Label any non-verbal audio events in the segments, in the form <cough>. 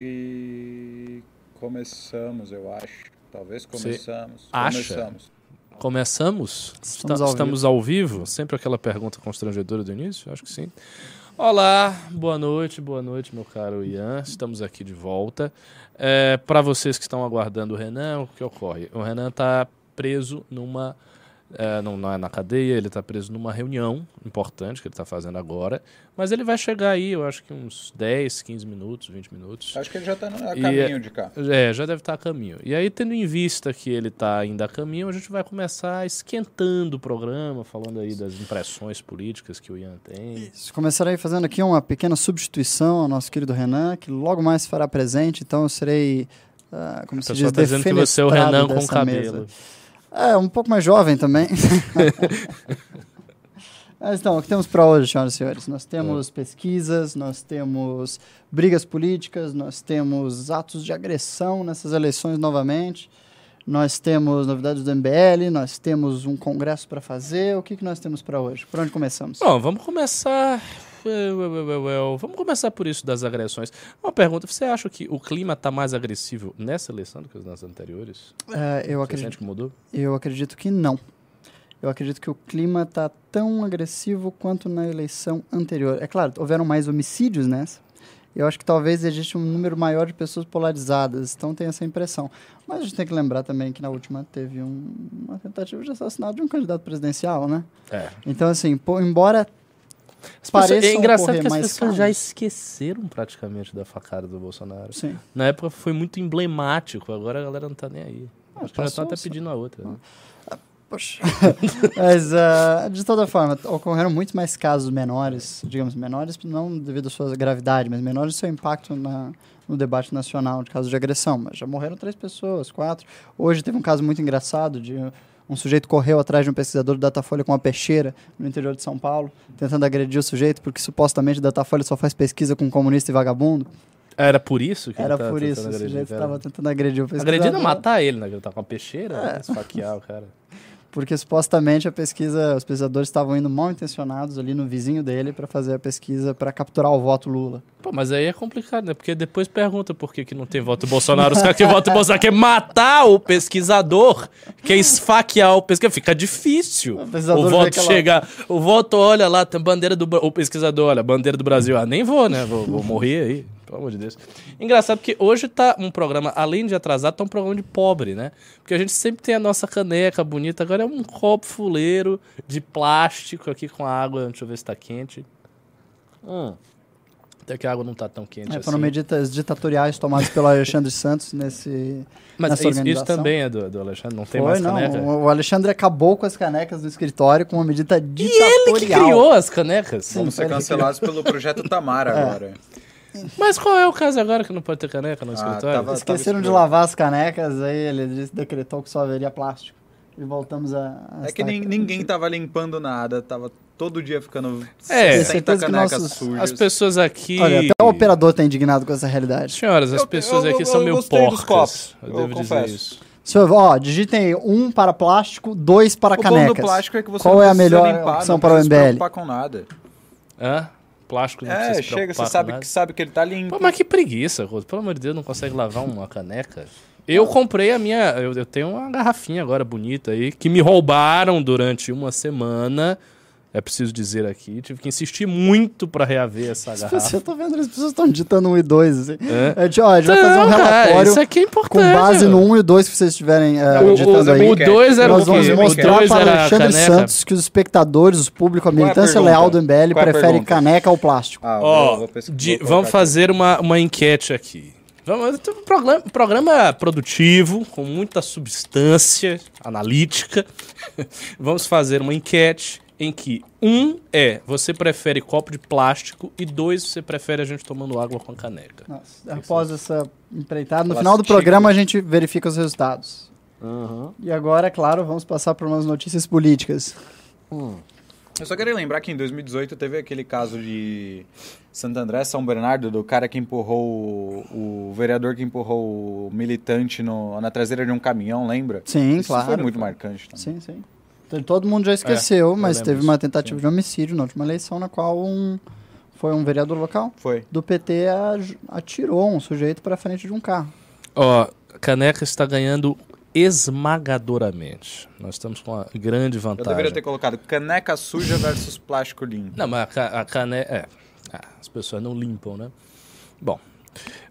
que começamos, eu acho. Talvez começamos. acha? Começamos. Começamos? Estamos Está- ao estamos ao vivo? Sempre aquela pergunta constrangedora do início? Acho que sim. Olá, boa noite, boa noite, meu caro Ian. Estamos aqui de volta. Para vocês que estão aguardando o Renan, o que ocorre? O Renan está preso numa. É, não, não é na cadeia, ele está preso numa reunião importante que ele está fazendo agora. Mas ele vai chegar aí, eu acho que uns 10, 15 minutos, 20 minutos. Acho que ele já está a E caminho é- de cá. É, já deve estar a caminho. E aí, tendo em vista que ele está ainda a caminho, a gente vai começar esquentando o programa, falando aí das impressões políticas que o Ian tem. Isso, Começarei fazendo aqui uma pequena substituição ao nosso querido Renan, que logo mais se fará presente, então eu serei, ah, como O se pessoal diz, tá dizendo que você é o Renan com dessa cabelo. mesa. É, um pouco mais jovem também. <laughs> Mas então, o que temos para hoje, senhoras e senhores? Nós É. temos pesquisas, nós temos brigas políticas, nós temos atos de agressão nessas eleições novamente, nós temos novidades do MBL, nós temos um congresso para fazer. O que, que nós temos para hoje? Por onde começamos? Bom, vamos começar. Vamos começar por isso das agressões. Uma pergunta: você acha que o clima está mais agressivo nessa eleição do que nas anteriores? É, eu Você acredito. que mudou? Eu acredito que não. Eu acredito que o clima está tão agressivo quanto na eleição anterior. É claro, houveram mais homicídios nessa. Eu acho que talvez exista um número maior de pessoas polarizadas, então tem essa impressão. Mas a gente tem que lembrar também que na última teve um- uma tentativa de assassinato de um candidato presidencial, né? É. Então, assim, pô, embora As pessoas- é engraçado que as pessoas já casos. esqueceram praticamente da facada do Bolsonaro. Sim. Na época foi muito emblemático, agora a galera não tá nem aí. Ah, Acho que já estão até pedindo a outra. né? Poxa. <laughs> Mas, ah, de toda forma, ocorreram muitos mais casos menores, digamos, menores não devido à sua gravidade, mas menores seu impacto na, no debate nacional de casos de agressão. Mas já morreram três pessoas, quatro. Hoje teve um caso muito engraçado de um sujeito correu atrás de um pesquisador do Datafolha com uma peixeira no interior de São Paulo, tentando agredir o sujeito, porque supostamente o Datafolha só faz pesquisa com comunista e vagabundo. Era por isso que Era ele tava por isso, o sujeito estava tentando agredir o pesquisador. Agredir não matar ele, né? Ele tá com uma peixeira, É. né? esfaquear o cara. <laughs> Porque supostamente a pesquisa, os pesquisadores estavam indo mal intencionados ali no vizinho dele para fazer a pesquisa para capturar o voto Lula. Pô, mas aí é complicado, né? Porque depois pergunta por que, que não tem voto Bolsonaro. Os caras que votam Bolsonaro quer matar o pesquisador, quer esfaquear o pesquisador. Fica difícil O o voto chegar. O voto, olha lá, tem bandeira do. O pesquisador, olha, bandeira do Brasil. Ah, nem vou, né? Vou, vou morrer aí. Pelo amor de Deus. Engraçado porque hoje tá um programa, além de atrasado, tá um programa de pobre, né? Porque a gente sempre tem a nossa caneca bonita. Agora é um copo fuleiro de plástico aqui com água. Deixa eu ver se tá quente. Hum. Até que a água não tá tão quente É, assim. foram medidas ditatoriais tomadas pelo Alexandre Santos nesse. Mas nessa isso, isso organização. também é do, do Alexandre, não tem Foi, mais não. caneca? O Alexandre acabou com as canecas do escritório com uma medida E ditatorial. ele que criou as canecas? Vamos ser ele cancelados pelo projeto Tamara É. agora. Mas qual é o caso agora que não pode ter caneca no Ah, escritório? tava- Esqueceram de escrito. lavar as canecas, aí ele disse- decretou que só haveria plástico. E voltamos a. a É que nem- ninguém tava limpando nada, tava todo dia ficando É. 60 Certeza que canecas nossos- sujas. As pessoas aqui... Olha, até o operador tá indignado com essa realidade. Senhoras, as Eu- pessoas eu- aqui eu- são eu meio porcas. copos, Eu, eu devo dizer confesso. isso. Senhor, ó, digitem um para plástico, dois para o bom canecas. do plástico é que você Qual não é a melhor limpar, opção não para o se MBL? preocupar com nada. Hã? Plástico não É, chega, você sabe que, sabe que ele tá limpo. Pô, mas que preguiça, Rodo. Pelo amor de Deus, não consegue lavar uma caneca. Eu comprei a minha. Eu, eu tenho uma garrafinha agora bonita aí, que me roubaram durante uma semana. É preciso dizer aqui. Tive que insistir muito pra reaver essa garrafa. Eu tô vendo, as pessoas estão digitando um e dois. Assim. É. A gente, ó, a gente vai fazer um relatório isso aqui é com importante. base mano. no um e o dois que vocês estiverem é, O- digitando o, aí. o 2 era Nós o vamos? O mostrar 2 para Alexandre caneca. Santos que os espectadores, o público, a é a militância leal do MBL Qual é prefere caneca ou plástico. Ah, Ó, de- vamos fazer uma, uma enquete aqui. Vamos, um programa, programa produtivo, com muita substância analítica. <laughs> vamos fazer uma enquete em que um é você prefere copo de plástico e dois você prefere a gente tomando água com caneca. Nossa, após essa empreitada, no Plástico. final do programa a gente verifica os resultados. E agora, claro, vamos passar por umas notícias políticas. Eu só queria lembrar que em 2018 teve aquele caso de Santo André, São Bernardo, do cara que empurrou o, o vereador que empurrou o militante no- na traseira de um caminhão, lembra? Sim, Isso claro. foi muito marcante. também. Sim, sim. Todo mundo já esqueceu, eu mas teve uma tentativa de homicídio na última eleição, na qual um Foi um vereador local? Foi. Do PT a- atirou um sujeito para frente de um carro. Ó, a caneca está ganhando esmagadoramente. Nós estamos com uma grande Eu vantagem. deveria ter colocado caneca suja versus plástico limpo. Não, mas a, a caneca. É. Ah, as pessoas não limpam, né? Bom.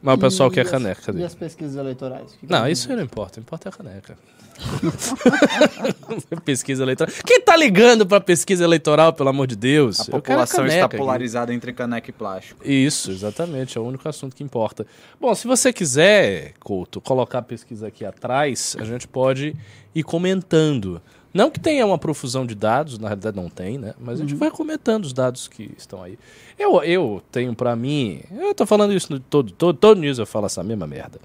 Mas o pessoal E quer as- caneca. E as pesquisas eleitorais? Que que Não, eles isso aí não importa. Importa é a caneca. <laughs> pesquisa eleitoral. Quem tá ligando pra pesquisa eleitoral, pelo amor de Deus? A população está caneca aqui. polarizada entre caneca e plástico. Isso, exatamente, é o único assunto que importa. Bom, se você quiser, Couto, colocar a pesquisa aqui atrás, a gente pode ir comentando. Não que tenha uma profusão de dados, na realidade não tem, né? Mas a gente vai comentando os dados que estão aí. Eu, eu tenho pra mim, eu tô falando isso no todo, todo, todo news eu falo essa mesma merda.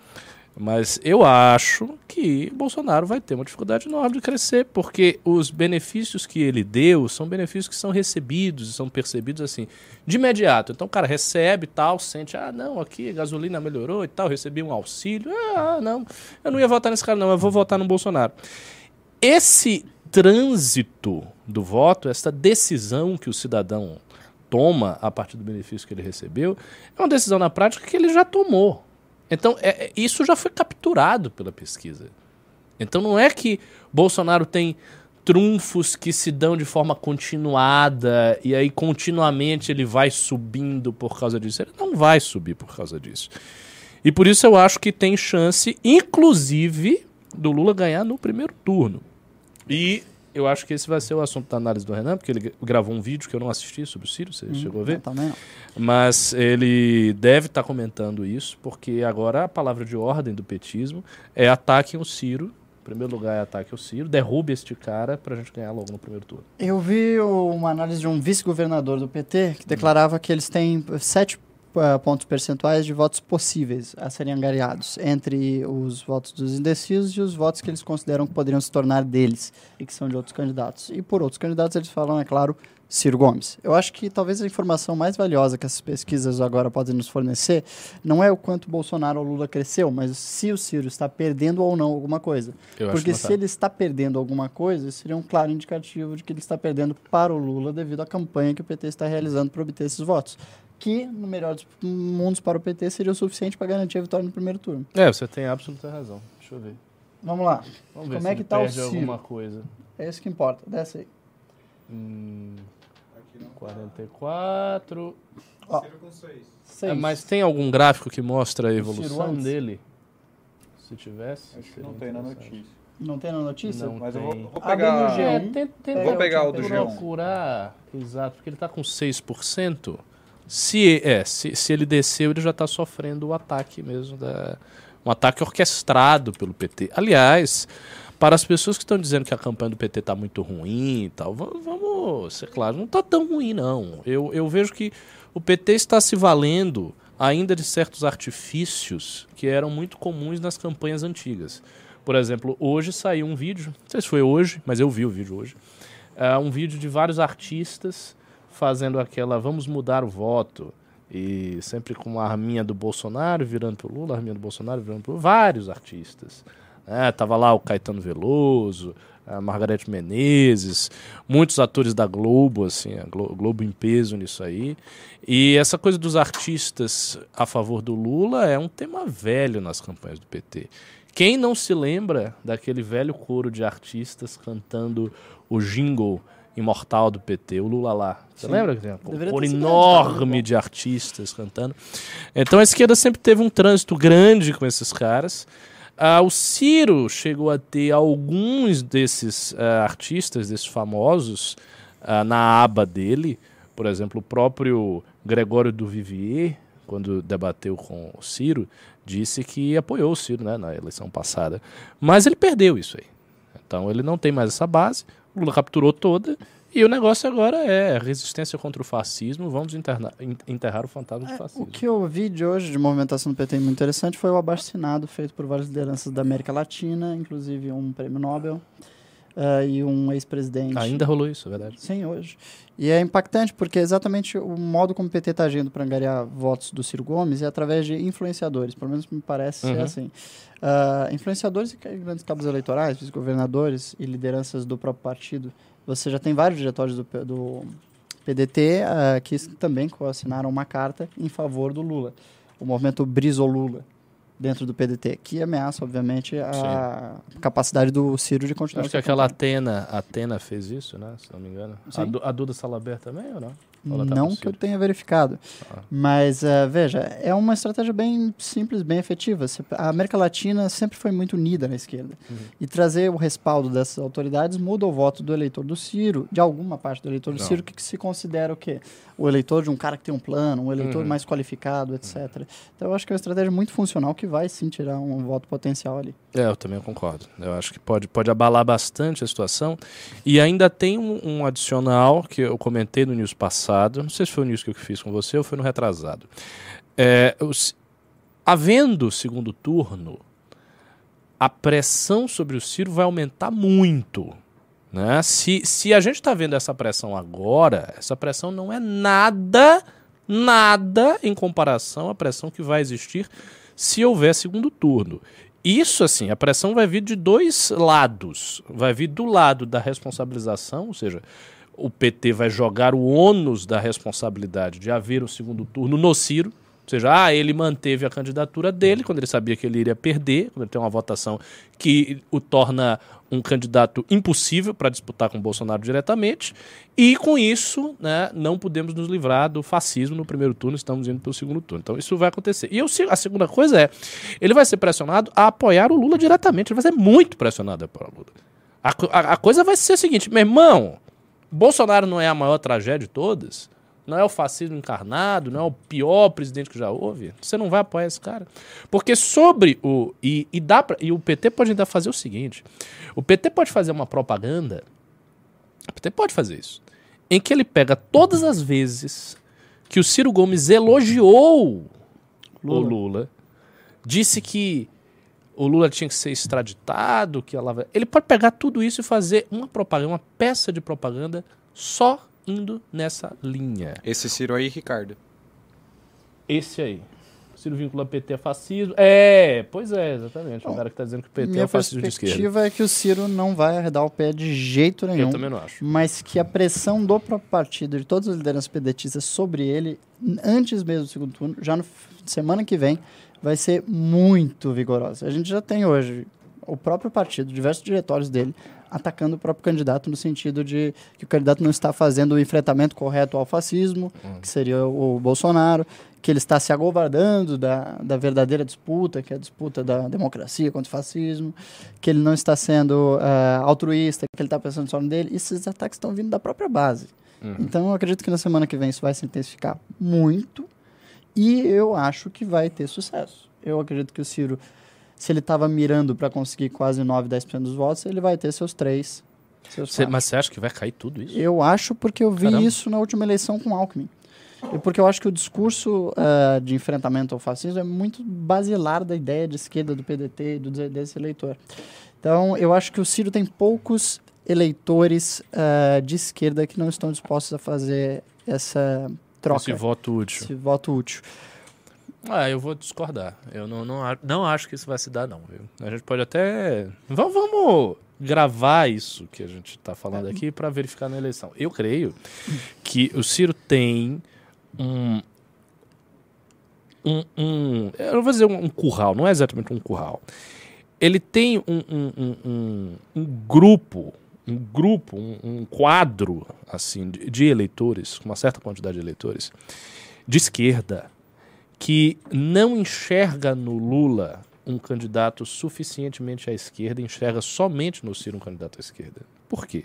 Mas eu acho que Bolsonaro vai ter uma dificuldade enorme de crescer, porque os benefícios que ele deu são benefícios que são recebidos são percebidos assim, de imediato. Então o cara recebe tal, sente, ah, não, aqui a gasolina melhorou e tal, recebi um auxílio. Ah, não, eu não ia votar nesse cara, não, eu vou votar no Bolsonaro. Esse trânsito do voto, essa decisão que o cidadão toma a partir do benefício que ele recebeu, é uma decisão na prática que ele já tomou. Então, é- é- isso já foi capturado pela pesquisa. Então, não é que Bolsonaro tem trunfos que se dão de forma continuada e aí continuamente ele vai subindo por causa disso. Ele não vai subir por causa disso. E por isso eu acho que tem chance, inclusive, do Lula ganhar no primeiro turno. E eu acho que esse vai ser o assunto da análise do Renan, porque ele gravou um vídeo que eu não assisti sobre o Ciro, você chegou a ver? Não, também não. Mas ele deve estar comentando isso, porque agora a palavra de ordem do petismo é ataquem o Ciro. Em primeiro lugar é ataque ao Ciro, derrube este cara pra gente ganhar logo no primeiro turno. Eu vi uma análise de um vice-governador do PT que declarava que eles têm sete pontos percentuais de votos possíveis a serem angariados entre os votos dos indecisos e os votos que eles consideram que poderiam se tornar deles e que são de outros candidatos. E por outros candidatos eles falam, é claro, Ciro Gomes. Eu acho que talvez a informação mais valiosa que essas pesquisas agora podem nos fornecer não é o quanto Bolsonaro ou Lula cresceu, mas se o Ciro está perdendo ou não alguma coisa. Eu Porque que se tá. ele está perdendo alguma coisa, isso seria um claro indicativo de que ele está perdendo para o Lula devido à campanha que o PT está realizando para obter esses votos. Que, no melhor dos mundos para o PT, seria o suficiente para garantir a vitória no primeiro turno. É, você tem absoluta razão. Deixa eu ver. Vamos lá. Vamos ver Como se é que tá o Ciro? alguma coisa. É isso que importa. Desce aí. Hum, 44. Seis. É, mas tem algum gráfico que mostra a Ciro evolução dele? Se tivesse. Acho que não tem na notícia. Não tem na notícia? Não. Mas eu tem. vou, vou Abre pegar. no G1. É, tenta, tenta Vou pegar o do G1. procurar. Exato, porque ele está com 6%. Se, é, se, se ele desceu, ele já está sofrendo o ataque mesmo, da, um ataque orquestrado pelo PT. Aliás, para as pessoas que estão dizendo que a campanha do PT está muito ruim e tal, va- vamos ser claro, não está tão ruim não. Eu, eu vejo que o PT está se valendo ainda de certos artifícios que eram muito comuns nas campanhas antigas. Por exemplo, hoje saiu um vídeo, não sei se foi hoje, mas eu vi o vídeo hoje, é um vídeo de vários artistas fazendo aquela vamos mudar o voto e sempre com a arminha do Bolsonaro virando pro Lula, a arminha do Bolsonaro virando pro vários artistas. É, tava lá o Caetano Veloso, a Margarete Menezes, muitos atores da Globo, assim, a Glo- Globo em peso nisso aí. E essa coisa dos artistas a favor do Lula é um tema velho nas campanhas do PT. Quem não se lembra daquele velho coro de artistas cantando o jingle imortal do PT, o Lula lá? Você Sim. lembra? que tem Um sido enorme de artistas cantando. Então a esquerda sempre teve um trânsito grande com esses caras. Ah, o Ciro chegou a ter alguns desses ah, artistas, desses famosos, ah, na aba dele. Por exemplo, o próprio Gregório do Vivier, quando debateu com o Ciro, disse que apoiou o Ciro né, na eleição passada. Mas ele perdeu isso aí. Então ele não tem mais essa base. Lula capturou toda. E o negócio agora é resistência contra o fascismo. Vamos enterrar o fantasma do É, fascismo. o que eu vi de hoje de movimentação do PT muito interessante foi o abaixo-assinado feito por várias lideranças da América Latina, inclusive um prêmio Nobel eh, e um ex-presidente. Ainda rolou isso, é verdade. Sim, hoje. E é impactante porque é exatamente o modo como o PT está agindo para angariar votos do Ciro Gomes é através de influenciadores, pelo menos me parece ser Uhum. assim. Ah, influenciadores e grandes cabos eleitorais, vice-governadores e lideranças do próprio partido. Você já tem vários diretórios do, do PDT, uh, que também assinaram uma carta em favor do Lula. O movimento Brisolula dentro do PDT, que ameaça, obviamente, a Sim. capacidade do Ciro de continuar. Acho que aquela Atena, Atena fez isso, né? Se não me engano. A, a Duda Salaber também ou não? Tá não que eu tenha verificado. Ah. Mas, uh, veja, é uma estratégia bem simples, bem efetiva. A América Latina sempre foi muito unida na esquerda. Uhum. E trazer o respaldo dessas autoridades muda o voto do eleitor do Ciro, de alguma parte do eleitor do não. Ciro, que, que, se considera o quê? O eleitor de um cara que tem um plano, um eleitor uhum. mais qualificado, etc. Uhum. Então, eu acho que é uma estratégia muito funcional que vai sim tirar um voto potencial ali. É, eu também concordo. Eu acho que pode, pode abalar bastante a situação. E ainda tem um, um adicional que eu comentei no news passado, não sei se foi o news que eu fiz com você ou foi no retrasado. É, os, havendo segundo turno, a pressão sobre o Ciro vai aumentar muito. Né? Se, se a gente está vendo essa pressão agora, essa pressão não é nada, nada em comparação à pressão que vai existir se houver segundo turno. Isso, assim, a pressão vai vir de dois lados. Vai vir do lado da responsabilização, ou seja, o PT vai jogar o ônus da responsabilidade de haver o segundo turno no Ciro. Ou seja, ah, ele manteve a candidatura dele quando ele sabia que ele iria perder, quando ele tem uma votação que o torna um candidato impossível para disputar com o Bolsonaro diretamente, e com isso né, não podemos nos livrar do fascismo no primeiro turno, estamos indo para o segundo turno. Então isso vai acontecer. E eu, a segunda coisa é, ele vai ser pressionado a apoiar o Lula diretamente, ele vai ser muito pressionado a apoiar o Lula. A, a, a coisa vai ser a seguinte, meu irmão, Bolsonaro não é a maior tragédia de todas? não é o fascismo encarnado, não é o pior presidente que já houve, você não vai apoiar esse cara. Porque sobre o. E, e, dá pra, e o PT pode ainda fazer o seguinte: o PT pode fazer uma propaganda. O PT pode fazer isso. Em que ele pega todas as vezes que o Ciro Gomes elogiou Lula. o Lula, disse que o Lula tinha que ser extraditado, que ela Ele pode pegar tudo isso e fazer uma propaganda, uma peça de propaganda só indo nessa linha. Esse Ciro aí, Ricardo. Esse aí. Ciro vincula PT a fascismo. É, pois é, exatamente. Bom, o cara que está dizendo que o PT minha é fascismo de esquerda. A perspectiva é que o Ciro não vai arredar o pé de jeito nenhum. Eu também não acho. Mas que a pressão do próprio partido, de todas as lideranças pedetistas sobre ele, antes mesmo do segundo turno, já na semana que vem, vai ser muito vigorosa. A gente já tem hoje o próprio partido, diversos diretórios dele, atacando o próprio candidato no sentido de que o candidato não está fazendo o enfrentamento correto ao fascismo, uhum. que seria o Bolsonaro, que ele está se agobardando da, da verdadeira disputa, que é a disputa da democracia contra o fascismo, que ele não está sendo uh, altruísta, que ele está pensando só no dele. E esses ataques estão vindo da própria base. Uhum. Então, eu acredito que na semana que vem isso vai se intensificar muito e eu acho que vai ter sucesso. Eu acredito que o Ciro se ele estava mirando para conseguir quase 9, 10% dos votos, ele vai ter seus três. Seus Cê, mas você acha que vai cair tudo isso? Eu acho porque eu vi Caramba. isso na última eleição com Alckmin. E porque eu acho que o discurso uh, de enfrentamento ao fascismo é muito basilar da ideia de esquerda do PDT e do, desse eleitor. Então, eu acho que o Ciro tem poucos eleitores uh, de esquerda que não estão dispostos a fazer essa troca. Esse voto útil. Esse voto útil. Ah, eu vou discordar. Eu não, não, não acho que isso vai se dar, não. Viu? A gente pode até. Vamos, vamos gravar isso que a gente está falando aqui para verificar na eleição. Eu creio que o Ciro tem um. Um, um, eu não vou dizer um, um curral, não é exatamente um curral. Ele tem um, um, um, um grupo, um grupo, um, um quadro assim de, de eleitores, uma certa quantidade de eleitores, de esquerda, que não enxerga no Lula um candidato suficientemente à esquerda, enxerga somente no Ciro um candidato à esquerda. Por quê?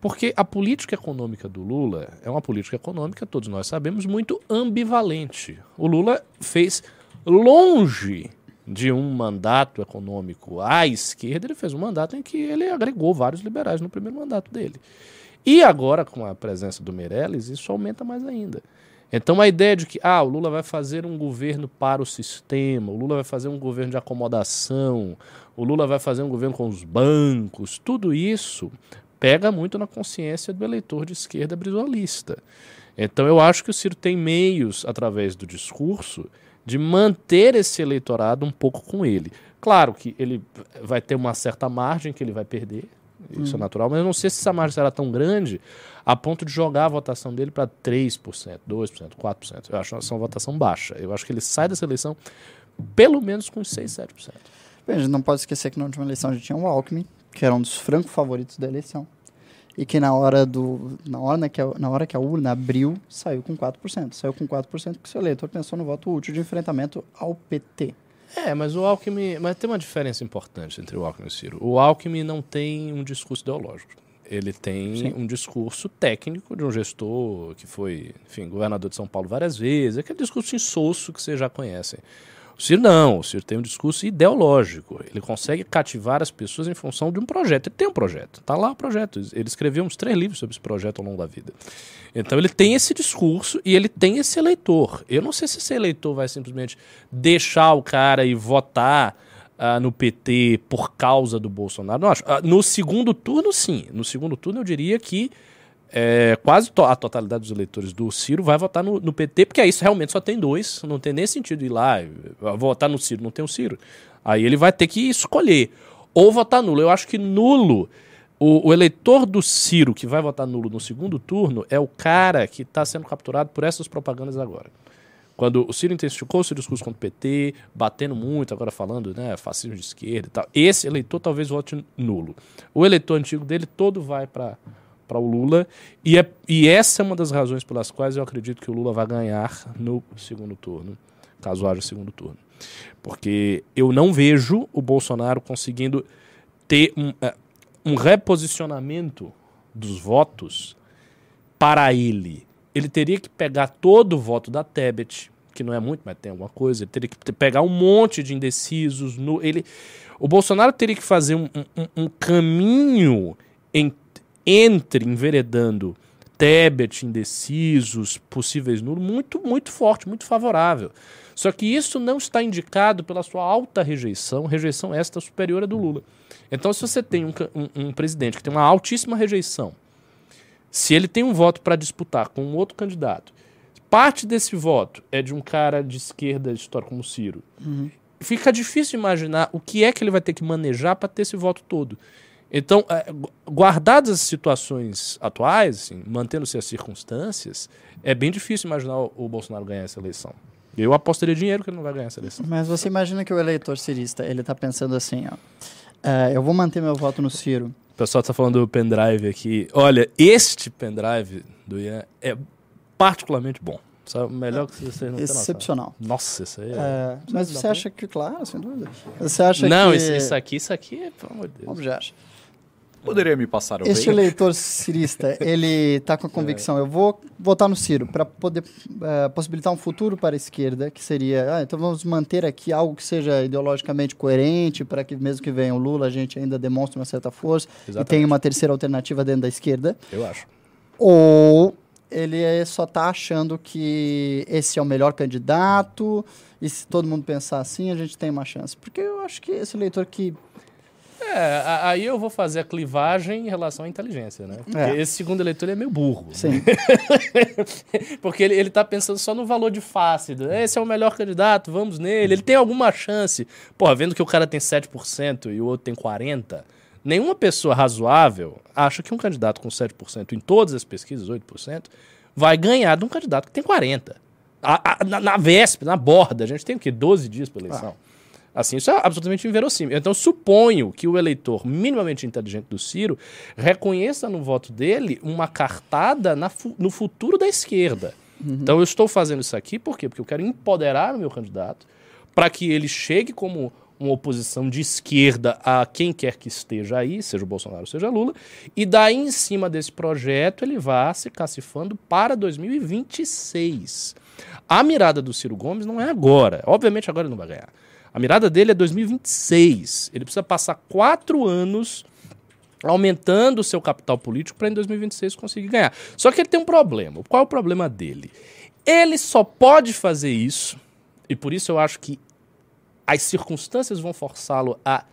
Porque a política econômica do Lula é uma política econômica, todos nós sabemos, muito ambivalente. O Lula fez longe de um mandato econômico à esquerda, ele fez um mandato em que ele agregou vários liberais no primeiro mandato dele. E agora, com a presença do Meirelles, isso aumenta mais ainda. Então a ideia de que ah, o Lula vai fazer um governo para o sistema, o Lula vai fazer um governo de acomodação, o Lula vai fazer um governo com os bancos, tudo isso pega muito na consciência do eleitor de esquerda brisolista. Então eu acho que o Ciro tem meios, através do discurso, de manter esse eleitorado um pouco com ele. Claro que ele vai ter uma certa margem que ele vai perder, Isso é natural, mas eu não sei se essa margem será tão grande a ponto de jogar a votação dele para 3%, 2%, 4%. Eu acho essa uma votação baixa. Eu acho que ele sai dessa eleição pelo menos com 6, 7%. Bem, a gente não pode esquecer que na última eleição a gente tinha o Alckmin, que era um dos francos favoritos da eleição. E que na hora, do, na hora, que, a, na hora que a urna abriu, saiu com 4%. Saiu com 4% porque o seu eleitor pensou no voto útil de enfrentamento ao PT. É, mas o Alckmin. Mas tem uma diferença importante entre o Alckmin e o Ciro. O Alckmin não tem um discurso ideológico. Ele tem Sim. um discurso técnico de um gestor que foi, enfim, governador de São Paulo várias vezes, aquele discurso insosso que vocês já conhecem. O Ciro não, o Ciro tem um discurso ideológico. Ele consegue cativar as pessoas em função de um projeto. Ele tem um projeto, está lá o projeto. Ele escreveu uns três livros sobre esse projeto ao longo da vida. Então ele tem esse discurso e ele tem esse eleitor. Eu não sei se esse eleitor vai simplesmente deixar o cara e votar uh, no PT por causa do Bolsonaro. Não acho. Uh, no segundo turno, sim. No segundo turno, eu diria que é, quase to a totalidade dos eleitores do Ciro vai votar no, no, PT, porque aí realmente só tem dois, não tem nem sentido ir lá votar no Ciro, não tem o Ciro. Aí ele vai ter que escolher ou votar nulo. Eu acho que nulo, o, o eleitor do Ciro que vai votar nulo no segundo turno é o cara que está sendo capturado por essas propagandas agora. Quando o Ciro intensificou seu discurso contra o PT, batendo muito, agora falando, né, fascismo de esquerda e tal, esse eleitor talvez vote nulo. O eleitor antigo dele todo vai para para o Lula. E, é, e essa é uma das razões pelas quais eu acredito que o Lula vai ganhar no segundo turno, caso haja segundo turno. Porque eu não vejo o Bolsonaro conseguindo ter um, é, um reposicionamento dos votos para ele. Ele teria que pegar todo o voto da Tebet, que não é muito, mas tem alguma coisa. Ele teria que pegar um monte de indecisos. No, ele, o Bolsonaro teria que fazer um, um, um caminho em entre enveredando Tebet, indecisos, possíveis nulos, muito, muito forte, muito favorável. Só que isso não está indicado pela sua alta rejeição, rejeição esta superior à do Lula. Então, se você tem um, um, um presidente que tem uma altíssima rejeição, se ele tem um voto para disputar com um outro candidato, parte desse voto é de um cara de esquerda histórico como Ciro, uhum. fica difícil imaginar o que é que ele vai ter que manejar para ter esse voto todo. Então, é, guardadas as situações atuais, assim, mantendo-se as circunstâncias, é bem difícil imaginar o Bolsonaro ganhar essa eleição. Eu apostaria dinheiro que ele não vai ganhar essa eleição. Mas você imagina que o eleitor cirista, ele está pensando assim, ó, uh, eu vou manter meu voto no Ciro. O pessoal está falando do pendrive aqui. Olha, este pendrive do Ian é particularmente bom. Sabe? Melhor que vocês não Excepcional. Nossa, isso aí é... é mas você acha que, claro, sem dúvida. Você acha não, que... isso, isso aqui, isso aqui, pelo amor de Deus. Como já acha? Poderia me passar o Este eleitor cirista, <laughs> ele está com a convicção, é. eu vou votar no Ciro para poder uh, possibilitar um futuro para a esquerda, que seria, ah, então vamos manter aqui algo que seja ideologicamente coerente, para que mesmo que venha o Lula, a gente ainda demonstre uma certa força Exatamente. e tenha uma terceira alternativa dentro da esquerda. Eu acho. Ou ele só está achando que esse é o melhor candidato e se todo mundo pensar assim, a gente tem uma chance. Porque eu acho que esse eleitor que é, aí eu vou fazer a clivagem em relação à inteligência, né? Porque é. esse segundo eleitor é meio burro. Sim. <laughs> Porque ele, ele tá pensando só no valor de face. Esse é o melhor candidato, vamos nele. Ele tem alguma chance. Pô, vendo que o cara tem 7% e o outro tem 40%, nenhuma pessoa razoável acha que um candidato com 7% em todas as pesquisas, 8%, vai ganhar de um candidato que tem 40%. A, a, na, na véspera, na borda, a gente tem o quê? 12 dias para eleição. Ah. Assim, isso é absolutamente inverossímil. Então, suponho que o eleitor minimamente inteligente do Ciro reconheça no voto dele uma cartada na, no futuro da esquerda. Uhum. Então, eu estou fazendo isso aqui por quê? Porque eu quero empoderar o meu candidato para que ele chegue como uma oposição de esquerda a quem quer que esteja aí, seja o Bolsonaro, seja Lula, e daí em cima desse projeto ele vá se cacifando para 2026. A mirada do Ciro Gomes não é agora. Obviamente agora ele não vai ganhar. A mirada dele é 2026. Ele precisa passar quatro anos aumentando o seu capital político para em 2026 conseguir ganhar. Só que ele tem um problema. Qual é o problema dele? Ele só pode fazer isso, e por isso eu acho que as circunstâncias vão forçá-lo a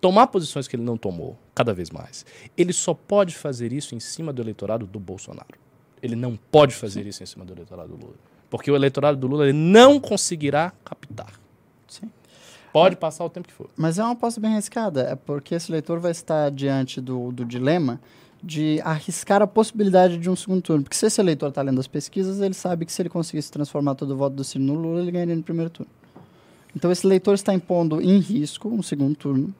tomar posições que ele não tomou cada vez mais. Ele só pode fazer isso em cima do eleitorado do Bolsonaro. Ele não pode fazer isso em cima do eleitorado do Lula. Porque o eleitorado do Lula ele não conseguirá captar. Sim. Pode passar o tempo que for. Mas é uma aposta bem arriscada, é porque esse eleitor vai estar diante do, do dilema de arriscar a possibilidade de um segundo turno. Porque se esse eleitor está lendo as pesquisas, ele sabe que se ele conseguisse transformar todo o voto do Ciro no Lula, ele ganharia no primeiro turno. Então esse eleitor está impondo em risco um segundo turno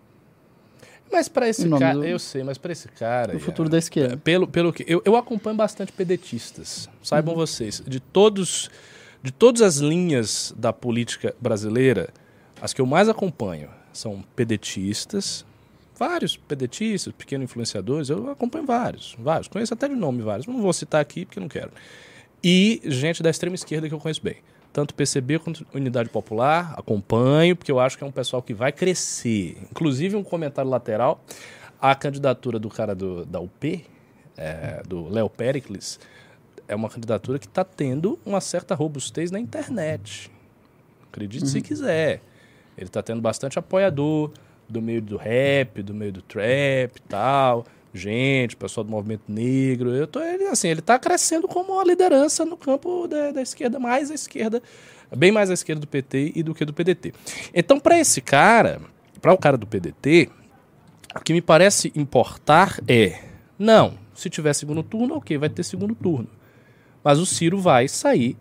Mas para esse cara, do- eu sei, mas para esse cara. Ian, futuro da esquerda. Pelo, pelo que eu, eu acompanho bastante pedetistas. Uhum. Saibam vocês, de todos de todas as linhas da política brasileira, as que eu mais acompanho são pedetistas, vários pedetistas, pequenos influenciadores, eu acompanho vários, vários, conheço até de nome vários, não vou citar aqui porque não quero. E gente da extrema esquerda que eu conheço bem. Tanto PCB quanto Unidade Popular, acompanho, porque eu acho que é um pessoal que vai crescer. Inclusive, um comentário lateral, a candidatura do cara do, da UP, é, do Léo Pericles, é uma candidatura que está tendo uma certa robustez na internet. Acredite se quiser. Ele está tendo bastante apoiador do meio do rap, do meio do trap e tal. Gente, pessoal do movimento negro. Eu tô, ele, assim, ele está crescendo como uma liderança no campo da, da esquerda, mais à esquerda, bem mais à esquerda do PT e do que do PDT. Então, para esse cara, para o cara do PDT, o que me parece importar é, não, se tiver segundo turno, ok, vai ter segundo turno. Mas o Ciro vai sair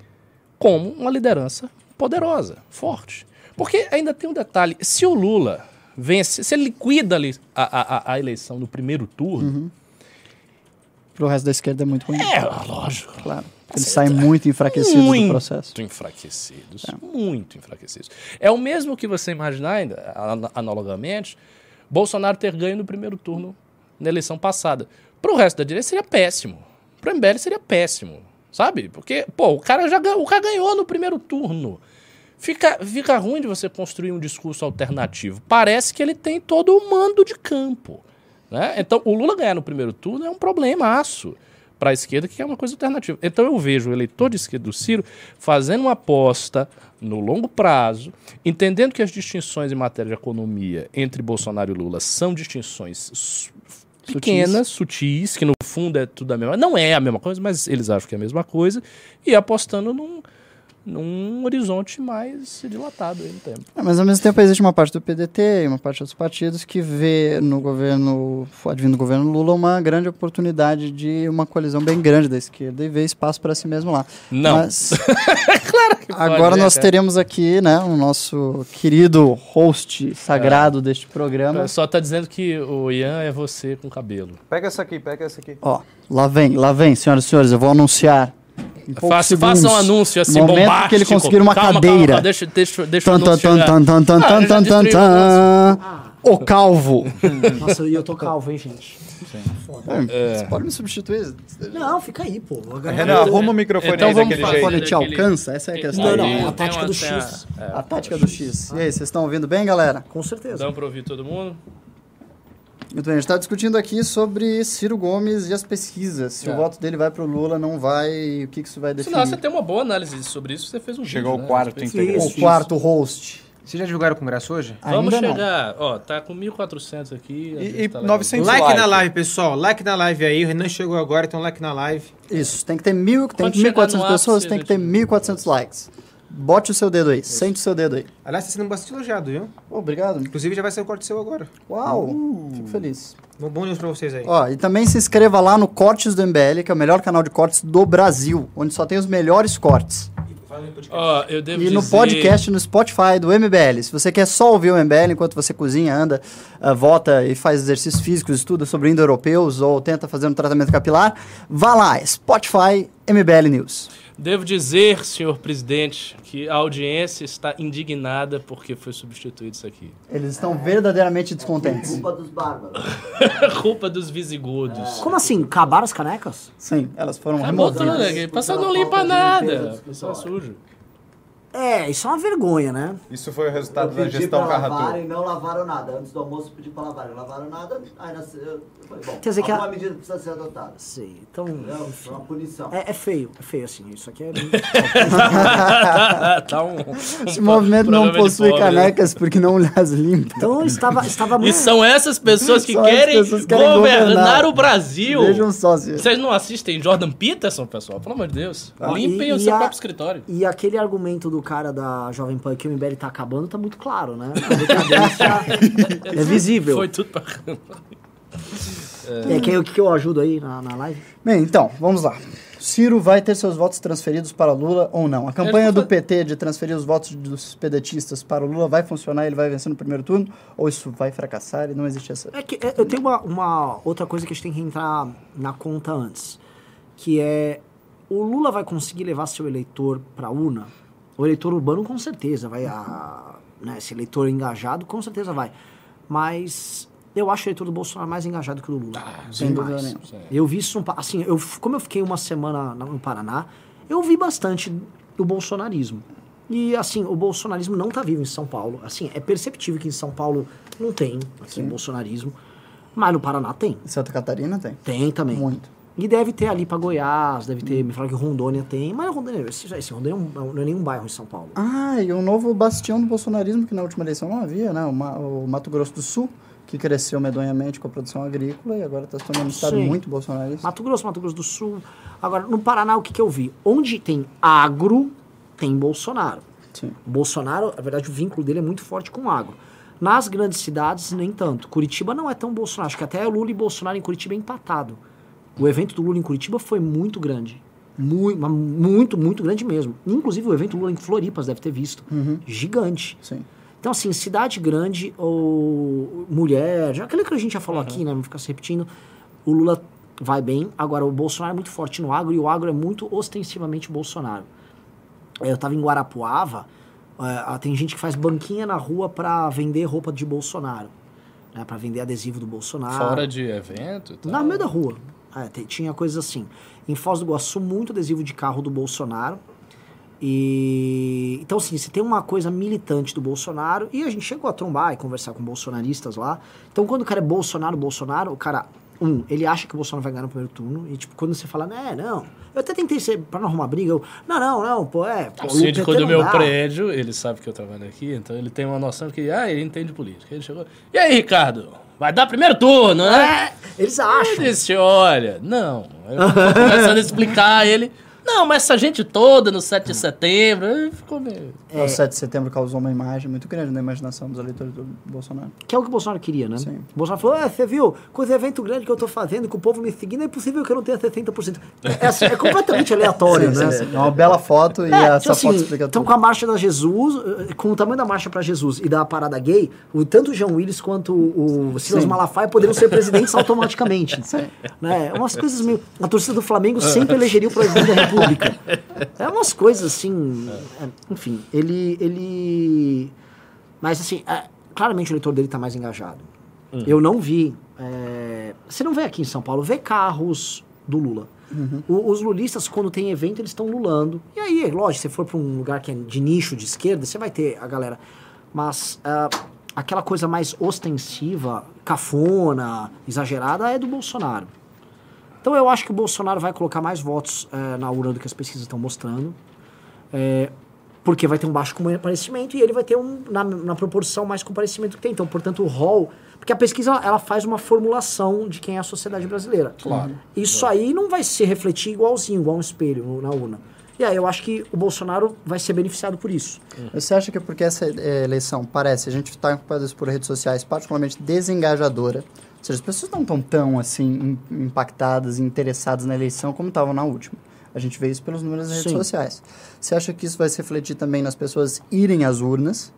como uma liderança poderosa, forte. Porque ainda tem um detalhe: se o Lula vence, se ele liquida a, a- a- eleição no primeiro turno, Pro resto da esquerda é muito ruim. é lógico. Claro. Eles saem muito enfraquecidos do Muito processo. enfraquecidos. Muito enfraquecidos. É o mesmo que você imaginar, ainda, an- analogamente, Bolsonaro ter ganho no primeiro turno na eleição passada. Para o resto da direita seria péssimo. Para o MBL seria péssimo. Sabe? Porque, pô, o cara já ganhou, o cara ganhou no primeiro turno. Fica, fica ruim de você construir um discurso alternativo. Parece que ele tem todo o mando de campo. Né? Então, o Lula ganhar no primeiro turno é um problemaço para a esquerda, que é uma coisa alternativa. Então, eu vejo o eleitor de esquerda do Ciro fazendo uma aposta no longo prazo, entendendo que as distinções em matéria de economia entre Bolsonaro e Lula são distinções pequenas, sutis, que no fundo é tudo a mesma Não é a mesma coisa, mas eles acham que é a mesma coisa, e apostando num, num horizonte mais dilatado aí no tempo. É, mas ao mesmo tempo existe uma parte do PDT e uma parte dos partidos que vê no governo, advindo do governo Lula, uma grande oportunidade de uma coalizão bem grande da esquerda e vê espaço para si mesmo lá. Não. Mas <laughs> pode, agora né, nós cara? teremos aqui, né, o nosso querido host sagrado deste O programa. pessoal tá dizendo que o Ian é você com cabelo. Pega essa aqui, pega essa aqui. Ó, lá vem, lá vem, senhoras e senhores, eu vou anunciar. Em poucos Faça, faça um segundos, anúncio assim, momento bombástico. que ele conseguir uma Calma, cadeira. Calma, calma, deixa, deixa, deixa o Tan, tan, tan, tan, Ah, tan, tan, tan, o. O calvo. <laughs> Nossa, e eu tô calvo, hein, gente? Você pode me substituir? Não, fica aí, pô. Renan, arruma o microfone Então aí vamos daquele jeito. Quando te daquele- alcança, essa é a questão. Não, não, é a tática do X. a- A tática do X. E aí, vocês estão ouvindo bem, galera? Com certeza. Dá pra ouvir todo mundo? Muito bem, a gente está discutindo aqui sobre Ciro Gomes e as pesquisas. Se É. o voto dele vai para o Lula, não vai, o que, que isso vai definir? Senão você tem uma boa análise sobre isso, você fez um Chegou vídeo, o né? quarto integrante. O quarto host. Vocês já divulgaram o congresso hoje? Vamos Ainda não. chegar, ó, tá com 1.400 aqui. E- e tá legal. 900 like like. na live, pessoal. Like na live aí. O Renan chegou agora, então like na live. Isso, tem que ter mil, tem Quando chegar 1.400 no pessoas, tem que ter gente- 1.400 likes. Bote o seu dedo aí, sente o seu dedo aí. Aliás, tá sendo bastante elogiado, viu? Obrigado. Inclusive já vai ser o corte seu agora. Uau, fico feliz. Um bom news pra vocês aí. Ó, e também se inscreva lá no Cortes do MBL, que é o melhor canal de cortes do Brasil, onde só tem os melhores cortes. Ó, eu devo E no dizer- podcast no Spotify do MBL. Se você quer só ouvir o MBL enquanto você cozinha, anda, ah, vota e faz exercícios físicos, estuda sobre indo-europeus ou tenta fazer um tratamento capilar, vá lá, Spotify MBL News. Devo dizer, senhor presidente, que a audiência está indignada porque foi substituído isso aqui. Eles estão verdadeiramente descontentes. dos bárbaros. Culpa dos visigodos. Como assim? Acabaram as canecas? Sim, elas foram Acabou tudo, removidas. né? Passou não limpa nada. Pessoal sujo. É, isso é uma vergonha, né? Isso foi o resultado da pedi gestão pra lavar Carratu. e não lavaram nada. Antes do almoço eu pedi pra lavar, não lavaram nada. Aí nasceu, eu falei, bom, Quer dizer que a- medida precisa ser adotada. Sei. Então. Não, é uma punição. É, é feio, é feio assim. Isso aqui é. <laughs> tá um, Esse movimento não possui pobre, né? canecas porque não as limpa. Então estava, estava E muito. são essas pessoas que querem, pessoas que querem governar, governar. o Brasil. Vejam só se... Vocês não assistem Jordan Peterson, pessoal? Pelo amor de Deus. Ah, Limpem e- o e seu a- próprio escritório. E aquele argumento do do cara da Jovem Pan que o MBL tá acabando tá muito claro, né? A decadência <laughs> é visível. Foi tudo pra <laughs> É, que, o que, que eu ajudo aí na, na live? Bem, então, vamos lá. Ciro vai ter seus votos transferidos para Lula ou não? A campanha do PT de transferir os votos dos pedetistas para o Lula vai funcionar? Ele vai vencer no primeiro turno? Ou isso vai fracassar e não existe essa... É que é, eu tenho uma, uma outra coisa que a gente tem que entrar na conta antes, que é o Lula vai conseguir levar seu eleitor para a urna? O eleitor urbano com certeza vai, a, né, esse eleitor engajado com certeza vai, mas eu acho o eleitor do Bolsonaro mais engajado que o do Lula. sem Bem dúvida nenhuma. Eu vi isso, assim, eu, como eu fiquei uma semana na- no Paraná, eu vi bastante do bolsonarismo. E, assim, o bolsonarismo não tá vivo em São Paulo. Assim, é perceptível que em São Paulo não tem, assim, bolsonarismo. Mas no Paraná tem. Em Santa Catarina tem. Tem também. Muito. E deve ter ali pra Goiás, deve ter, me falaram que Rondônia tem. Mas Rondônia, esse, esse Rondônia não é- não é nenhum bairro em São Paulo. Ah, e um novo bastião do bolsonarismo que na última eleição não havia, né? O, o Mato Grosso do Sul, que cresceu medonhamente com a produção agrícola e agora está se tornando um estado Sim. muito bolsonarista. Mato Grosso, Mato Grosso do Sul. Agora, no Paraná, o que, que eu vi? Onde tem agro, tem Bolsonaro. Sim. O Bolsonaro, na verdade, o vínculo dele é muito forte com o agro. Nas grandes cidades, nem tanto. Curitiba não é tão Bolsonaro. Acho que até Lula e Bolsonaro em Curitiba é empatado. O evento do Lula em Curitiba foi muito grande. Muito, muito, muito grande mesmo. Inclusive, o evento Lula em Floripas deve ter visto. Gigante. Sim. Então, assim, cidade grande ou mulher, já aquilo que a gente já falou aqui, né? Não ficar se repetindo. O Lula vai bem. Agora, o Bolsonaro é muito forte no agro e o agro é muito ostensivamente Bolsonaro. Eu tava em Guarapuava, eh, tem gente que faz banquinha na rua pra vender roupa de Bolsonaro. Né, para vender adesivo do Bolsonaro. Fora de evento e tal. No meio da rua. É, tinha coisas assim. Em Foz do Iguaçu, muito adesivo de carro do Bolsonaro. E então assim, você tem uma coisa militante do Bolsonaro e a gente chegou a trombar e conversar com bolsonaristas lá. Então quando o cara é Bolsonaro, Bolsonaro, o cara um, ele acha que o Bolsonaro vai ganhar no primeiro turno e tipo quando você fala, né, não. Eu até tentei ser para não arrumar briga, eu, não, não, não, pô, é, pô, O síndico do meu dá. prédio, ele sabe que eu trabalho aqui, então ele tem uma noção que, ah, ele entende política. Ele chegou, e aí, Ricardo, vai dar primeiro turno, né? É, eles acham. Ele disse, olha, não. Eu tô <laughs> começando a explicar ele, não, mas essa gente toda no 7 de setembro, ficou meio... O 7 de setembro causou uma imagem muito grande na imaginação dos eleitores do Bolsonaro. Que é o que o Bolsonaro queria, né? Sim. O Bolsonaro falou, ah, você viu, com esse evento grande que eu tô fazendo, com o povo me seguindo, é impossível que eu não tenha 60%. É, assim, é completamente <laughs> aleatório, Sim, né? sim, sim. É uma bela foto e É, essa tipo assim, foto explica então tudo. com a marcha da Jesus, eh, com o tamanho da marcha pra Jesus e da parada gay, o, tanto o João Willis quanto o Silas. Malafaia poderiam ser presidentes <laughs> automaticamente. Né? Umas coisas meio... A torcida do Flamengo sempre elegeria o presidente da <laughs> República. É umas coisas assim... é, enfim, ele... ele... Mas assim, é, claramente o eleitor dele tá mais engajado. Eu não vi... é, Você não vê aqui em São Paulo, vê carros do Lula. O- os lulistas, quando tem evento, eles estão lulando. E aí, lógico, se você for para um lugar que é de nicho de esquerda, você vai ter a galera. Mas ah, aquela coisa mais ostensiva, cafona, exagerada, é do Bolsonaro. Então eu acho que o Bolsonaro vai colocar mais votos eh, na urna do que as pesquisas estão mostrando. É, porque vai ter um baixo comparecimento e ele vai ter um, na, na proporção mais comparecimento que tem. Então, portanto, o rol. Porque a pesquisa ela faz uma formulação de quem é a sociedade brasileira. Claro. Isso aí não vai se refletir igualzinho, igual um espelho na urna. E aí eu acho que o Bolsonaro vai ser beneficiado por isso. Você acha que é porque essa eh, eleição parece, a gente está isso por redes sociais, particularmente desengajadora, ou seja, as pessoas não estão tão assim im- impactadas e interessadas na eleição como estavam na última. A gente vê isso pelos números das redes Sim. sociais. Você acha que isso vai se refletir também nas pessoas irem às urnas?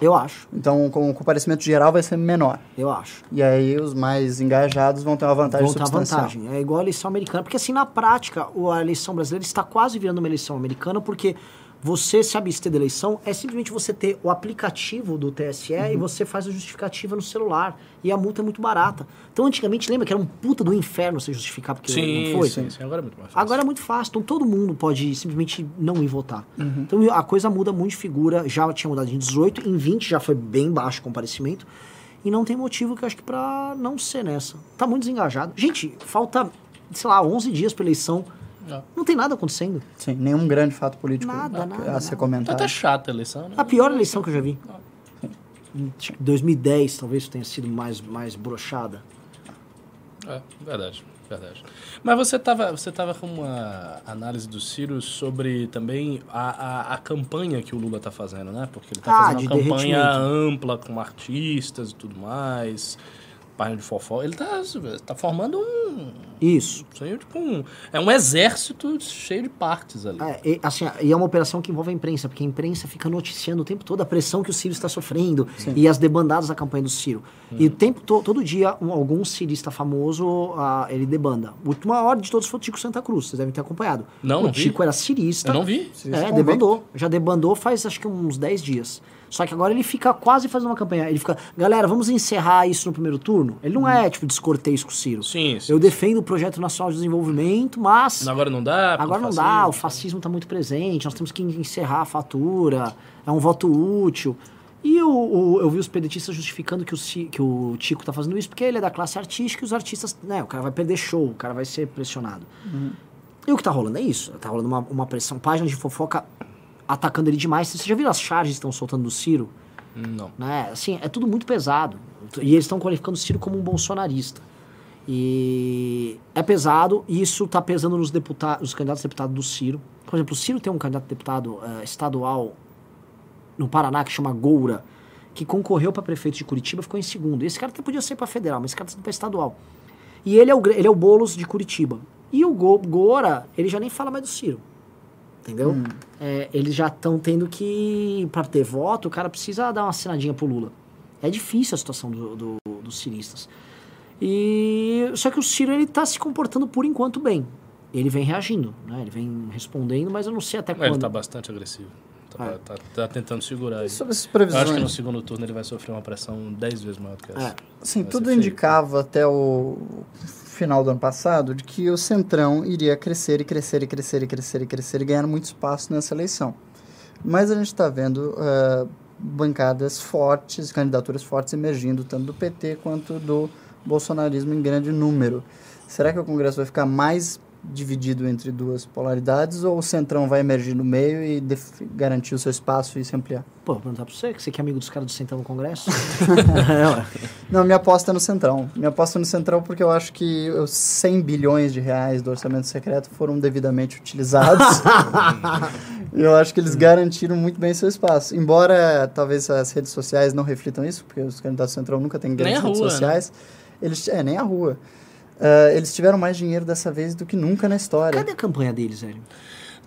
Eu acho, Então, com o comparecimento geral vai ser menor. eu acho. E aí os mais engajados vão ter uma vantagem Vão ter substancial. vantagem. É igual a eleição americana. Porque assim, na prática, a eleição brasileira está quase virando uma eleição americana, porque você se abster da eleição é simplesmente você ter o aplicativo do TSE e Uhum. você faz a justificativa no celular. E a multa é muito barata. Então, antigamente, lembra que era um puta do inferno você justificar porque Sim, não foi? sim, sim, agora é muito mais fácil. Agora é muito fácil, então todo mundo pode simplesmente não ir votar. Uhum. Então a coisa muda muito de figura, já tinha mudado em 18, em 20 já foi bem baixo o comparecimento, e não tem motivo que eu acho que pra não ser nessa. Tá muito desengajado. Gente, falta, sei lá, 11 dias pra eleição, É. não tem nada acontecendo. Sim, nenhum grande fato político Nada, a, nada, a ser nada. Tá comentado. até chata a eleição, né? A pior eleição que eu já vi. Em 2010 talvez tenha sido mais, mais brochada. É, verdade. Verdade. Mas você estava você tava com uma análise do Ciro sobre também a, a, a campanha que o Lula está fazendo, né? Porque ele está Ah, fazendo uma campanha ampla com artistas e tudo mais, página de fofó. Ele está tá formando um, Isso. tipo um, é um exército cheio de partes ali. É, e, assim, e é uma operação que envolve a imprensa, porque a imprensa fica noticiando o tempo todo a pressão que o Ciro está sofrendo e as debandadas da campanha do Ciro. E o tempo to- todo dia, um, algum cirista famoso, ah, ele debanda. O último maior de todos foi o Tico Santa Cruz, vocês devem ter acompanhado. Não, o não vi. Tico era cirista. Eu não vi. Cirista É, debandou. Já debandou faz acho que uns 10 dias. Só que agora ele fica quase fazendo uma campanha. Ele fica, galera, vamos encerrar isso no primeiro turno? Ele não é, tipo, descortês com o Ciro. Sim, sim. Eu defendo o Projeto Nacional de Desenvolvimento, mas Agora não dá. Agora não fascismo. dá, o fascismo está muito presente, nós temos que encerrar a fatura, é um voto útil. E o, o- eu vi os pedetistas justificando que o, que o Tico está fazendo isso porque ele é da classe artística e os artistas, né, o cara vai perder show, o cara vai ser pressionado. E o que tá rolando é isso, tá rolando uma, uma pressão, páginas de fofoca atacando ele demais. Você já viu as charges que estão soltando do Ciro? Não. né? Assim, é tudo muito pesado. E eles estão qualificando o Ciro como um bolsonarista. E é pesado, e isso está pesando nos, deputados, nos candidatos a deputado do Ciro. Por exemplo, o Ciro tem um candidato a deputado eh, estadual no Paraná que chama Goura, que concorreu para prefeito de Curitiba, ficou em segundo. Esse cara até podia ser para federal, mas esse cara está para estadual. E ele é o, ele é o Boulos de Curitiba. E o Go, Goura, ele já nem fala mais do Ciro. Entendeu? É, eles já estão tendo que, para ter voto, o cara precisa dar uma assinadinha pro Lula. É difícil a situação do, do- dos ciristas. E só que o Ciro ele tá se comportando por enquanto bem. Ele vem reagindo, né? Ele vem respondendo, mas eu não sei até Ele quando. tá bastante agressivo. Tá, É. tá- tá tentando segurar aí. Sobre essas Eu acho que no previsões, segundo turno ele vai sofrer uma pressão 10 vezes maior do que essa. É. sim, Vai tudo ser feio. indicava até o final do ano passado de que o Centrão iria crescer e crescer e crescer e crescer e crescer e ganhar muito espaço nessa eleição. Mas a gente está vendo ah, bancadas fortes, candidaturas fortes emergindo, tanto do PT quanto do bolsonarismo em grande número. Será que o Congresso vai ficar mais dividido entre duas polaridades ou o Centrão vai emergir no meio e garantir o seu espaço e se ampliar? Pô, vou perguntar pra você, que você que é amigo dos caras do Centrão no Congresso. <laughs> Não, minha aposta é no Centrão. Minha aposta é no Centrão porque eu acho que os 100 bilhões de reais do orçamento secreto foram devidamente utilizados. <laughs> e eu acho que eles garantiram muito bem seu espaço. Embora talvez as redes sociais não reflitam isso, porque os candidatos do Centrão nunca têm grandes redes rua, né? sociais. Eles, é, nem a rua. Ah, eles tiveram mais dinheiro dessa vez do que nunca na história. Cadê a campanha deles, velho?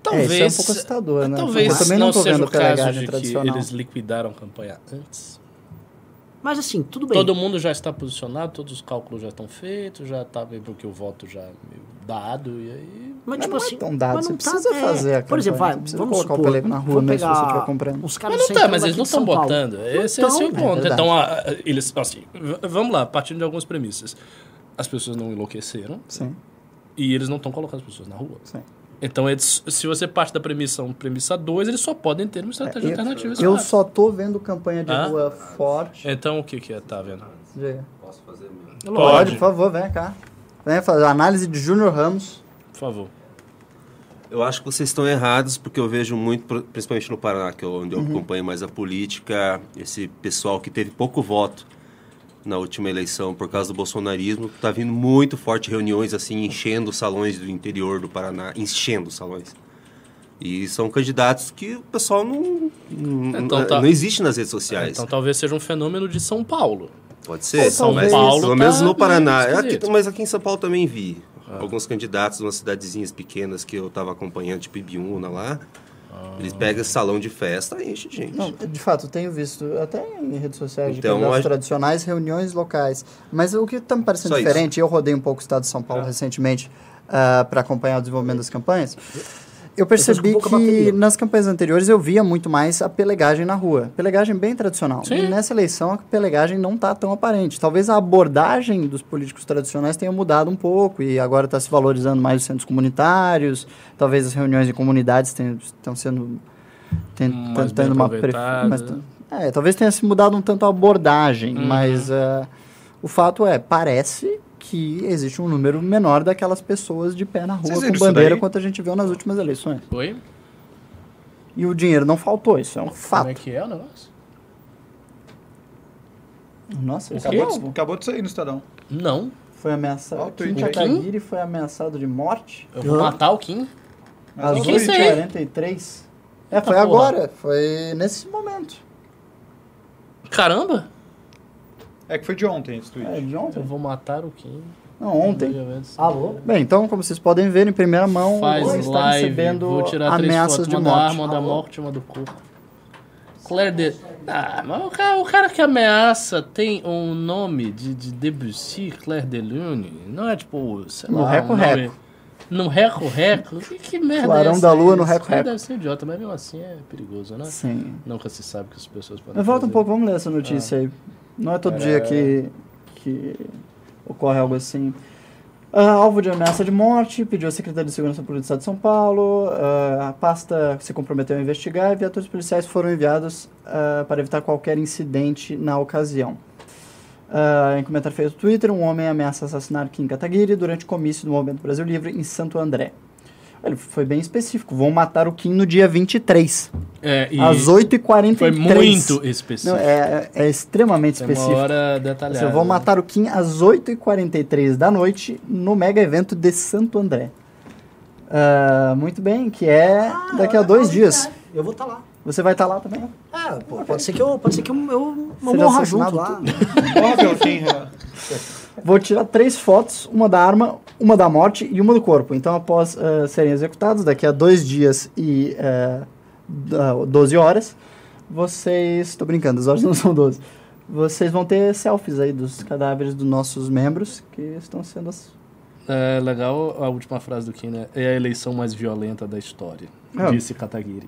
Talvez, é, isso é um pouco assustador, né? Talvez Eu também não, não tô seja vendo o caso de que tradicional. eles liquidaram a campanha antes. Mas assim, tudo bem. Todo mundo já está posicionado, todos os cálculos já estão feitos, já está bem porque o voto já é meio dado e aí... Mas, Mas tipo não é assim, tão dado, mas você não precisa tá, é. fazer a Por exemplo, vai, você precisa vamos colocar o supor, pelego na rua mesmo se você estiver comprando. Os caras Mas não tá, mas eles não estão botando. Esse, Não esse é o tão, ponto. verdade. então, a- eles, assim, vamos lá, partindo de algumas premissas. As pessoas não enlouqueceram Sim, e eles não estão colocando as pessoas na rua. sim. Então, eles, se você parte da premissa 1, premissa 2, eles só podem ter uma estratégia É, eu- alternativa. Eu só tô vendo campanha de Hã? rua forte. Então, o que que é, tá vendo? Posso fazer mesmo? Pode, Pode. por favor, vem cá. Vem fazer a análise de Júnior Ramos. Por favor. Eu acho que vocês estão errados, porque eu vejo muito, principalmente no Paraná, que é onde eu acompanho mais a política, esse pessoal que teve pouco voto na última eleição por causa do bolsonarismo, está vindo muito forte reuniões assim, enchendo os salões do interior do Paraná, enchendo os salões. E são candidatos que o pessoal não, não, Então tá. não existe nas redes sociais. Então, talvez seja um fenômeno de São Paulo. Pode ser, São mas Paulo pelo tá menos no meio Paraná. esquisito. Aqui- mas aqui em São Paulo também vi. Alguns candidatos de umas cidadezinhas pequenas que eu estava acompanhando, tipo Ibiúna lá. Eles pegam esse salão de festa e enche de gente. Não, de fato, eu tenho visto até em redes sociais Então, de acho- tradicionais, reuniões locais. Mas o que está me parecendo Só isso. diferente, eu rodei um pouco o estado de São Paulo recentemente para acompanhar o desenvolvimento das campanhas. Eu percebi que nas campanhas anteriores eu via muito mais a pelegagem na rua. Pelegagem bem tradicional. Sim. E nessa eleição a pelegagem não está tão aparente. Talvez a abordagem dos políticos tradicionais tenha mudado um pouco e agora está se valorizando mais os centros comunitários. Talvez as reuniões em comunidades tenham- estão sendo ten- Mais tendo bem uma prefe- mas- é, talvez tenha se mudado um tanto a abordagem, Uhum. mas eh, o fato é, parece que existe um número menor daquelas pessoas de pé na rua Vocês com bandeira quanto a gente viu nas últimas eleições. Oi? E o dinheiro não faltou, isso é um Como é fato. que é o negócio? Nossa, isso Acabou, de, acabou de sair no Estadão. Não. foi ameaçado. Ó, o Kim. Kataguiri foi ameaçado de morte Eu vou matar o Kim. às o que é isso aí? 8h43. É, foi porra. agora. Foi nesse momento. Caramba! É que foi de ontem esse tweet. É, de Eu ontem? vou matar o Kim. Não, ontem. Alô? Bem, então, como vocês podem ver, em primeira mão, Faz você está live, recebendo vou tirar três ameaças fotos, de uma da morte. arma, uma da morte, uma do corpo. Claire de... Ah, mas o cara, o cara que ameaça tem um nome de, de Debussy, Claire de Lune. Não é tipo, sei No lá, Reco um nome... Reco. No Reco Reco? Que, que merda Clarão é da Lua no Reco Reco. Deve ser idiota, mas mesmo assim é perigoso, né? Sim. Nunca se sabe o que as pessoas podem Mas volta um pouco, vamos ler essa notícia aí. Não é todo dia que, que ocorre algo assim. Ah, alvo de ameaça de morte, pediu a Secretaria de Segurança Pública do Estado de São Paulo. ah, a pasta se comprometeu a investigar e viaturas policiais foram enviados ah, para evitar qualquer incidente na ocasião. Em comentário feito no Twitter, um homem ameaça assassinar Kim Kataguiri durante o comício do Movimento Brasil Livre em Santo André. Ele foi bem específico. Vão matar o Kim no dia 23, É, e às 8h43. foi muito específico. Não, é, é extremamente Tem uma específico. hora detalhada. Você vão matar o Kim às 8h43 da noite no mega evento de Santo André. Ah, muito bem, que é daqui a dois dias. Eu vou estar lá. Você vai estar lá também? É, pô, pode ser que eu, pode ser que eu, eu morra junto lá. Morra pelo Kim, Renan. Vou tirar três fotos, uma da arma, uma da morte e uma do corpo. Então, após ah, serem executados, daqui a dois dias e ah, da- 12 horas, vocês... Estou brincando, as horas <laughs> não são 12. Vocês vão ter selfies aí dos cadáveres dos nossos membros que estão sendo... ass- É legal a última frase do Kim, né? É a eleição mais violenta da história. Ah. Disse Kataguiri.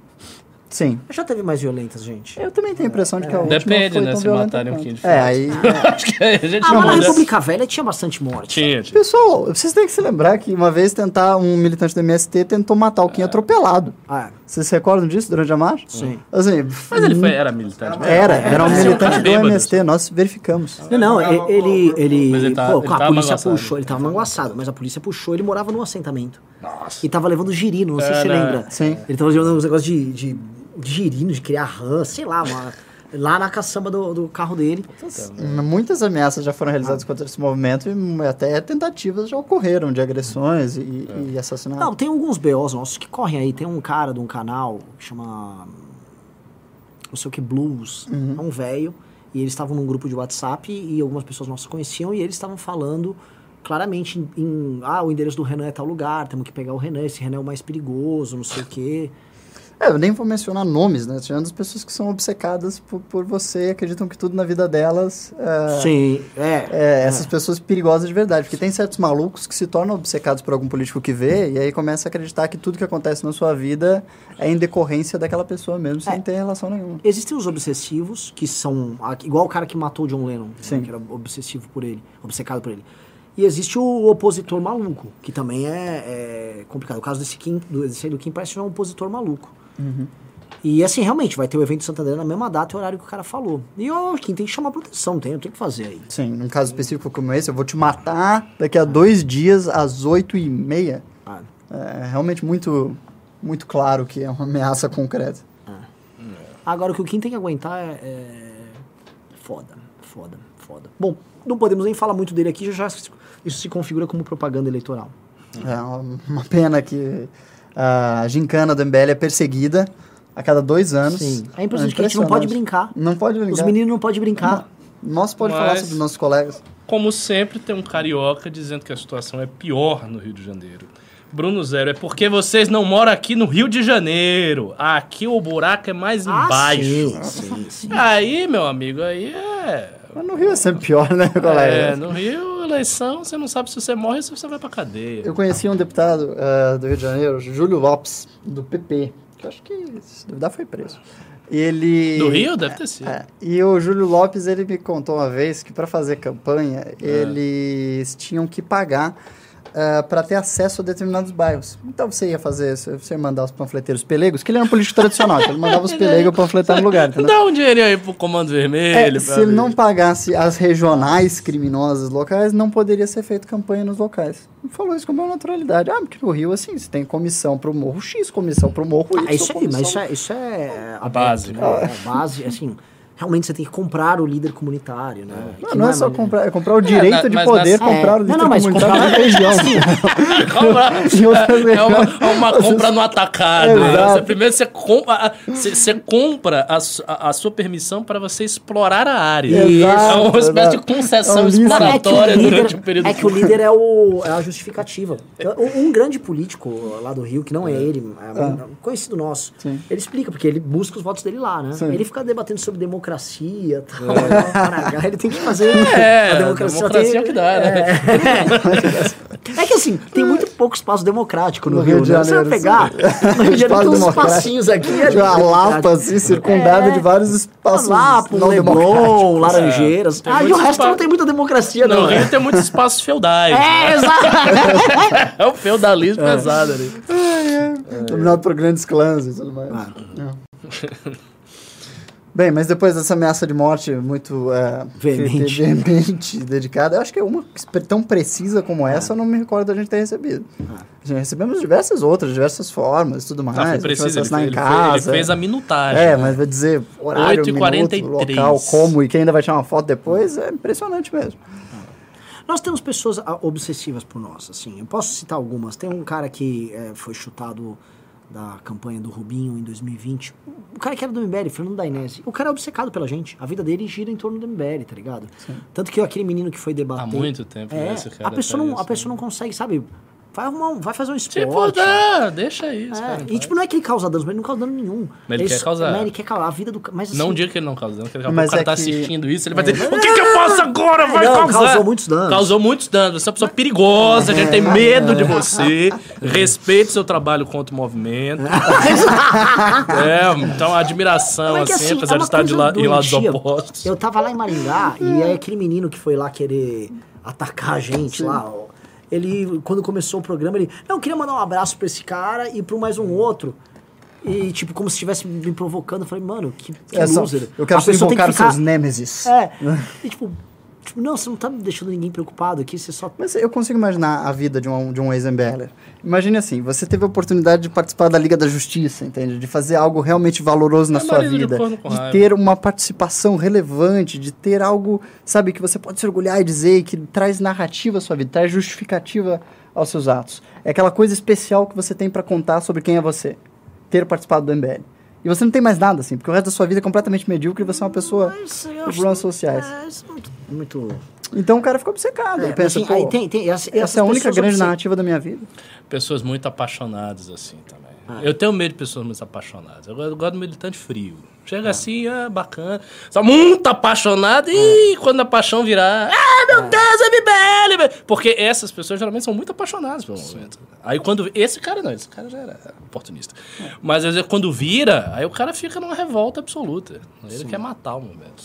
Sim. Já teve mais violentas, gente. Eu também tenho a impressão de que a última Depende, foi né, tão se violenta matarem um. Kim de É, aí... <laughs> Acho que a gente Ah, não mas na. República Velha tinha bastante morte. Tinha, tinha. Pessoal, vocês têm que se lembrar que uma vez tentar um militante do MST tentou matar o Kim atropelado. Ah, Vocês se recordam disso durante a marcha? sim. Assim, Mas ele foi, era militante? Era, era um Mas militante do. MST, nós verificamos. Não, não, ele. ele Mas ele tá- pô, ele a polícia manguaçado. puxou, ele tava manguaçado, mas a polícia puxou, ele morava num assentamento. Nossa. E tava levando girino, não sei se você Era- lembra. Sim. Ele tava levando uns negócios de girino, de criar rã, sei lá, uma- lá na caçamba do, do carro dele. Muitas ameaças já foram realizadas contra esse movimento e até tentativas já ocorreram de agressões e, e assassinatos. Não, tem alguns BOs nossos que correm aí. Tem um cara de um canal que chama. Não sei o que, Blues. É um velho. E eles estavam num grupo de WhatsApp e algumas pessoas nossas conheciam e eles estavam falando claramente em, em, Ah, o endereço do Renan é tal lugar, temos que pegar o Renan, esse Renan é o mais perigoso, não sei o quê. É, eu nem vou mencionar nomes, né? Tirando as pessoas que são obcecadas por, por você, acreditam que tudo na vida delas é, Sim, é. é, essas pessoas perigosas de verdade. Porque tem certos malucos que se tornam obcecados por algum político que vê e aí começa a acreditar que tudo que acontece na sua vida é em decorrência daquela pessoa mesmo, sem É. ter relação nenhuma. Existem os obsessivos, que são igual o cara que matou John Lennon, né, Sim. que era obsessivo por ele, obcecado por ele. E existe o opositor maluco, que também é, é complicado. O caso desse, Kim, do, desse do Kim parece que é um opositor maluco. E assim, realmente, vai ter o evento de Santander na mesma data e horário que o cara falou. E o Kim tem que chamar proteção, tem, tem que fazer aí. Sim, num caso específico como esse, eu vou te matar daqui a dois dias às oito e meia. Ah, É realmente muito, muito claro que é uma ameaça concreta. Agora, o que o Kim tem que aguentar é, é foda, foda, foda. Bom, não podemos nem falar muito dele aqui, já, já isso se configura como propaganda eleitoral. É uma pena que a gincana do MBL é perseguida a cada dois anos. Sim. É impressionante que a gente não pode brincar. Não pode brincar. Os meninos não podem brincar. Nós pode falar Mas- sobre nossos colegas. Como sempre, tem um carioca dizendo que a situação é pior no Rio de Janeiro. Bruno Zero, é porque vocês não moram aqui no Rio de Janeiro. Aqui o buraco é mais embaixo. Ah, sim, sim, sim. Aí, meu amigo, aí é. Mas no Rio é sempre pior, né, É, colega? no Rio, eleição, você não sabe se você morre ou se você vai pra cadeia. Eu conheci um deputado eh, do Rio de Janeiro, Júlio Lopes, do PP, que eu acho que, se duvidar, foi preso. E ele... Do Rio? Deve ter sido. É, e o Júlio Lopes, ele me contou uma vez que para fazer campanha, É. eles tinham que pagar para ter acesso a determinados bairros. Então você ia fazer, você ia mandar os panfleteiros pelegos, que ele era um político tradicional, então ele mandava os <laughs> pelegos panfletar no lugar, entendeu? Dá um dinheirinho aí pro Comando Vermelho. É, se ele não pagasse as regionais criminosas locais, não poderia ser feito campanha nos locais. Ele falou isso com uma naturalidade. Ah, porque no Rio, assim, você tem comissão pro Morro X, comissão pro Morro Y. Ah, isso aí, mas isso é, isso é A base, né? É base, assim, realmente você tem que comprar o líder comunitário, né? Não, Que não é só maneiro. comprar, é comprar o direito na- de mas poder comprar o É, líder não, não, mas comunitário comprar- na região. <laughs> <laughs> Outras É uma, é uma compra no atacado. né? Você, primeiro você compra, você, você compra a, a- a sua permissão para você explorar a área. Exato, é uma espécie de concessão É leasing. Não, é que o exploratória líder- durante um período É que o líder é, o, é a justificativa. Um, um grande político lá do Rio, que não é ele, é conhecido nosso, Sim. ele explica, porque ele busca os votos dele lá, né? Sim. Ele fica debatendo sobre democracia tal, Maragá, ele tem que fazer É, a a democracia. democracia é que dá, né? É. É que assim, tem muito pouco espaço democrático no, No Rio, Rio de né? Você vai Janeiro, pegar, <laughs> no Rio de Janeiro tem uns espacinhos aqui. ali, Tinha uma lapa assim, circundada É. de vários espaços Lapa, não Leblon, democráticos. Laranjeiras. tem ah, e o resto não tem muita democracia, No não. Rio tem muitos espaços feudais. É, <laughs> exato. <laughs> É o feudalismo pesado ali. Dominado por grandes clãs e tudo mais. Ah. É. Bem, mas depois dessa ameaça de morte muito é, Veemente. <laughs> veemente dedicada, eu acho que é uma tão precisa como essa, eu não me recordo da gente ter recebido. Já recebemos diversas outras, diversas formas e tudo mais. Ah, foi preciso. Ele, assinar ele, em fez- casa. ele fez a minutagem. É, né? mas vai dizer horário, 8h43. minuto, local, como e quem ainda vai tirar uma foto depois, é impressionante mesmo. Nós temos pessoas ah, obsessivas por nós, assim. Eu posso citar algumas. Tem um cara que eh, foi chutado da campanha do Rubinho em 2020. O cara que era do MBL, Fernando Dainese. O cara é obcecado pela gente. A vida dele gira em torno do MBL, tá ligado? Tanto que aquele menino que foi debater... Há muito tempo, É, né, esse cara a pessoa, tá não, isso, a pessoa não consegue, sabe? Vai, arrumar um- vai fazer um Tipo, esporte. dá, deixa isso, É, cara. e tipo, não é que ele causa danos, mas ele não causa dano nenhum. Mas ele quer só- causar. mas ele quer causar a vida do mas assim, Não diga que ele não causa dano, a Mas o cara é tá que- assistindo isso, ele vai dizer, o que, que eu faço agora? Vai Não, causar. causou muitos danos. Causou muitos danos. Você é uma pessoa perigosa, a gente tem medo de <laughs> você. Respeite seu trabalho contra o movimento. <laughs> é, então a admiração, Mas é que, assim, assim, apesar é de estar de, la em lados opostos. Eu tava lá em Maringá e aí aquele menino que foi lá querer atacar a gente lá, ó, ele, quando começou o programa, ele. Não, eu queria mandar um abraço pra esse cara e pro mais um outro. E, tipo, como se estivesse me provocando. Eu falei, mano, que, que É loser. eu quero A pessoa tem que invocar ficar- seus nêmesis. É. E, tipo, tipo, não, você não tá me deixando ninguém preocupado aqui, você só. Mas eu consigo imaginar a vida de um, de um ex-MBLer. Imagine assim, você teve a oportunidade de participar da Liga da Justiça, entende? De fazer algo realmente valoroso na É sua de vida. De raiva. ter uma participação relevante, de ter algo, sabe, que você pode se orgulhar e dizer que traz narrativa à sua vida, traz justificativa aos seus atos. É aquela coisa especial que você tem pra contar sobre quem é você. Ter participado do MBL. E você não tem mais nada, assim, porque o resto da sua vida é completamente medíocre e você é uma pessoa Mas eu por acho- problemas sociais. É, isso é muito. Então o cara ficou obcecado. É, ele pensa, assim, aí tem, tem, essa, essa é a única grande narrativa. narrativa da minha vida. Pessoas muito apaixonadas, assim, também. Ah. Eu tenho medo de pessoas muito apaixonadas. Eu gosto, eu gosto do militante frio. Chega assim, ah, bacana. Só muito apaixonado e quando a paixão virar, ah, meu Deus, é MBL! velho." Porque essas pessoas geralmente são muito apaixonadas pelo momento. Aí quando. Esse cara não, esse cara já era oportunista. Mas às vezes quando vira, aí o cara fica numa revolta absoluta. Ele quer matar o momento.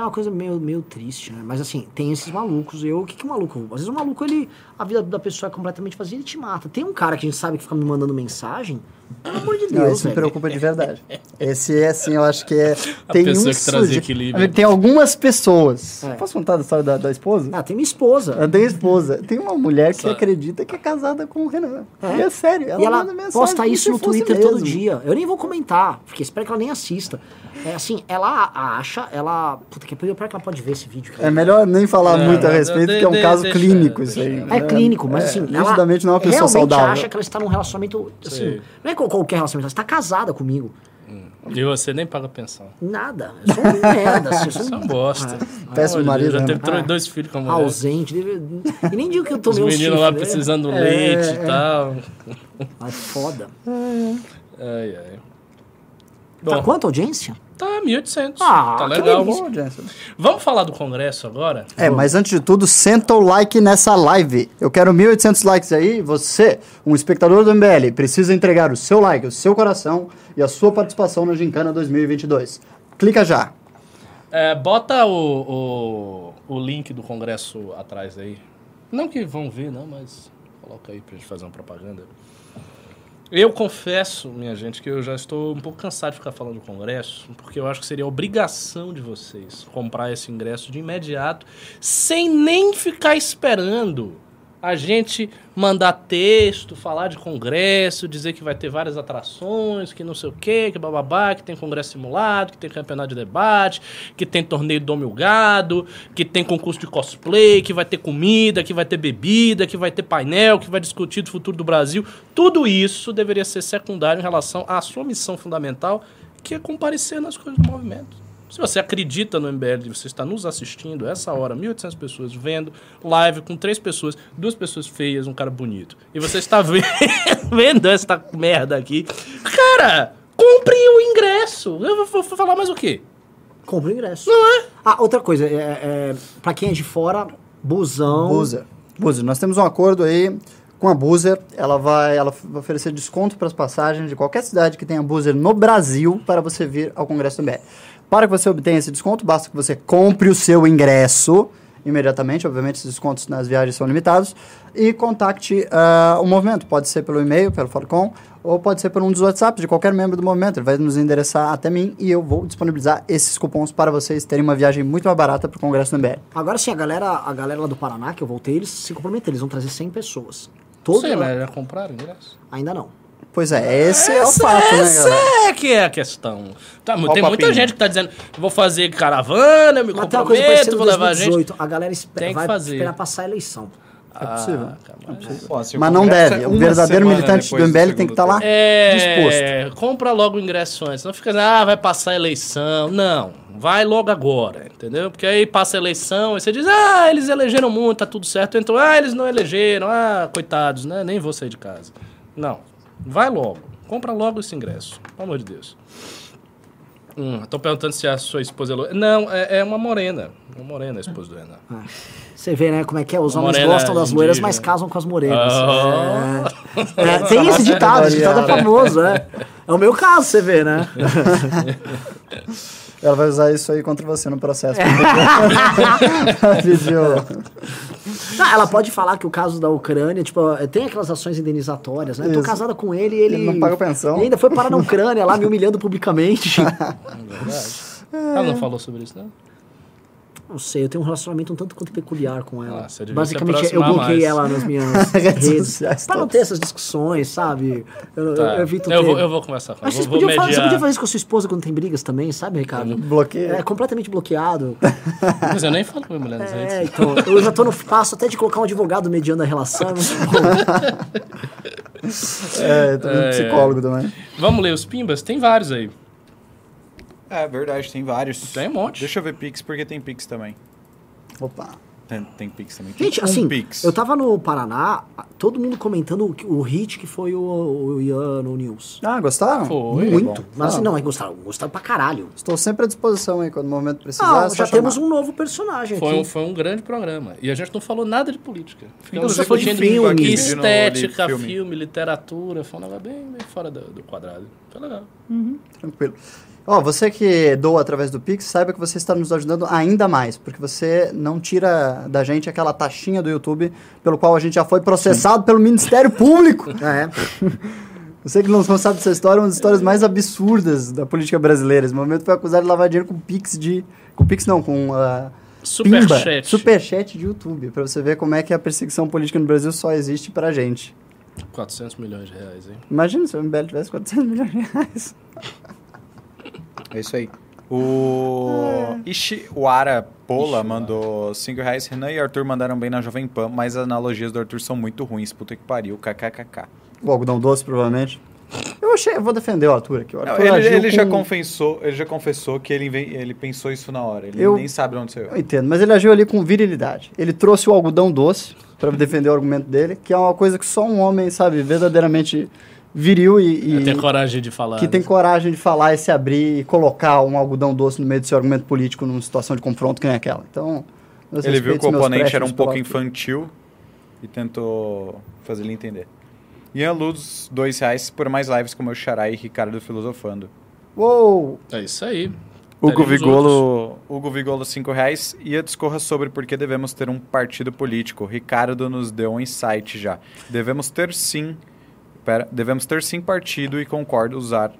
É uma coisa meio, meio triste, né? Mas assim, tem esses malucos. Eu, o que que é maluco? Às vezes o maluco, ele. A vida da pessoa é completamente vazia e ele te mata. Tem um cara que a gente sabe que fica me mandando mensagem. Pelo amor de Não, Deus, isso me preocupa de verdade. Esse é assim, eu acho que é. <laughs> Tem pessoa um que traz equilíbrio. Tem algumas pessoas. É. Posso contar da história da, da esposa? Ah, tem minha esposa. Tem esposa. Tem uma mulher que Só- acredita que é casada com o Renan. É. E é sério. Ela e ela manda mensagem posta isso no Twitter todo mesmo. dia. Eu nem vou comentar, porque espero que ela nem assista. É assim, ela acha, ela. Puta, que pior que ela pode ver esse vídeo. cara. É melhor nem falar É, muito a de- respeito, porque é um de- caso deixa- clínico deixa- isso aí. É né? Clínico, mas É, assim, nitidamente não é uma pessoa realmente saudável. acha que ela está num relacionamento, assim, Sim. não é qual- qualquer relacionamento, ela está casada comigo. E você nem paga pensão. Nada, eu sou um merda, assim, eu sou <laughs> Isso é um uma bosta. Péssimo Olha, marido, Já né? teve Ah. dois filhos com a mulher. ausente. deve- E nem digo que eu Os tomei um meninos chifre, lá né? precisando É, leite é. e tal. Ai, foda. Ai, ai. Tá Bom, quanto a audiência? Tá 1.800. Ah, tá que legal. Bom, Jensen. Vamos falar do Congresso agora? É, mas antes de tudo, senta o like nessa live. Eu quero 1.800 likes aí. Você, um espectador do MBL, precisa entregar o seu like, o seu coração e a sua participação na Gincana 2022. Clica já. É, bota o, o, o link do Congresso atrás aí. Não que vão ver, não, mas coloca aí pra gente fazer uma propaganda. Eu confesso, minha gente, que eu já estou um pouco cansado de ficar falando do Congresso, porque eu acho que seria obrigação de vocês comprar esse ingresso de imediato, sem nem ficar esperando a gente mandar texto, falar de congresso, dizer que vai ter várias atrações, que não sei o quê, que bababá, que tem congresso simulado, que tem campeonato de debate, que tem torneio do Dome Gado, que tem concurso de cosplay, que vai ter comida, que vai ter bebida, que vai ter painel, que vai discutir do futuro do Brasil. Tudo isso deveria ser secundário em relação à sua missão fundamental, que é comparecer nas coisas do movimento. Se você acredita no MBL, você está nos assistindo, essa hora, 1.800 pessoas vendo live com três pessoas, duas pessoas feias, um cara bonito. E você está <laughs> vendo, vendo essa merda aqui. Cara, compre o ingresso. Eu vou, vou falar mais o quê? Compra o ingresso. Não é? Ah, outra coisa, é, é, pra quem é de fora, busão. Buzer. Buzer, nós temos um acordo aí com a Buzer. Ela vai, ela vai oferecer desconto para as passagens de qualquer cidade que tenha Buzer no Brasil para você vir ao Congresso do MBL. Para que você obtenha esse desconto, basta que você compre o seu ingresso imediatamente. Obviamente, esses descontos nas viagens são limitados. E contacte ah, o movimento. Pode ser pelo e-mail, pelo Falcon, ou pode ser por um dos WhatsApps de qualquer membro do movimento. Ele vai nos endereçar até mim e eu vou disponibilizar esses cupons para vocês terem uma viagem muito mais barata para o Congresso do MBL. Agora sim, a galera, a galera lá do Paraná, que eu voltei, eles se comprometeram, eles vão trazer 100 pessoas. Todo Sei, mas já compraram ingresso? Ainda não. Pois é, esse é o Essa- fato, né, essa galera? é que é a questão. Tá, tem muita gente que tá dizendo, vou fazer caravana, eu me Mas comprometo, vou levar a gente. 2018. A galera espera, Tem que vai fazer. esperar passar a eleição. É possível. Ah, cara, mas- Pô, Mas não deve. é O verdadeiro militante do MBL tem que estar segundo lá turno. É, compra logo o ingresso antes. Não fica dizendo, ah, vai passar a eleição. Não, vai logo agora, entendeu? Porque aí passa a eleição, aí você diz, ah, eles elegeram muito, tá tudo certo. Então, ah, eles não elegeram, ah, coitados, né? Nem vou sair de casa. Não, vai logo. Compra logo esse ingresso, pelo amor de Deus. Hum, tô perguntando se a sua esposa é loira. Não, é, é uma morena. Uma morena a esposa do Renan. Você vê, né, como é que é? Os homens Morena gostam das loiras, indígena. mas casam com as morenas. Oh. É. É, tem esse ditado, esse ditado é famoso, é. É o meu caso, você vê, né? <laughs> Ela vai usar isso aí contra você no processo. Ela <laughs> pediu. Ah, ela pode falar que o caso da Ucrânia, tipo, tem aquelas ações indenizatórias, né? Tô Isso. casada com ele e ele. Ele não paga pensão. E ainda foi parar na Ucrânia lá, me humilhando publicamente. <laughs> Ela não falou sobre isso, não? Não sei, eu tenho um relacionamento um tanto quanto peculiar com ela. Ah, Basicamente, eu bloqueei mais. ela nas <laughs> minhas Redes Pra não todas. ter essas discussões, sabe? Eu, Tá. eu evito eu, ter. vou, eu vou conversar com ela. Você podia, fazer, você podia fazer isso com a sua esposa quando tem brigas também, sabe, Ricardo? Bloqueio. É completamente bloqueado. <laughs> Mas eu nem falo com a minha mulher nas É, redes. então, eu já tô no passo até de colocar um advogado mediando a relação. <laughs> é bom. É, É, psicólogo também. Vamos ler os pimbas? Tem vários aí. É verdade, tem vários. Tem um monte. Deixa eu ver Pix, porque tem Pix também. Opa. Tem, tem Pix também. Tem Gente, um assim, Pix. eu tava no Paraná, todo mundo comentando o, o hit que foi o, o Ian no News. Ah, gostaram? Foi. Muito. bom. Mas assim, Ah. não, é gostaram, gostaram pra caralho. Estou sempre à disposição aí quando o momento precisar. Ah, é já chamar. temos um novo personagem Foi aqui. um, foi um grande programa. E a gente não falou nada de política. Ficamos Inclusive, discutindo de filme, estética, filme. filme. literatura. Foi um negócio bem, bem fora do, do quadrado. Foi legal. Tranquilo. Ó, você que doa através do Pix, saiba que você está nos ajudando ainda mais, porque você não tira da gente aquela taxinha do YouTube pelo qual a gente já foi processado pelo Ministério Público. <laughs> É. <laughs> Você que não sabe dessa história, é uma das histórias mais absurdas da política brasileira. Esse momento foi acusado de lavar dinheiro com Pix de... Com Pix não, com... Uh, Superchat. Superchat de YouTube, pra você ver como é que a perseguição política no Brasil só existe pra gente. 400 milhões de reais, hein? Imagina se o MBL tivesse 400 milhões de reais. <laughs> É isso aí. O Ishiwara Pola mandou 5 reais. Renan e Arthur mandaram bem na Jovem Pan, mas as analogias do Arthur são muito ruins. Puta que pariu. KKKK. O algodão doce, provavelmente. Eu achei, eu vou defender o Arthur aqui. O Não, Arthur ele agiu ele já com- confessou, ele já confessou que ele, inven- ele pensou isso na hora. Ele Eu- nem sabe de onde saiu. Eu entendo, mas ele agiu ali com virilidade. Ele trouxe o algodão doce pra defender o argumento dele, que é uma coisa que só um homem, sabe, verdadeiramente viril e, e tenho coragem de falar. que tem coragem de falar e se abrir e colocar um algodão doce no meio do seu argumento político numa situação de confronto que nem aquela. Então, Ele viu que o oponente era um pouco infantil e tentou fazer ele entender. Ian Luz, dois reais por mais lives como o Xará e Ricardo Filosofando. Uou! É isso aí. Hugo Teremos Vigolo, Hugo Vigolo, 5 reais. E a discorra sobre por que devemos ter um partido político. Ricardo nos deu um insight já. Devemos ter sim. Pera, devemos ter sim partido e concordo usar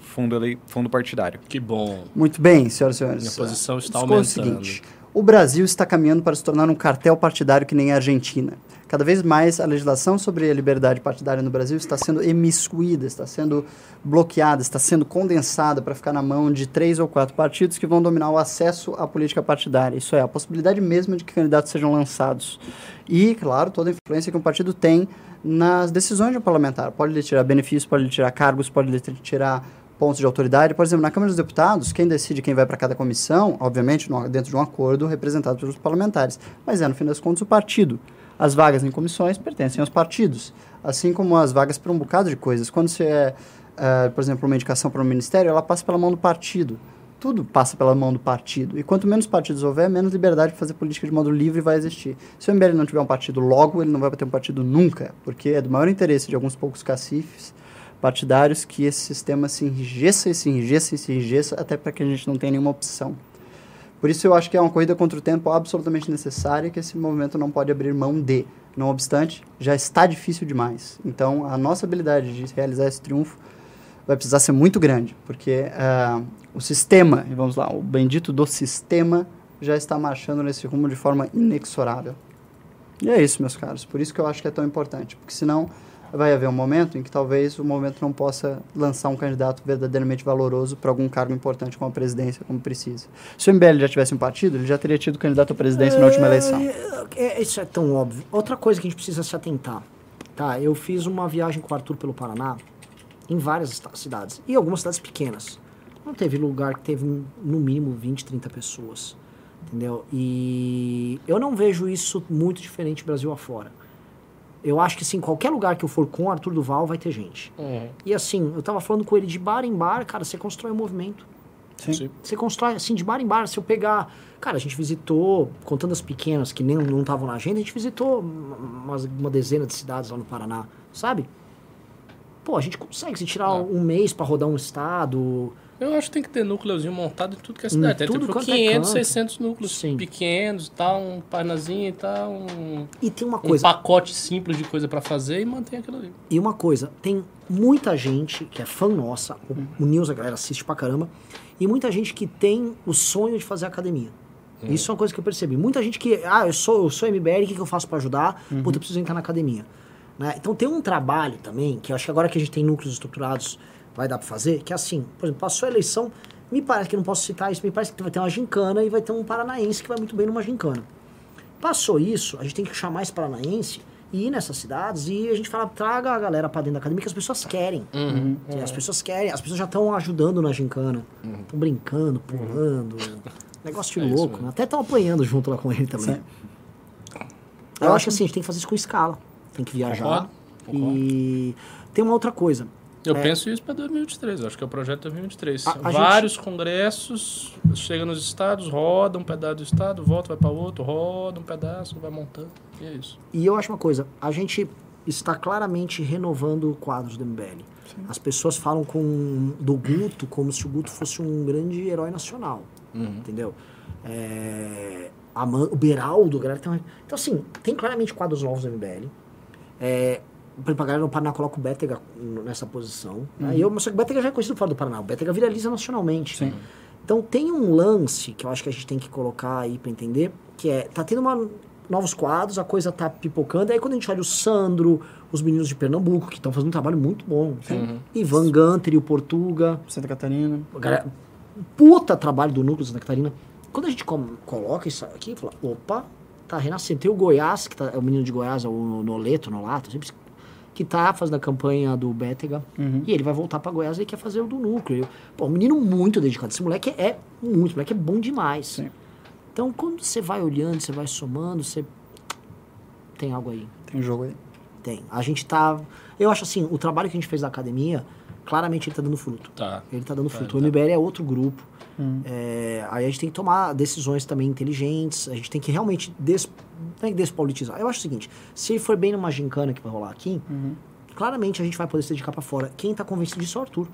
fundo, ele, fundo partidário. Que bom. Muito bem, senhoras e senhores. Minha posição está Discorra o aumentando. seguinte, o Brasil está caminhando para se tornar um cartel partidário que nem a Argentina. Cada vez mais a legislação sobre a liberdade partidária no Brasil está sendo emiscuída, está sendo bloqueada, está sendo condensada para ficar na mão de três ou quatro partidos que vão dominar o acesso à política partidária. Isso é, a possibilidade mesmo de que candidatos sejam lançados. E, claro, toda a influência que um partido tem nas decisões de um parlamentar. Pode lhe tirar benefícios, pode lhe tirar cargos, pode lhe tirar pontos de autoridade. Por exemplo, na Câmara dos Deputados, quem decide quem vai para cada comissão, obviamente, dentro de um acordo representado pelos parlamentares, mas é, no fim das contas, o partido. As vagas em comissões pertencem aos partidos, assim como as vagas para um bocado de coisas. Quando você é, eh, por exemplo, uma indicação para um ministério, ela passa pela mão do partido. Tudo passa pela mão do partido. E quanto menos partidos houver, menos liberdade para fazer política de modo livre vai existir. Se o MBL não tiver um partido logo, ele não vai ter um partido nunca, porque é do maior interesse de alguns poucos cacifes partidários que esse sistema se enrijeça e se enrijeça e se enrijeça até para que a gente não tenha nenhuma opção. Por isso eu acho que é uma corrida contra o tempo absolutamente necessária que esse movimento não pode abrir mão de. Não obstante, já está difícil demais. Então, a nossa habilidade de realizar esse triunfo vai precisar ser muito grande, porque ah, o sistema, e vamos lá, o bendito do sistema já está marchando nesse rumo de forma inexorável. E é isso, meus caros. Por isso que eu acho que é tão importante, porque senão vai haver um momento em que talvez o movimento não possa lançar um candidato verdadeiramente valoroso para algum cargo importante como a presidência, como precisa. Se o MBL já tivesse um partido, ele já teria tido candidato à presidência na última eleição. É, é, isso é tão óbvio. Outra coisa que a gente precisa se atentar. Tá, eu fiz uma viagem com o Arthur pelo Paraná, em várias cidades, e algumas cidades pequenas. Não teve lugar que teve no mínimo 20, 30 pessoas. Entendeu? E eu não vejo isso muito diferente Brasil afora. Eu acho que sim, qualquer lugar que eu for com o Arthur Duval vai ter gente. E assim, eu tava falando com ele de bar em bar, cara, você constrói um movimento. Sim. Você constrói assim de bar em bar. Se eu pegar. Cara, a gente visitou, contando as pequenas que nem não estavam na agenda, a gente visitou umas, uma dezena de cidades lá no Paraná, sabe? Pô, a gente consegue se tirar É. um mês pra rodar um estado. Eu acho que tem que ter núcleozinho montado em tudo que é cidade. Tem tudo tipo é 500, canto. 600 núcleos Sim. pequenos e tal, um parnazinho e tal, um, E tem uma um coisa. pacote simples de coisa pra fazer e mantém aquilo ali. E uma coisa, tem muita gente que é fã nossa, o, o News a galera assiste pra caramba, e muita gente que tem o sonho de fazer academia. Isso é uma coisa que eu percebi. Muita gente que, ah, eu sou, eu sou MBL, o que, que eu faço pra ajudar? Puta, eu preciso entrar na academia. Né? Então tem um trabalho também, que eu acho que agora que a gente tem núcleos estruturados, vai dar pra fazer, que é assim, por exemplo, passou a eleição, me parece que não posso citar isso, me parece que vai ter uma gincana e vai ter um paranaense que vai muito bem numa gincana. Passou isso, a gente tem que chamar esse paranaense e ir nessas cidades e a gente fala, traga a galera pra dentro da academia que as pessoas querem. Que As pessoas querem, as pessoas já estão ajudando na gincana. Estão brincando, pulando. Negócio de É louco. né? Até estão apanhando junto lá com ele também. Sim. Eu acho que assim, a gente tem que fazer isso com escala. Tem que viajar. Concordo, concordo. E tem uma outra coisa. Eu É. penso isso para 2023, eu acho que é o projeto 2023. A- a Vários congressos, chega nos estados, roda um pedaço do estado, volta, vai para outro, roda um pedaço, vai montando, e é isso. E eu acho uma coisa, a gente está claramente renovando quadros do MBL. As pessoas falam com do Guto como se o Guto fosse um grande herói nacional. Entendeu? É, Man- o Beraldo, a galera tem uma- Então, assim, tem claramente quadros novos do MBL. É, por exemplo, a galera no Paraná coloca o Bétega nessa posição. né? E eu, mas só que o Bétega já é conhecido fora do Paraná. O Bétega viraliza nacionalmente. Então tem um lance que eu acho que a gente tem que colocar aí pra entender, que é, tá tendo uma, novos quadros, a coisa tá pipocando. Aí quando a gente olha o Sandro, os meninos de Pernambuco, que estão fazendo um trabalho muito bom. Ivan Gunter e o Portuga. Santa Catarina. Galera, puta trabalho do núcleo de Santa Catarina. Quando a gente coloca isso aqui, fala, opa, tá renascendo. Tem o Goiás, que tá, é o menino de Goiás, é o Noleto, Nolato, sempre, que tá fazendo a campanha do Bétega. E ele vai voltar pra Goiás e quer fazer o do núcleo. Pô, um menino muito dedicado. Esse moleque é muito, esse moleque é bom demais. Sim. Então, quando você vai olhando, você vai somando, você tem algo aí. Tem jogo aí. Tem. A gente tá. Eu acho assim, o trabalho que a gente fez na academia, claramente ele tá dando fruto. Tá. Ele tá dando Tá, fruto. ele O MBL é outro grupo. É, aí a gente tem que tomar decisões também inteligentes. A gente tem que realmente des, não é que despolitizar. Eu acho o seguinte: se for bem numa gincana que vai rolar aqui, claramente a gente vai poder se dedicar pra fora. Quem tá convencido disso é o Arthur.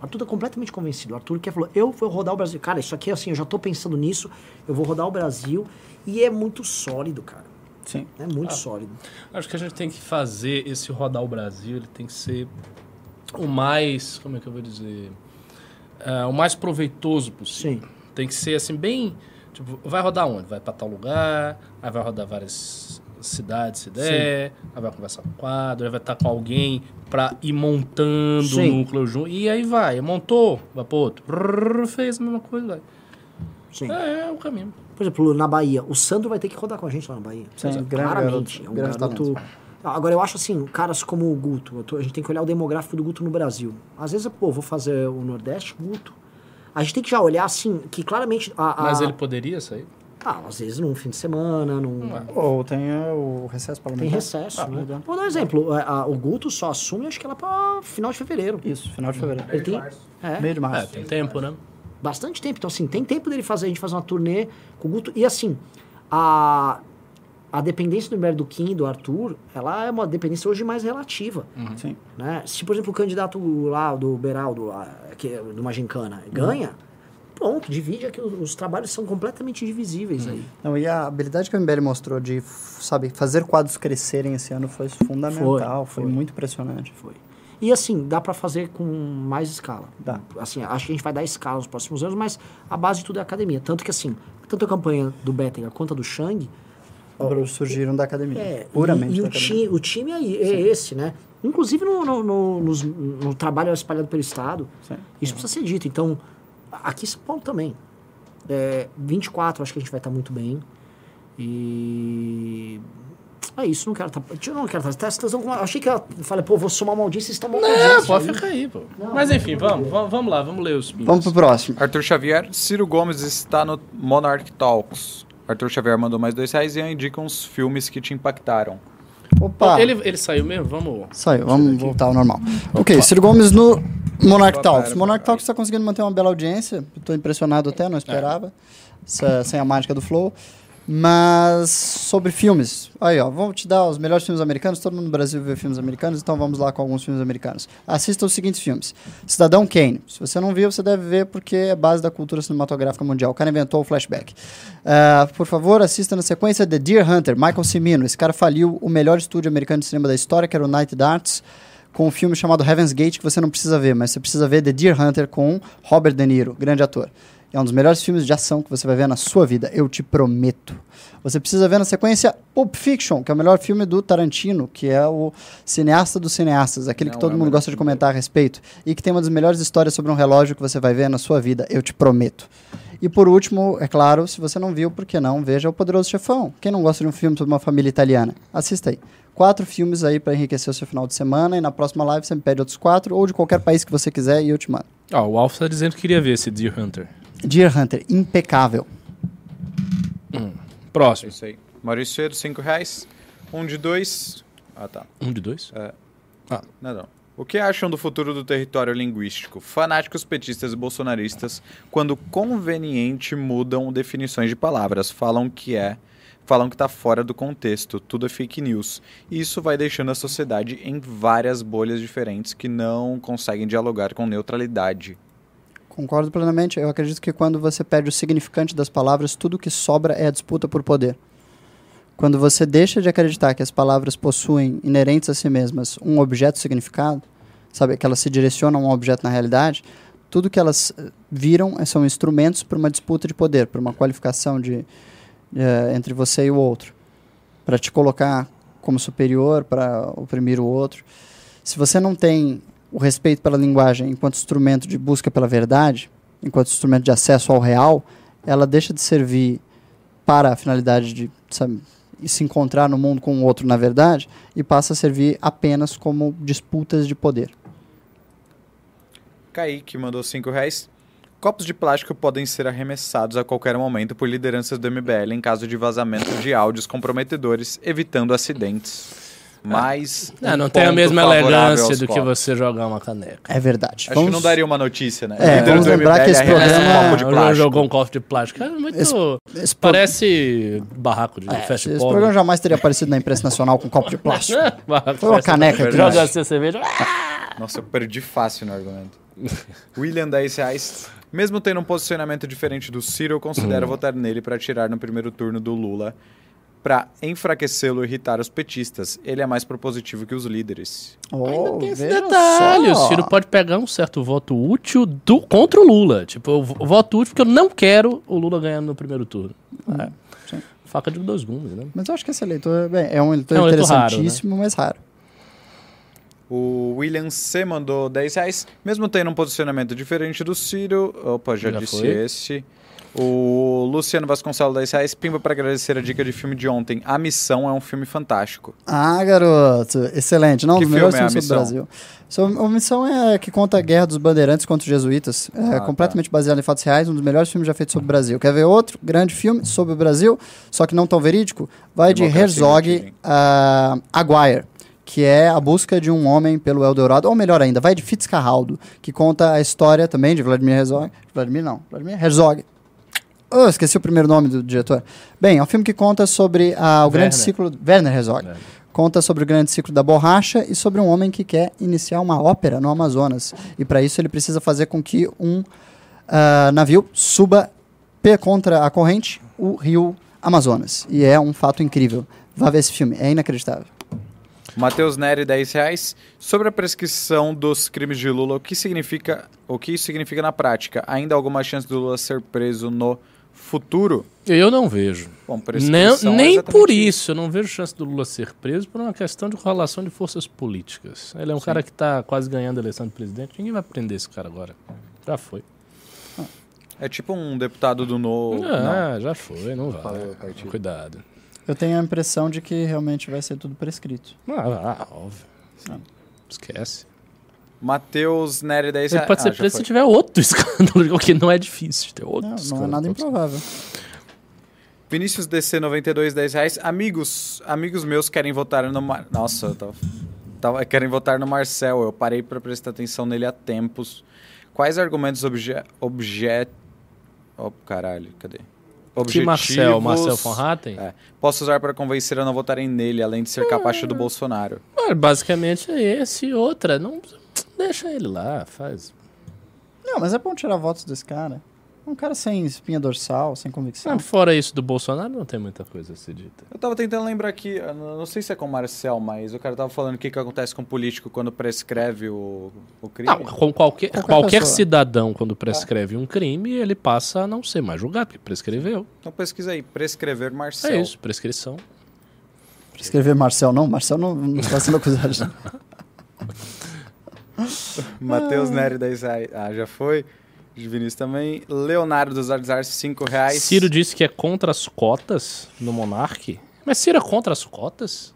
O Arthur tá completamente convencido. O Arthur que falou: eu vou rodar o Brasil. Cara, isso aqui assim, eu já tô pensando nisso. Eu vou rodar o Brasil. E é muito sólido, cara. Sim. É Ah. muito sólido. Acho que a gente tem que fazer esse rodar o Brasil, ele tem que ser o mais, como é que eu vou dizer, É, o mais proveitoso possível. Sim. Tem que ser assim bem, tipo, vai rodar onde? Vai para tal lugar, aí vai rodar várias cidade se der, aí vai conversar com o quadro, aí vai estar com alguém pra ir montando Sim. o núcleo junto. E aí vai, montou, vai pro outro. Brrr, fez a mesma coisa, vai. Sim. É, é o caminho. Por exemplo, na Bahia, o Sandro vai ter que rodar com a gente lá na Bahia. Sim, grande claramente. garoto, é um grande garoto. Agora, eu acho assim, caras como o Guto, eu tô- a gente tem que olhar o demográfico do Guto no Brasil. Às vezes, pô, vou fazer o Nordeste, Guto. A gente tem que já olhar assim, que claramente. A, a- Mas ele poderia sair? Ah, às vezes num fim de semana, num. Ou tem é, o recesso Tem parlamentar. recesso, Ah, né? Vou dar um exemplo. a- a- o Guto só assume, acho que lá pra final de fevereiro. Isso, final de fevereiro. Ele tem. É, Meio de É, março. tem tempo, né? bastante tempo. Então, assim, tem tempo dele fazer, a gente fazer uma turnê com o Guto. E assim, a, a dependência do Humberto do Kim e do Arthur, ela é uma dependência hoje mais relativa. Sim. Né? Se, por exemplo, o candidato lá do Beraldo, lá, que é do uma gincana, ganha, pronto, divide aqui. Os, os trabalhos são completamente divisíveis aí. Não, e a habilidade que o MBL mostrou de, sabe, fazer quadros crescerem esse ano foi fundamental, foi, foi. muito impressionante. Foi. E assim, dá pra fazer com mais escala. Dá. Assim, acho que a gente vai dar escala nos próximos anos, mas a base de tudo é a academia. Tanto que assim, tanto a campanha do Betting quanto a do Shang, Surgiram da academia. É, puramente e, e da o, academia. ti, o time aí é esse, né? Inclusive no, no, no, nos- no trabalho espalhado pelo Estado, Sim. isso precisa ser dito. Então, aqui em São Paulo também. É, 24, acho que a gente vai estar muito bem. E. É isso, não quero estar. Eu não quero estar. Vocês estão achei que eu falei, pô, vou somar uma audiência, vocês estão mal com a É, gente pode aí. ficar aí, pô. Mas enfim, vamos, vamos, vamos lá, vamos ler os. Vamos pro próximo. Arthur Xavier, Ciro Gomes está no Monarch Talks. Arthur Xavier mandou mais dois reais e indica uns filmes que te impactaram. Opa, Ele, ele saiu mesmo? Vamos. saiu, vamos voltar ao normal. Ok, Ciro Gomes no Monarch Opa, Talks. Monarch. Talks está conseguindo manter uma bela audiência. Estou impressionado até, não esperava. Essa- sem a mágica do Flow. Mas sobre filmes. Aí, ó, vou te dar os melhores filmes americanos. Todo mundo no Brasil vê filmes americanos, então vamos lá com alguns filmes americanos. Assista os seguintes filmes: Cidadão Kane. Se você não viu, você deve ver porque é base da cultura cinematográfica mundial. O cara inventou o flashback. Ah, por favor, assista na sequência The Deer Hunter, Michael Cimino. Esse cara faliu o melhor estúdio americano de cinema da história, que era o Night Arts, com um filme chamado Heaven's Gate, que você não precisa ver, mas você precisa ver The Deer Hunter com Robert De Niro, grande ator. É um dos melhores filmes de ação que você vai ver na sua vida, eu te prometo. Você precisa ver na sequência Pulp Fiction, que é o melhor filme do Tarantino, que é o cineasta dos cineastas, aquele que Não, todo é mundo gosta de comentar a respeito, e que tem uma das melhores histórias sobre um relógio que você vai ver na sua vida, eu te prometo. E por último, é claro, se você não viu, por que não, veja O Poderoso Chefão. Quem não gosta de um filme sobre uma família italiana? Assista aí. Quatro filmes aí para enriquecer o seu final de semana, e na próxima live você me pede outros quatro, ou de qualquer país que você quiser, e eu te mando. Ó, o Alf tá dizendo que queria ver esse Deer Hunter. Deer Hunter, impecável. É Próximo. isso aí. Maurício Cedo, cinco reais. Um de dois. Ah, tá. Um de dois? Não, não. O que acham do futuro do território linguístico? Fanáticos petistas e bolsonaristas, quando conveniente, mudam definições de palavras, falam que é, falam que está fora do contexto, tudo é fake news. E isso vai deixando a sociedade em várias bolhas diferentes que não conseguem dialogar com neutralidade. Concordo plenamente. Eu acredito que quando você perde o significante das palavras, tudo que sobra é a disputa por poder. Quando você deixa de acreditar que as palavras possuem, inerentes a si mesmas, um objeto significado, sabe, que elas se direcionam a um objeto na realidade, tudo que elas eh, viram eh, são instrumentos para uma disputa de poder, para uma qualificação de, eh, entre você e o outro, para te colocar como superior, para oprimir o outro. Se você não tem o respeito pela linguagem enquanto instrumento de busca pela verdade, enquanto instrumento de acesso ao real, ela deixa de servir para a finalidade de sabe, se encontrar no mundo com o outro na verdade e passa a servir apenas como disputas de poder. Kaique mandou cinco reais. Copos de plástico podem ser arremessados a qualquer momento por lideranças do MBL em caso de vazamento de áudios comprometedores, evitando acidentes. Mas. Não, um não tem a mesma elegância do que você jogar uma caneca. É verdade. Acho que não daria uma notícia, né? É, vamos lembrar MBL que esse programa- um copo de É, plástico. jogou um copo de plástico. É muito. Esse- esse pro- parece barraco de É, fast esse pobre. programa jamais teria aparecido na imprensa nacional com copo de plástico. <laughs> Foi uma caneca aqui, Joga né? assim a cerveja. <laughs> Nossa, eu perdi fácil no argumento. William, 10 reais. Mesmo tendo um posicionamento diferente do Ciro, eu considero votar nele para tirar no primeiro turno do Lula. Para enfraquecê-lo e irritar os petistas. Ele é mais propositivo que os líderes. Oh, Tem esse detalhe, só. o Ciro pode pegar um certo voto útil do, contra o Lula. Tipo, eu voto útil porque eu não quero o Lula ganhando no primeiro turno. É. sim. Faca de dois gumes, né? Mas eu acho que esse eleitor bem, é um eleitor É um eleitor raro, interessantíssimo, mas raro. O William C. mandou 10 reais. Mesmo tendo um posicionamento diferente do Ciro. Opa, já, Já disse foi. esse. O Luciano Vasconcelos, 10 reais. Pimba para agradecer a dica de filme de ontem. A Missão é um filme fantástico. Ah, garoto, excelente. Não, um Que dos melhores filme é filmes sobre o Brasil. So, a missão é que conta a guerra dos bandeirantes contra os jesuítas. É Ah, completamente baseado em fatos reais, um dos melhores filmes já feitos sobre o Brasil. Quer ver outro grande filme sobre o Brasil, só que não tão verídico? Vai de Democracia em Herzog a Aguirre, que é a busca de um homem pelo Eldorado, ou melhor ainda, vai de Fitzcarraldo, que conta a história também de Vladimir Herzog. Vladimir não, Vladimir Herzog. Oh, esqueci o primeiro nome do diretor. Bem, é um filme que conta sobre o grande Werner. ciclo. Werner Herzog. Werner. Conta sobre o grande ciclo da borracha e sobre um homem que quer iniciar uma ópera no Amazonas. E para isso ele precisa fazer com que um ah, navio suba contra a corrente o rio Amazonas. E é um fato incrível. Vá ver esse filme, é inacreditável. Matheus Neri, 10 reais. Sobre a prescrição dos crimes de Lula, o que significa, o que isso significa na prática? Ainda alguma chance do Lula ser preso no futuro? Eu não vejo. Bom, Nem, prescrição é nem exatamente por isso. Eu não vejo chance do Lula ser preso por uma questão de correlação de forças políticas. Ele é um cara que está quase ganhando a eleição de presidente. Ninguém vai prender esse cara agora. Já foi. É tipo um deputado do novo. Ah, já foi, não vai. Falou. Cuidado. Eu tenho a impressão de que realmente vai ser tudo prescrito. Ah, ah, óbvio. Esquece. Matheus Neri, 10 Ele pode Ah, ser preso se tiver outro <laughs> escândalo, o que não é difícil de ter outro Não, não é escândalo. nada improvável. Vinícius DC 92, 10 reais. Amigos, amigos meus querem votar no Mar... Nossa, eu tava... tava- querem votar no Marcel. Eu parei para prestar atenção nele há tempos. Quais argumentos obje... obje... Oh, caralho, cadê? Que Marcel, Marcel von Hatten? É, posso usar para convencer a não votarem nele, além de ser capacho do Bolsonaro. Ah, basicamente é esse e outra. Não, deixa ele lá, faz. Não, mas é bom tirar votos desse cara. É um cara sem espinha dorsal, sem convicção. Ah, fora isso do Bolsonaro, não tem muita coisa a ser dita. Eu tava tentando lembrar aqui, não não sei se é com o Marcel, mas o cara tava falando o que, que acontece com o político quando prescreve o, o crime. Não, com qualquer, Qualquer qualquer, cidadão, quando prescreve um crime, ele passa a não ser mais julgado, porque prescreveu. Então pesquisa aí, prescrever Marcel. É isso, prescrição. Escrever Marcel, não. Marcel não, não está sendo acusado. <laughs> <laughs> Matheus Nery, 10 reais. Ah, já foi. De Vinícius também. Leonardo dos Arzar, 5 reais. Ciro disse que é contra as cotas no Monarque. Mas Ciro é contra as cotas?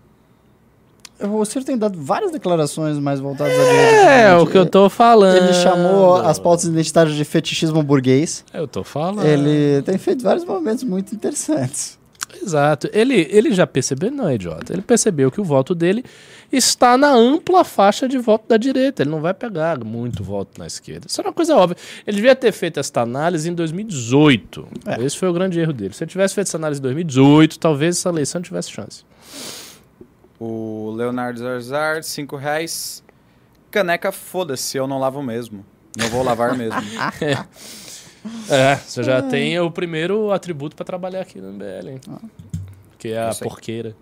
o Ciro tem dado várias declarações mais voltadas à direita. É, o que eu tô falando. Ele chamou as pautas identitárias de fetichismo burguês. Eu tô falando. Ele tem feito vários movimentos muito interessantes. Exato. Ele, ele já percebeu, não é idiota. Ele percebeu que o voto dele está na ampla faixa de voto da direita. Ele não vai pegar muito voto na esquerda. Isso é uma coisa óbvia. Ele devia ter feito esta análise em 2018. É. Esse foi o grande erro dele. Se ele tivesse feito essa análise em 2018, talvez essa eleição tivesse chance. O Leonardo Zarzar, 5 reais. Caneca, foda-se, eu não lavo mesmo. Não vou lavar mesmo. É, <laughs> você já tem o primeiro atributo para trabalhar aqui no MBL, hein? Que é a porqueira.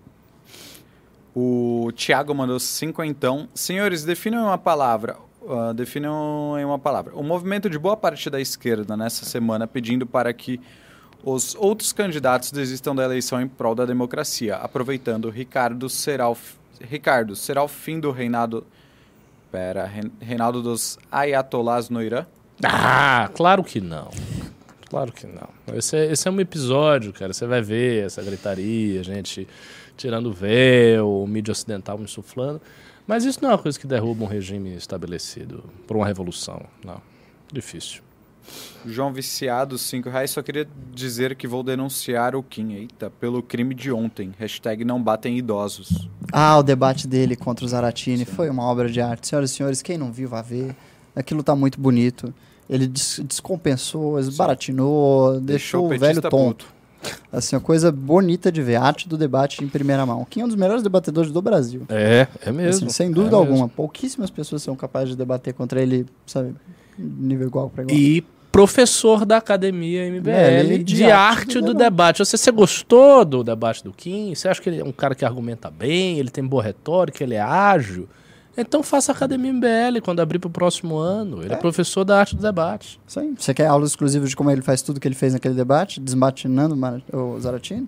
O Thiago mandou 5 então. Senhores, definam em uma palavra. ah, definam em uma palavra. O movimento de boa parte da esquerda nessa semana pedindo para que os outros candidatos desistam da eleição em prol da democracia, aproveitando Ricardo será o, f- Ricardo, será o fim do reinado Pera, reinado dos ayatolás no Irã? Ah, claro que não. Claro que não. Esse é, esse é um episódio, cara. Você vai ver essa gritaria, gente tirando véu, o mídia ocidental insuflando. Mas isso não é uma coisa que derruba um regime estabelecido por uma revolução. Não. Difícil. João Viciado, 5 reais. Só queria dizer que vou denunciar o Kim, eita, pelo crime de ontem. Hashtag não batem idosos. Ah, o debate dele contra o Zaratini foi uma obra de arte. Senhoras e senhores, quem não viu, vá ver. Aquilo tá muito bonito. Ele des- descompensou, esbaratinou, deixou, o velho tonto. Assim, uma coisa bonita de ver. Arte do debate em primeira mão. Quem é um dos melhores debatedores do Brasil. É, é mesmo. Assim, sem dúvida É alguma. mesmo. Pouquíssimas pessoas são capazes de debater contra ele, sabe, nível igual para igual. E professor da academia MBL MBL de, de arte, arte do, do debate. Você, você gostou do debate do Kim? Você acha que ele é um cara que argumenta bem, ele tem boa retórica, ele é ágil? Então faça academia MBL quando abrir para o próximo ano. Ele é. professor da arte do debate. Aí. Você quer aulas exclusivas de como ele faz tudo que ele fez naquele debate, desbatinando o Mar- o Zaratini?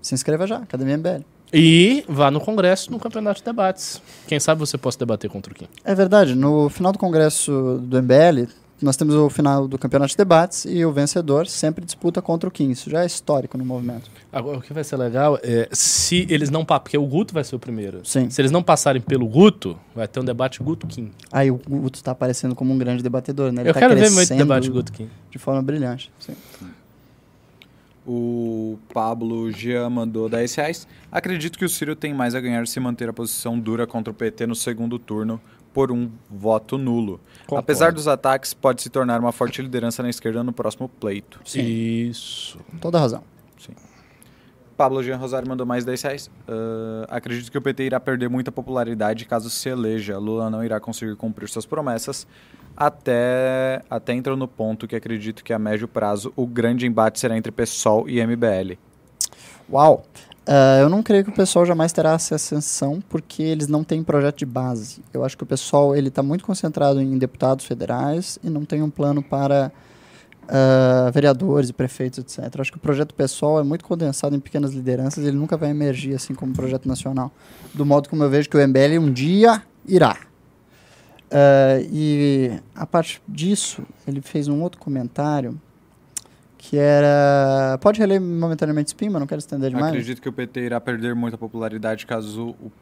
Se inscreva já, Academia MBL. E vá no congresso, no campeonato de debates. Quem sabe você possa debater contra o Kim. É verdade, no final do congresso do MBL, nós temos o final do campeonato de debates e o vencedor sempre disputa contra o Kim. Isso já é histórico no movimento. Agora, o que vai ser legal é se eles não pa- porque o Guto vai ser o primeiro. Sim. Se eles não passarem pelo Guto, vai ter um debate Guto-Kim. Aí o Guto está aparecendo como um grande debatedor, né? Ele Eu tá quero ver muito debate Guto-Kim. de forma brilhante. Sim. O Pablo Jean mandou 10 reais. Acredito que o Ciro tem mais a ganhar se manter a posição dura contra o PT no segundo turno por um voto nulo. Concordo. Apesar dos ataques, pode se tornar uma forte liderança na esquerda no próximo pleito. Isso. Com toda razão. Pablo Jean Rosário mandou mais 10 reais. Ah, acredito que o PT irá perder muita popularidade caso se eleja. Lula não irá conseguir cumprir suas promessas. Até, até entrou no ponto que acredito que a médio prazo o grande embate será entre PSOL e MBL. Uau! Ah, eu não creio que o pessoal jamais terá essa ascensão porque eles não têm projeto de base. Eu acho que o pessoal ele está muito concentrado em deputados federais e não tem um plano para ah, vereadores e prefeitos, etc. Eu acho que o projeto pessoal é muito condensado em pequenas lideranças. Ele nunca vai emergir assim como projeto nacional, do modo como eu vejo que o MBL um dia irá. Ah, e a parte disso, ele fez um outro comentário que era. Pode reler momentaneamente Spin, mas não quero estender demais. Acredito que o PT irá perder muita popularidade caso o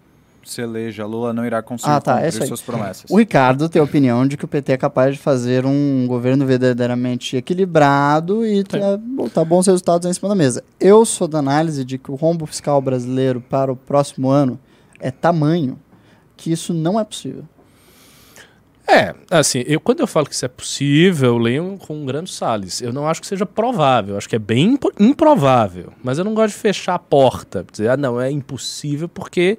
se eleja. Lula não irá conseguir Ah, tá, é cumprir aí. suas promessas. O Ricardo tem a opinião de que o PT é capaz de fazer um governo verdadeiramente equilibrado e tá- botar bons resultados em cima da mesa. Eu sou da análise de que o rombo fiscal brasileiro para o próximo ano é tamanho que isso não é possível. É, assim, eu, quando eu falo que isso é possível, eu leio com um grande Salles. Eu não acho que seja provável, eu acho que é bem improvável. Mas eu não gosto de fechar a porta, dizer, ah, não, é impossível, porque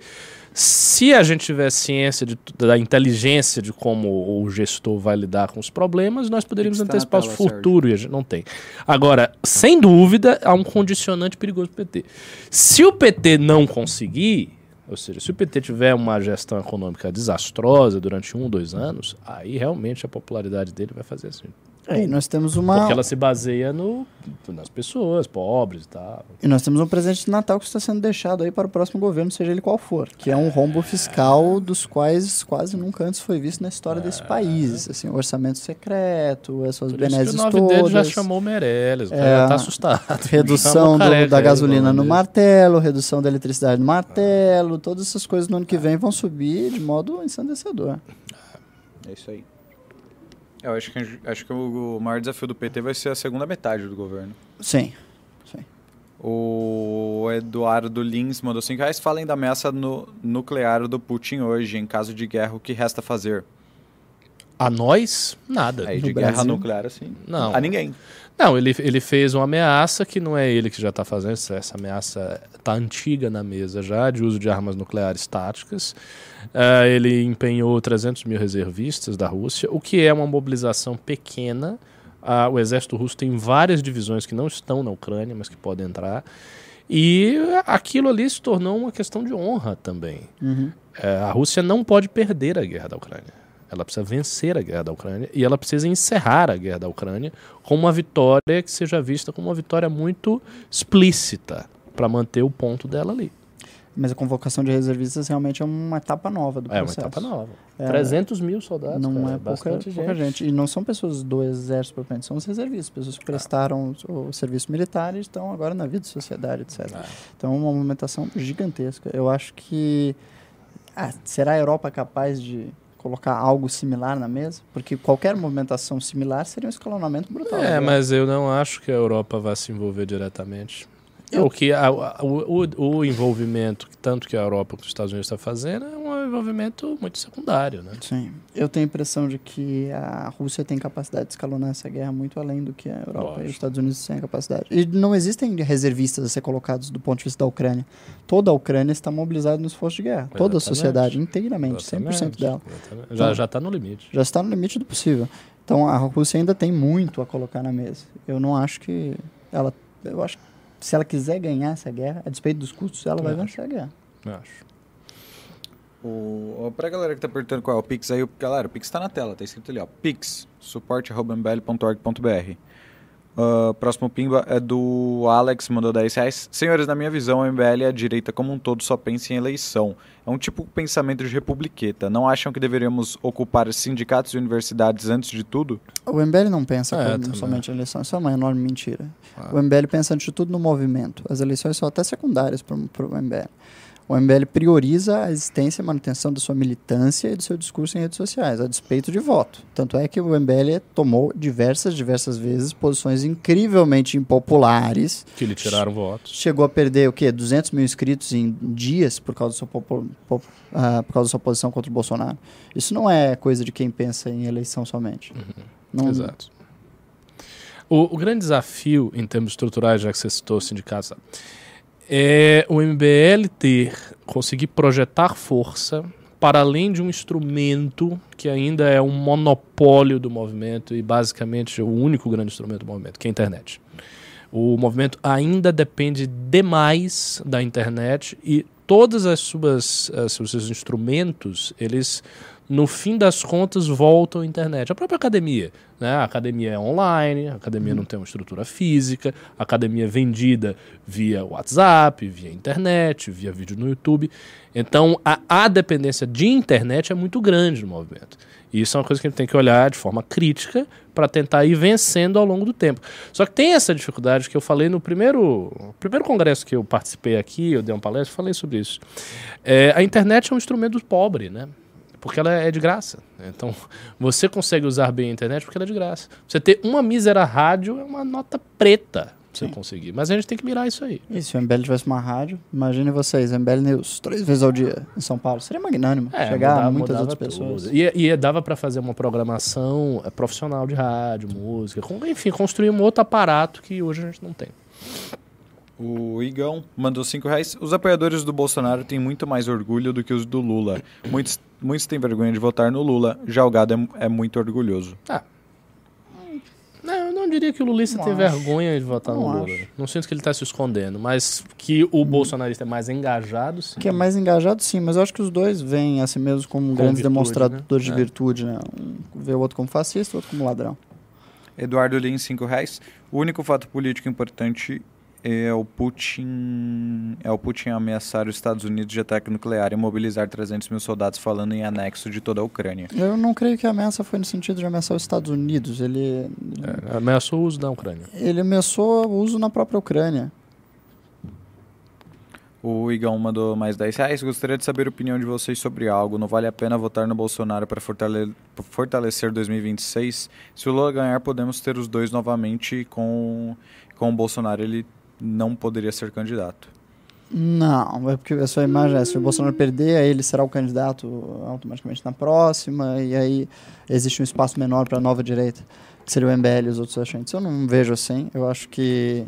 se a gente tiver ciência de da inteligência de como o gestor vai lidar com os problemas, nós poderíamos antecipar o futuro e a gente não tem. Agora, sem dúvida, há um condicionante perigoso para o PT. Se o PT não conseguir, ou seja, se o PT tiver uma gestão econômica desastrosa durante um, dois anos, aí realmente a popularidade dele vai fazer assim. E nós temos uma. Porque ela se baseia no, nas pessoas pobres e tal. E nós temos um presente de Natal que está sendo deixado aí para o próximo governo, seja ele qual for, que é um rombo fiscal dos quais quase nunca antes foi visto na história desse país. Assim, o orçamento secreto, essas Por isso que o benesses nove dele já todas. chamou o Meirelles, o cara É, já tá assustado. <laughs> Redução do- da gasolina no martelo, redução da eletricidade no martelo, todas essas coisas no ano que vem vão subir de modo ensandecedor. É isso aí. Eu acho que, acho que o, maior desafio do PT vai ser a segunda metade do governo. Sim. O Eduardo Lins mandou 5 reais. Falem da ameaça no- nuclear do Putin hoje. Em caso de guerra, o que resta fazer? A nós, nada. Aí, No de guerra Brasil? nuclear, assim. Não. A ninguém. Não, ele, ele fez uma ameaça que não é ele que já está fazendo, essa, essa ameaça está antiga na mesa já, de uso de armas nucleares táticas. Ah, ele empenhou 300 mil reservistas da Rússia, o que é uma mobilização pequena. Ah, o exército russo tem várias divisões que não estão na Ucrânia, mas que podem entrar. E aquilo ali se tornou uma questão de honra também. Uhum. É, a Rússia não pode perder a guerra da Ucrânia. Ela precisa vencer a guerra da Ucrânia e ela precisa encerrar a guerra da Ucrânia com uma vitória que seja vista como uma vitória muito explícita para manter o ponto dela ali. Mas a convocação de reservistas realmente é uma etapa nova do É uma processo. etapa nova. É, 300 mil soldados. Não cara, é pouca, bastante pouca gente. E não são pessoas do exército propriamente, são os reservistas, pessoas que prestaram o serviço militar e estão agora na vida de sociedade, etc. Ah. Então é uma movimentação gigantesca. Eu acho que. ah, será a Europa capaz de colocar algo similar na mesa? Porque qualquer movimentação similar seria um escalonamento brutal. É, né? mas eu não acho que a Europa vai se envolver diretamente. O, que a- a- o, o- envolvimento, que tanto que a Europa quanto os Estados Unidos está fazendo, é um envolvimento muito secundário. Né? Sim. Eu tenho a impressão de que a Rússia tem capacidade de escalonar essa guerra muito além do que a Europa e Lógico. os Estados Unidos têm a capacidade. E não existem reservistas a ser colocados do ponto de vista da Ucrânia. Toda a Ucrânia está mobilizada no esforço de guerra. Toda a Exatamente. sociedade, inteiramente, 100% Exatamente, dela. exatamente. Já, já está no limite. Já está no limite do possível. Então a Rússia ainda tem muito a colocar na mesa. Eu não acho que ela. Eu acho que se ela quiser ganhar essa guerra, a despeito dos custos, ela vai Eu vencer a guerra. Eu acho. O, o- pra galera que tá perguntando qual é o Pix aí, o- galera, o Pix tá na tela, tá escrito ali, ó. Pix, suporte.mbl.org.br. Ah, próximo pimba é do Alex, mandou 10 reais. Senhores, na minha visão, a MBL e a direita como um todo só pensa em eleição. É um tipo de pensamento de republiqueta. Não acham que deveríamos ocupar sindicatos e universidades antes de tudo? O MBL não pensa É, como somente em eleição, isso é uma enorme mentira. Ah. O MBL pensa antes de tudo no movimento. As eleições são até secundárias para o MBL. O MBL prioriza a existência e manutenção da sua militância e do seu discurso em redes sociais, a despeito de voto. Tanto é que o MBL tomou diversas, diversas vezes posições incrivelmente impopulares. Que lhe tiraram votos. Chegou a perder o quê? 200 mil inscritos em dias por causa, da sua, popo- po- ah, por causa da sua posição contra o Bolsonaro. Isso não é coisa de quem pensa em eleição somente. Não, Exato. O, o grande desafio em termos estruturais, já que você citou os sindicatos? É o MBL ter, conseguir projetar força para além de um instrumento que ainda é um monopólio do movimento e basicamente o único grande instrumento do movimento, que é a internet. O movimento ainda depende demais da internet e todas as suas, as- os seus instrumentos, eles no fim das contas voltam à internet. A própria academia, né? A academia é online, a academia não tem uma estrutura física, a academia é vendida via WhatsApp, via internet, via vídeo no YouTube. Então, a, a dependência de internet é muito grande no movimento. E isso é uma coisa que a gente tem que olhar de forma crítica para tentar ir vencendo ao longo do tempo. Só que tem essa dificuldade que eu falei no primeiro, primeiro congresso que eu participei aqui, eu dei uma palestra, falei sobre isso. É, a internet é um instrumento pobre, né? Porque ela é de graça. Então, <laughs> você consegue usar bem a internet porque ela é de graça. Você ter uma mísera rádio é uma nota preta pra você conseguir. Mas a gente tem que mirar isso aí. E se o MBL tivesse uma rádio, imagine vocês, MBL News, três vezes ao dia em São Paulo. Seria magnânimo. chegar É, mudava- a muitas outras tudo. pessoas. E, e dava para fazer uma programação é, profissional de rádio, música, com- enfim, construir um outro aparato que hoje a gente não tem. O Igão mandou 5 reais. Os apoiadores do Bolsonaro têm muito mais orgulho do que os do Lula. Muitos, muitos têm vergonha de votar no Lula. Já o gado é, é muito orgulhoso. Não, eu não diria que o lulista Não tem acho. vergonha de votar Não no Lula. acho. Não sinto que ele está se escondendo, mas que o bolsonarista é mais engajado, sim. Que é mais engajado, sim, mas eu acho que os dois veem a si mesmos como grandes virtude, demonstradores né? de É. virtude, né? Um vê o outro como fascista, o outro como ladrão. Eduardo Lins, 5 reais. O único fato político importante é o Putin é o Putin ameaçar os Estados Unidos de ataque nuclear e mobilizar 300 mil soldados falando em anexo de toda a Ucrânia. Eu não creio que a ameaça foi no sentido de ameaçar os Estados Unidos. Ele, É, ameaçou o uso da Ucrânia. ele ameaçou o uso na própria Ucrânia. O Igão mandou mais 10 reais. Gostaria de saber a opinião de vocês sobre algo. Não vale a pena votar no Bolsonaro para fortale fortalecer 2026? Se o Lula ganhar, podemos ter os dois novamente. Com, com o Bolsonaro, ele não poderia ser candidato. Não, é porque a sua imagem é, se o Bolsonaro perder, aí ele será o candidato automaticamente na próxima, e aí existe um espaço menor para a nova direita, que seria o MBL e os outros agentes. Eu não vejo assim, eu acho que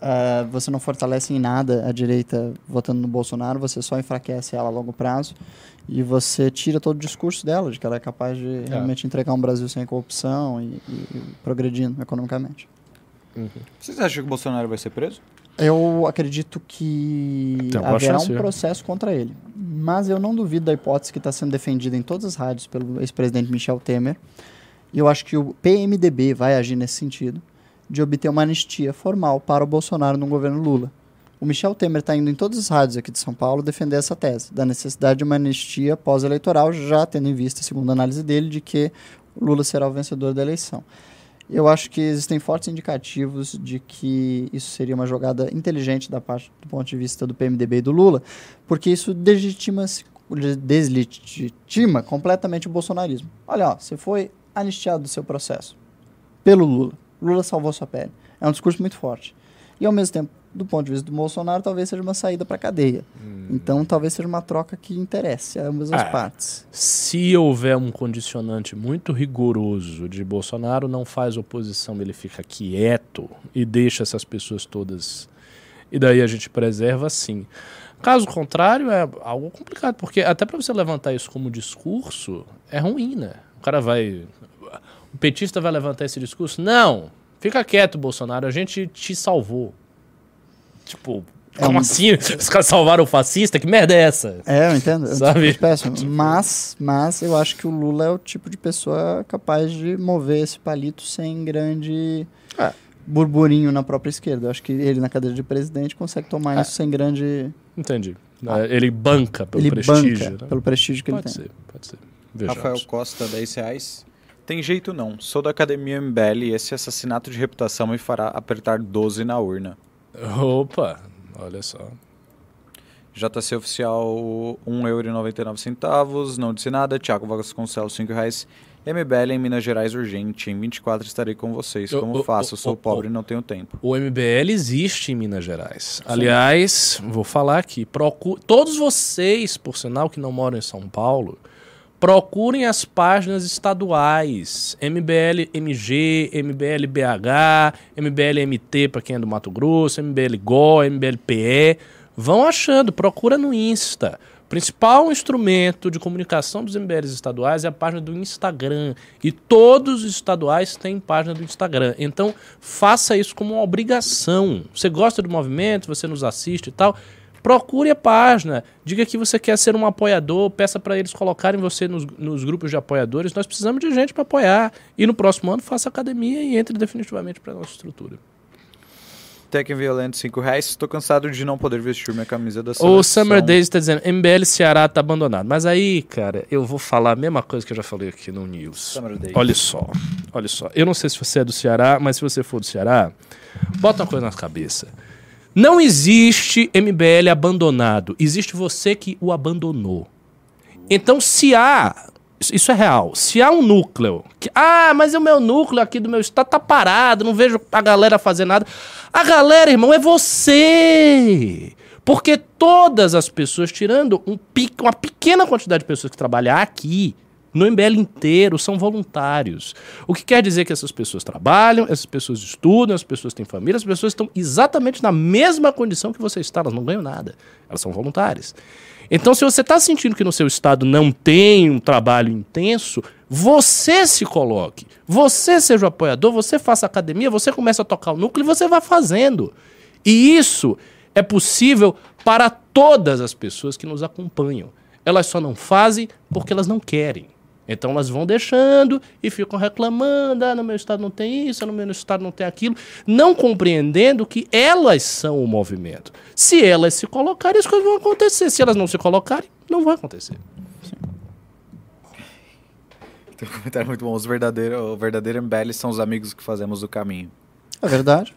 ah, você não fortalece em nada a direita votando no Bolsonaro, você só enfraquece ela a longo prazo, e você tira todo o discurso dela, de que ela é capaz de realmente entregar um Brasil sem corrupção e, e- e progredindo economicamente. Vocês acham que o Bolsonaro vai ser preso? Eu acredito que haverá chance, um né? processo contra ele. Mas eu não duvido da hipótese que está sendo defendida em todas as rádios pelo ex-presidente Michel Temer. E eu acho que o PMDB vai agir nesse sentido, de obter uma anistia formal para o Bolsonaro no governo Lula. O Michel Temer está indo em todas as rádios aqui de São Paulo defender essa tese, da necessidade de uma anistia pós-eleitoral, já tendo em vista, segundo a análise dele, de que Lula será o vencedor da eleição. Eu acho que existem fortes indicativos de que isso seria uma jogada inteligente da parte do ponto de vista do PMDB e do Lula, porque isso deslegitima, deslegitima completamente o bolsonarismo. Olha, ó, você foi anistiado do seu processo pelo Lula. Lula salvou sua pele. É um discurso muito forte. E ao mesmo tempo, do ponto de vista do Bolsonaro, talvez seja uma saída para a cadeia. Então, talvez seja uma troca que interesse a ambas as Ah. partes. Se houver um condicionante muito rigoroso de Bolsonaro não faz oposição, ele fica quieto e deixa essas pessoas todas. E daí a gente preserva sim. Caso contrário, é algo complicado, porque até para você levantar isso como discurso, é ruim, né? O cara vai. O petista vai levantar esse discurso? Não. Fica quieto, Bolsonaro. A gente te salvou. Tipo, É como um- assim? Os caras salvaram o fascista? Que merda é essa? É, eu entendo. Eu Sabe? discuto péssimo. Mas, mas eu acho que o Lula é o tipo de pessoa capaz de mover esse palito sem grande É. burburinho na própria esquerda. Eu acho que ele, na cadeira de presidente, consegue tomar É. isso sem grande. Entendi. É, Ele banca pelo ele prestígio. banca né? pelo prestígio que Pode ele tem. ser, pode ser. Vejamos. Rafael Costa, 10 reais. Tem jeito não. Sou da Academia MBL e esse assassinato de reputação me fará apertar 12 na urna. Opa, olha só. JC Oficial, 1,99€. Não disse nada. Thiago Vasconcelos, 5 reais. MBL em Minas Gerais urgente. Em 24 estarei com vocês. Como ô, faço? ô, Sou ô, pobre e não tenho tempo. O MBL existe em Minas Gerais. Aliás, vou falar aqui. Procu Todos vocês, por sinal, que não moram em São Paulo, procurem as páginas estaduais. MBL MG, MBL BH, MBL MT para quem é do Mato Grosso, MBL GO, MBL PE. Vão achando, procura no Insta. Principal instrumento de comunicação dos MBLs estaduais é a página do Instagram. E todos os estaduais têm página do Instagram. Então, faça isso como uma obrigação. Você gosta do movimento, você nos assiste e tal. Procure a página. Diga que você quer ser um apoiador. Peça para eles colocarem você nos, nos grupos de apoiadores. Nós precisamos de gente para apoiar. E no próximo ano, faça academia e entre definitivamente para a nossa estrutura. Tekken Violento, 5 reais. Estou cansado de não poder vestir minha camisa da seleção. O Summer Days está dizendo, MBL Ceará tá abandonado. Mas aí, cara, eu vou falar a mesma coisa que eu já falei aqui no News. Olha só, olha só. Eu não sei se você é do Ceará, mas se você for do Ceará, bota uma coisa na cabeça. Não existe MBL abandonado. Existe você que o abandonou. Então, se há. Isso é real. Se há um núcleo. Que, ah, mas o meu núcleo aqui do meu estado tá parado, não vejo a galera fazer nada. A galera, irmão, é você. Porque todas as pessoas, tirando um, uma pequena quantidade de pessoas que trabalham aqui, no MBL inteiro, são voluntários. O que quer dizer que essas pessoas trabalham, essas pessoas estudam, as pessoas têm família, as pessoas estão exatamente na mesma condição que você está, elas não ganham nada. Elas são voluntárias. Então, se você está sentindo que no seu estado não tem um trabalho intenso, você se coloque. Você seja o apoiador, você faça academia, você começa a tocar o núcleo e você vai fazendo. E isso é possível para todas as pessoas que nos acompanham. Elas só não fazem porque elas não querem. Então elas vão deixando e ficam reclamando: ah, no meu estado não tem isso, no meu estado não tem aquilo, não compreendendo que elas são o movimento. Se elas se colocarem, as coisas vão acontecer. Se elas não se colocarem, não vai acontecer. Tem um comentário muito bom. Os verdadeiros, o verdadeiro MBL são os amigos que fazemos o caminho. É verdade.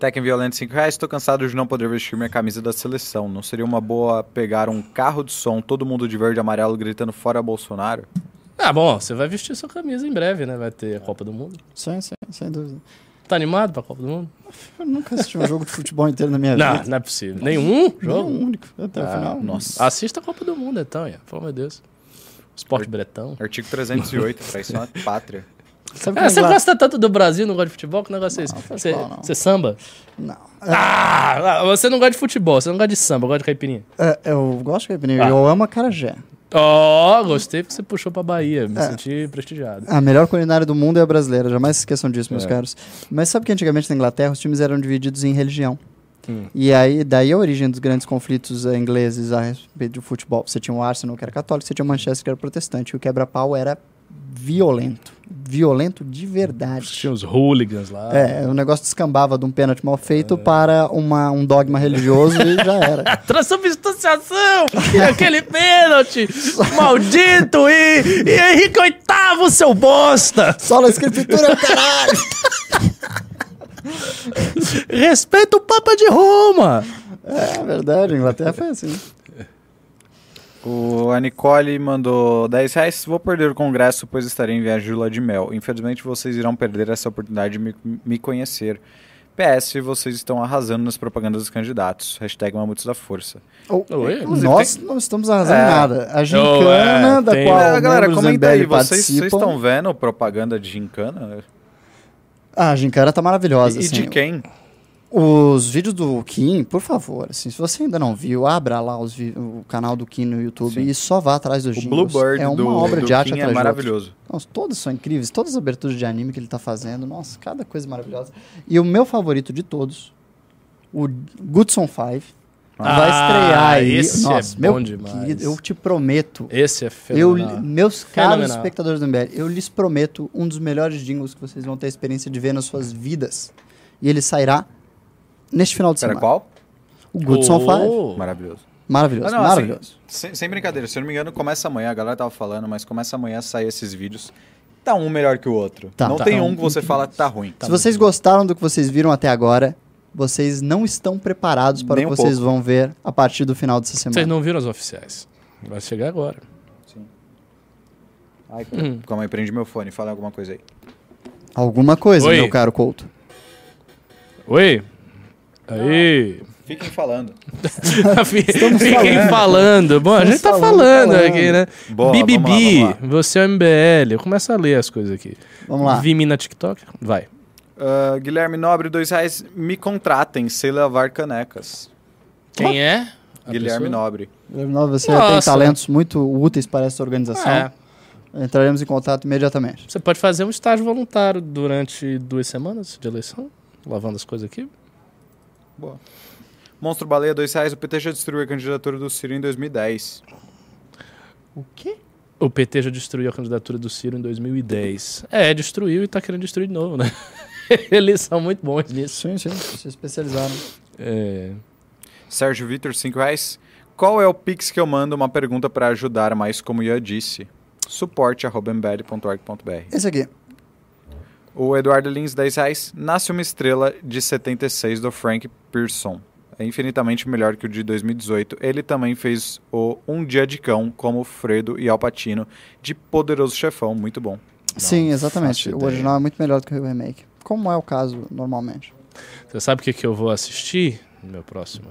Tekken Violento 5 reais. Estou cansado de não poder vestir minha camisa da seleção. Não seria uma boa pegar um carro de som, todo mundo de verde e amarelo gritando fora Bolsonaro? Ah, bom, você vai vestir sua camisa em breve, né? Vai ter a Copa do Mundo. Sim, sim, sem dúvida. Tá animado pra Copa do Mundo? Eu nunca assisti um jogo de futebol inteiro na minha Não, vida. não é possível. Nenhum Nenhum jogo? único. Até o Ah, final. Nossa. Assista a Copa do Mundo, então, Ian. Pelo amor de Deus. Esporte bretão. Artigo 308, traição à pátria. Sabe É, que você gosta tanto do Brasil, não gosta de futebol? Que negócio é esse? Não, Você, não. você samba? Não. Ah, você não gosta de futebol, você não gosta de samba, gosta de caipirinha. É, eu gosto de caipirinha. Ah. Eu amo a carajé. Ó, gostei porque você puxou pra Bahia, me É. senti prestigiado. A melhor culinária do mundo é a brasileira. Jamais se esqueçam disso, meus É. caros. Mas sabe que antigamente na Inglaterra os times eram divididos em religião. Hum. E aí, daí a origem dos grandes conflitos eh, ingleses a respeito do futebol. Você tinha o Arsenal, que era católico, você tinha o Manchester, que era protestante. E o quebra-pau era violento. Violento de verdade. Tinha os hooligans lá. É, o negócio descambava de um pênalti mal feito para uma, um dogma religioso e já era. <laughs> Transubstanciação! e aquele pênalti! Maldito! E, e Henrique VIII, seu bosta! Só na escritura, caralho! Respeita o Papa de Roma! É verdade, a Inglaterra foi assim. O, a Nicole mandou 10 reais. Vou perder o congresso, pois estarei em viagem de lua de mel. Infelizmente, vocês irão perder essa oportunidade de me, me conhecer. PS, vocês estão arrasando nas propagandas dos candidatos. Hashtag Mamutos da Força. Oh, Oi? nós não estamos arrasando É. nada. A Oh, gincana é, da tem- qual É, galera, comenta aí. Vocês, vocês estão vendo propaganda de gincana? Ah, a gincana tá maravilhosa, E, e assim. de quem? Os vídeos do Kim, por favor, assim, se você ainda não viu, abra lá os o canal do Kim no YouTube Sim. e só vá atrás dos O jingles. Bluebird É uma do, obra do de arte Kim é atrás outra. maravilhoso. Nossa, todas são incríveis, todas as aberturas de anime que ele tá fazendo, nossa, cada coisa maravilhosa. E o meu favorito de todos, o Goodson 5, Ah, vai estrear aí. esse é nossa, bom meu demais. querido, eu te prometo, Esse é eu, fenomenal. meus caros Fenomenal. espectadores do MBL, eu lhes prometo um dos melhores jingles que vocês vão ter a experiência de ver nas suas vidas. E ele sairá neste final de Era semana. qual? O Goodson 5. Oh. Maravilhoso. Maravilhoso, Ah, não, assim, maravilhoso. Sem, sem brincadeira, se eu não me engano, começa amanhã, a galera tava falando, mas começa amanhã a sair esses vídeos. Tá um melhor que o outro. Tá. não Tá. tem Tá. um que você fala que tá ruim. Se vocês gostaram do que vocês viram até agora, vocês não estão preparados para Nem o que um vocês pouco. vão ver a partir do final dessa semana. Vocês não viram os oficiais. Vai chegar agora. Ai, Hum. calma aí, prende meu fone, fala alguma coisa aí. Alguma coisa, Oi. meu caro Couto. Oi. Aí. Fiquem falando. <laughs> Fiquem falando. Bom, a Estamos gente tá falando, falando aqui, né? Boa, Bibibi, vamos lá, vamos você é o MBL. Eu começo a ler as coisas aqui. Vamos lá. Vi-me na TikTok? Vai. Ah, Guilherme Nobre, dois reais. Me contratem, sei lavar canecas. Quem é? a Guilherme pessoa? Nobre. Guilherme Nova, Você Nossa. tem talentos muito úteis para essa organização. É. Entraremos em contato imediatamente. Você pode fazer um estágio voluntário durante duas semanas de eleição, lavando as coisas aqui. Boa. Monstro Baleia, dois reais. O PT já destruiu a candidatura do Ciro em 2010. O quê? O PT já destruiu a candidatura do Ciro em 2010. É, destruiu e tá querendo destruir de novo, né? <laughs> Eles são muito bons nisso. Sim, sim. Se especializaram. É. Sérgio Vitor, cinco reais. Qual é o Pix que eu mando uma pergunta para ajudar, mas como Ian disse, suporte.mbl.org.br. Esse aqui. O Eduardo Lins, 10 reais. Nasce uma estrela de 76 do Frank Pearson. É infinitamente melhor que o de 2018. Ele também fez o Um Dia de Cão, como Fredo e Alpatino, de Poderoso Chefão. Muito bom. Sim, exatamente. O original é muito melhor do que o remake. Como é o caso normalmente. Você sabe o que, que eu vou assistir no meu próximo?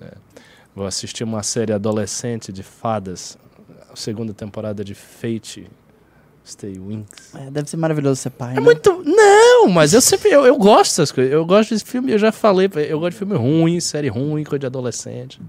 né? Vou assistir uma série adolescente de fadas, a segunda temporada de Fate Stay Wings. É, deve ser maravilhoso ser pai. É né? muito. Não, mas eu sempre. Eu, eu gosto dessas coisas. Eu gosto de filme, eu já falei, eu gosto de filme ruim, série ruim, coisa de adolescente.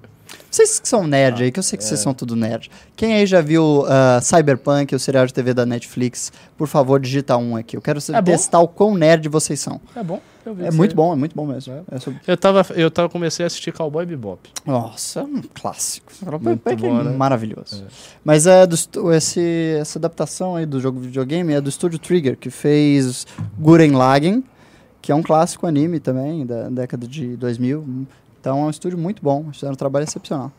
Vocês que são nerd aí, que eu sei que vocês são tudo nerd. Quem aí já viu ah, Cyberpunk, o serial de TV da Netflix? Por favor, digita um aqui. Eu quero É bom? testar o quão nerd vocês são. É bom. É muito bom, é muito bom mesmo. É sobre- Eu tava, eu tava comecei a assistir Cowboy Bebop. Nossa, é um clássico. Muito Cyberpunk bom, é né? maravilhoso. Mas é do, esse, essa adaptação aí do jogo videogame é do estúdio Trigger, que fez Gurren Lagann, que é um clássico anime também, da década de 2000. Então é um estúdio muito bom, fizeram um trabalho excepcional.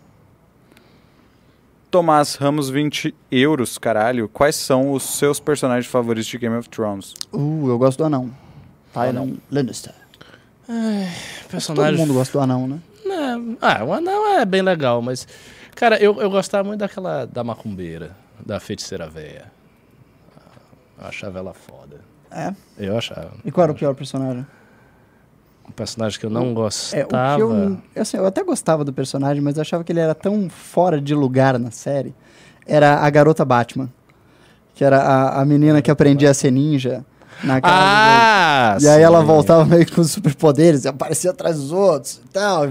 Tomás Ramos, 20 euros, caralho. Quais são os seus personagens favoritos de Game of Thrones? Uh, eu gosto do anão. Tyrion Lannister. Personagem. Todo mundo gosta do anão, né? Não, ah, o anão é bem legal, mas. Cara, eu, eu gostava muito daquela. da macumbeira, da feiticeira véia. Eu achava ela foda. É. Eu achava. E qual era o pior personagem? Um personagem que eu não É, gostava. que eu, assim, eu até gostava do personagem, mas eu achava que ele era tão fora de lugar na série. Era a garota Batman. Que era a, a menina que aprendia a ser ninja na casa Ah! do... E aí ela voltava meio com superpoderes e aparecia atrás dos outros e tal.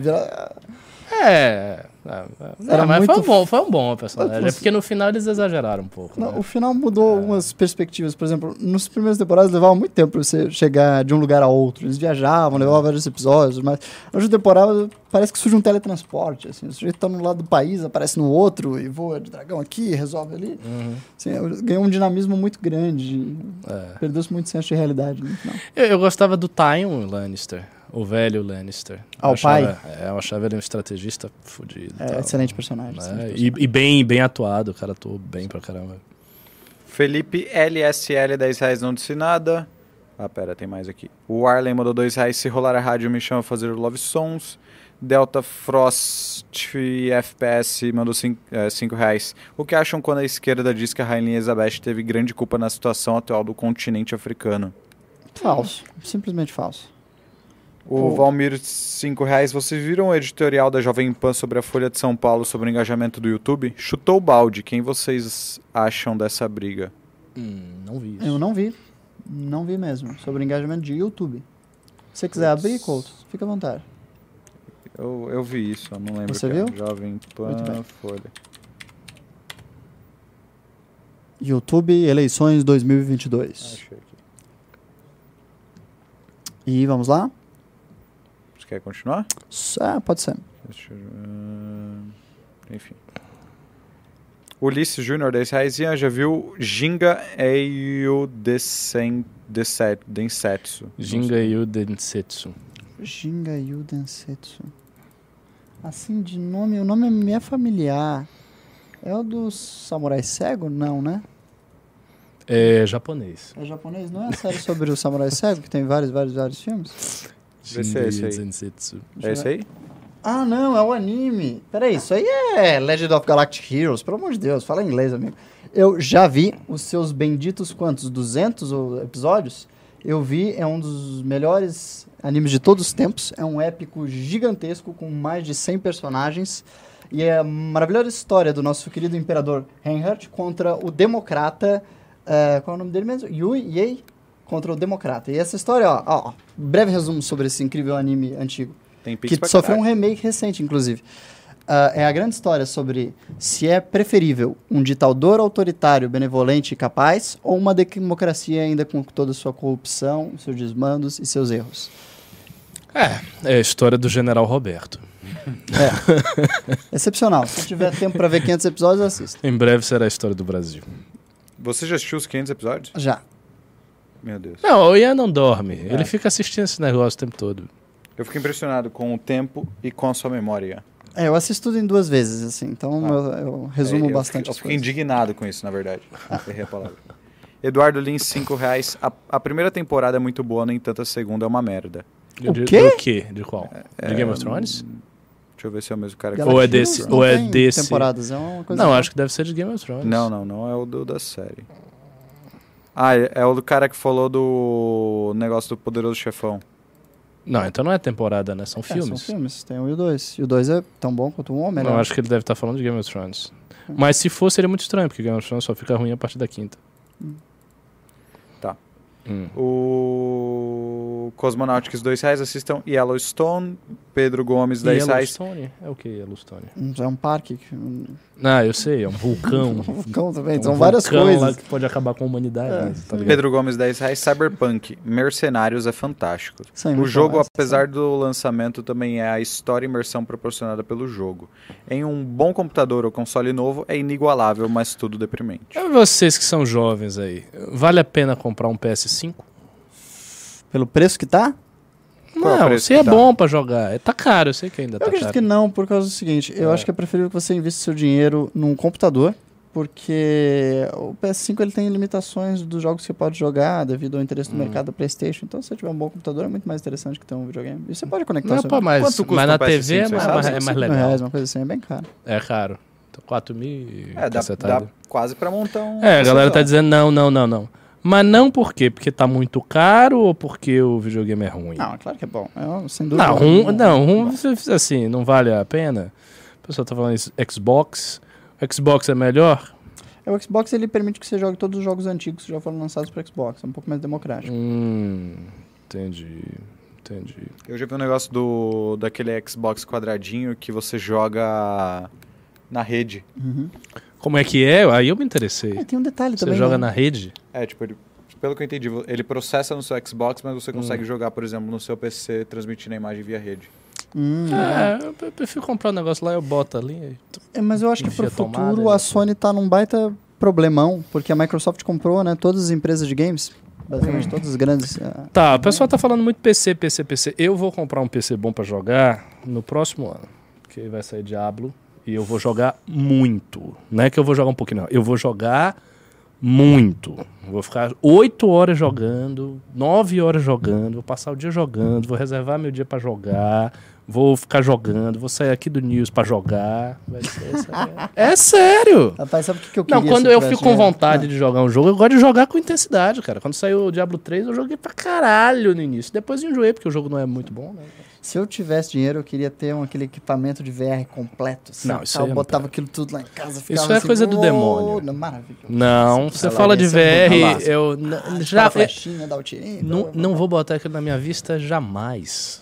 É. é, é. Era mas muito foi um bom, foi um bom personagem. É porque no final eles exageraram um pouco. Não, né? o final mudou algumas perspectivas. Por exemplo, nos primeiros temporadas levava muito tempo pra você chegar de um lugar a outro. Eles viajavam, levavam vários episódios, mas na última temporada parece que surge um teletransporte. Assim, o sujeito tá num lado do país, aparece no outro e voa de dragão aqui, resolve ali. Uhum. Assim, ganhou um dinamismo muito grande. É. Perdeu-se muito senso de realidade no final. Eu, eu gostava do Tywin Lannister, o velho Lannister. Ah, Eu o pai? achava- É, eu achava ele um estrategista fodido. e É tal. excelente personagem. É, excelente e, personagem. e bem, bem atuado, o cara atuou bem pra caramba. Felipe LSL, 10 reais, não disse nada. Ah, pera, tem mais aqui. O Arlen mandou 2 reais. Se rolar a rádio, me chama a fazer o Love Sons. Delta Frost FPS mandou 5 reais. O que acham quando a esquerda diz que a Rainha Elizabeth teve grande culpa na situação atual do continente africano? Falso. Simplesmente falso. O O- Valmir, 5 reais. Vocês viram o editorial da Jovem Pan sobre a Folha de São Paulo sobre o engajamento do YouTube? Chutou o balde. Quem vocês acham dessa briga? Hum, não vi isso. Eu não vi. Não vi mesmo. Sobre engajamento de YouTube. Se você quiser abrir, Couto, fica à vontade. Eu, eu vi isso, eu não lembro. Você que é. viu? Jovem Muito bem. Pan Folha. YouTube Eleições 2022. Achei aqui. E vamos lá? Quer continuar? Ah, pode ser. Deixa eu... Enfim. Ulisses Júnior, 10 reais. Ian, já viu Ginga Eio Desen- Deset- Densetsu? Jinga Yu Densetsu. Jinga Yu Densetsu. Assim, de nome, o nome me é familiar. É o do Samurai Cego? Não, né? É japonês. É japonês? Não é a série sobre o Samurai Cego, que tem vários, vários, vários filmes? Vê se é esse aí. É esse aí? Ah, não, é o anime. Peraí, isso aí é Legend of Galactic Heroes, pelo amor de Deus, fala inglês, amigo. Eu já vi os seus benditos quantos? 200 ou- episódios? Eu vi, é um dos melhores animes de todos os tempos. É um épico gigantesco com mais de 100 personagens. E é a maravilhosa história do nosso querido imperador Reinhardt contra o democrata. eh, qual é o nome dele mesmo? Yui Yei contra o democrata. E essa história, ó, ó, breve resumo sobre esse incrível anime antigo Tem que sofreu um remake recente, inclusive. Ah, é a grande história sobre se é preferível um ditador autoritário, benevolente e capaz ou uma democracia ainda com toda a sua corrupção, seus desmandos e seus erros. É, é a história do General Roberto. <laughs> Excepcional. Se tiver tempo para ver 500 episódios, assista. Em breve será a história do Brasil. Você já assistiu os 500 episódios? Já. Meu Deus. Não, o Ian não dorme. É. Ele fica assistindo esse negócio o tempo todo. Eu fico impressionado com o tempo e com a sua memória. É, eu assisto tudo em duas vezes, assim, então eu, eu resumo É, eu bastante fico- Eu fico indignado com isso, na verdade. <laughs> Errei a palavra. Eduardo Lins, 5 reais. A, a primeira temporada é muito boa, no entanto a segunda é uma merda. O de, quê? Do quê? De qual? De Game of Thrones? Deixa eu ver se é o mesmo cara que Ou é desse- ou é desse- temporadas, é uma coisa Não, acho que deve ser de Game of Thrones. Não, não, não é o do, da série. Ah, é, é o do cara que falou do negócio do Poderoso Chefão. Não, então não é temporada, né? São É, filmes. são filmes, tem um e o dois. E o dois é tão bom quanto um ou melhor. Não, acho que ele deve estar falando de Game of Thrones. Mas se for, seria muito estranho, porque Game of Thrones só fica ruim a partir da quinta. Tá. Hum. O Cosmonautics, 2 reais. Assistam Yellowstone. Pedro Gomes, E 10 reais. Yellowstone? É o que Yellowstone? Hum, É um parque. que- Um Ah, eu sei, é um vulcão. <laughs> vulcão também, Um são várias vulcão coisas. lá que pode acabar com a humanidade. É, né? Tá? Pedro Gomes, 10 reais. Cyberpunk, Mercenários é fantástico. Sim, o jogo, massa, apesar do lançamento, também é a história e imersão proporcionada pelo jogo. Em um bom computador ou console novo, é inigualável, mas tudo deprimente. E Vocês que são jovens aí, vale a pena comprar um PS5? Pelo preço que tá? É Não, preço se que é tá? bom pra jogar. É, Tá caro, eu sei que ainda Eu tá acredito caro. que não, por causa do seguinte. Eu É. acho que é preferível que você invista seu dinheiro num computador, porque o PS5 ele tem limitações dos jogos que você pode jogar devido ao interesse do Hum. mercado da PlayStation. Então, se você tiver um bom computador, é muito mais interessante que ter um videogame. E você pode conectar Não, seu pô, mas, Quanto custa mas na PS5, TV é você mais, é mais legal. reais, uma coisa assim, é bem caro. É caro. Então, 4 mil e É, dá, dá quase pra montar um. É, a galera tá dizendo não, não, não, não. Mas não por quê? Porque tá muito caro ou porque o videogame é ruim? Não, é claro que é bom. É, sem dúvida. Não, rum, não, rum, assim, não vale a pena. O pessoal tá falando isso, Xbox. O Xbox é melhor? É, O Xbox ele permite que você jogue todos os jogos antigos que já foram lançados para Xbox. É um pouco mais democrático. Hum, entendi, entendi. Eu já vi um negócio do daquele Xbox quadradinho que você joga na rede. Uhum. Como é que é? Aí eu me interessei. É, tem um detalhe Você também. joga né? na rede? É, tipo, ele, pelo que eu entendi, ele processa no seu Xbox, mas você Hum. consegue jogar, por exemplo, no seu PC, transmitindo a imagem via rede. Hum, É, eu prefiro comprar um negócio lá, eu boto ali. É, mas eu acho que pro tomada, futuro né? a Sony tá num baita problemão, porque a Microsoft comprou, né, todas as empresas de games, basicamente todas as grandes. ah, Tá, o pessoal tá falando muito PC, PC, PC. Eu vou comprar um PC bom pra jogar no próximo ano. Que vai sair Diablo. E eu vou jogar muito. Não é que eu vou jogar um pouquinho, não. Eu vou jogar muito. Vou ficar oito horas jogando, nove horas jogando, vou passar o dia jogando, vou reservar meu dia pra jogar, vou ficar jogando, vou sair aqui do News pra jogar. Vai ser sério. É sério! Rapaz, sabe o que, eu queria? Não, quando eu fico com vontade de jogar um jogo, eu gosto de jogar com intensidade, cara. Quando saiu o Diablo 3, eu joguei pra caralho no início. Depois eu enjoei, porque o jogo não é muito bom, né? Se eu tivesse dinheiro, eu queria ter um, aquele equipamento de VR completo. Assim, Não, isso tal, aí eu não botava aquilo tudo lá em casa. Isso é assim, coisa do "Oh, demônio." não, Maravilhoso. Não, você fala de VR, ri. lá. Eu n- Já é, flechinha, dá o tirinho. Não, não vou botar aquilo na minha vista jamais.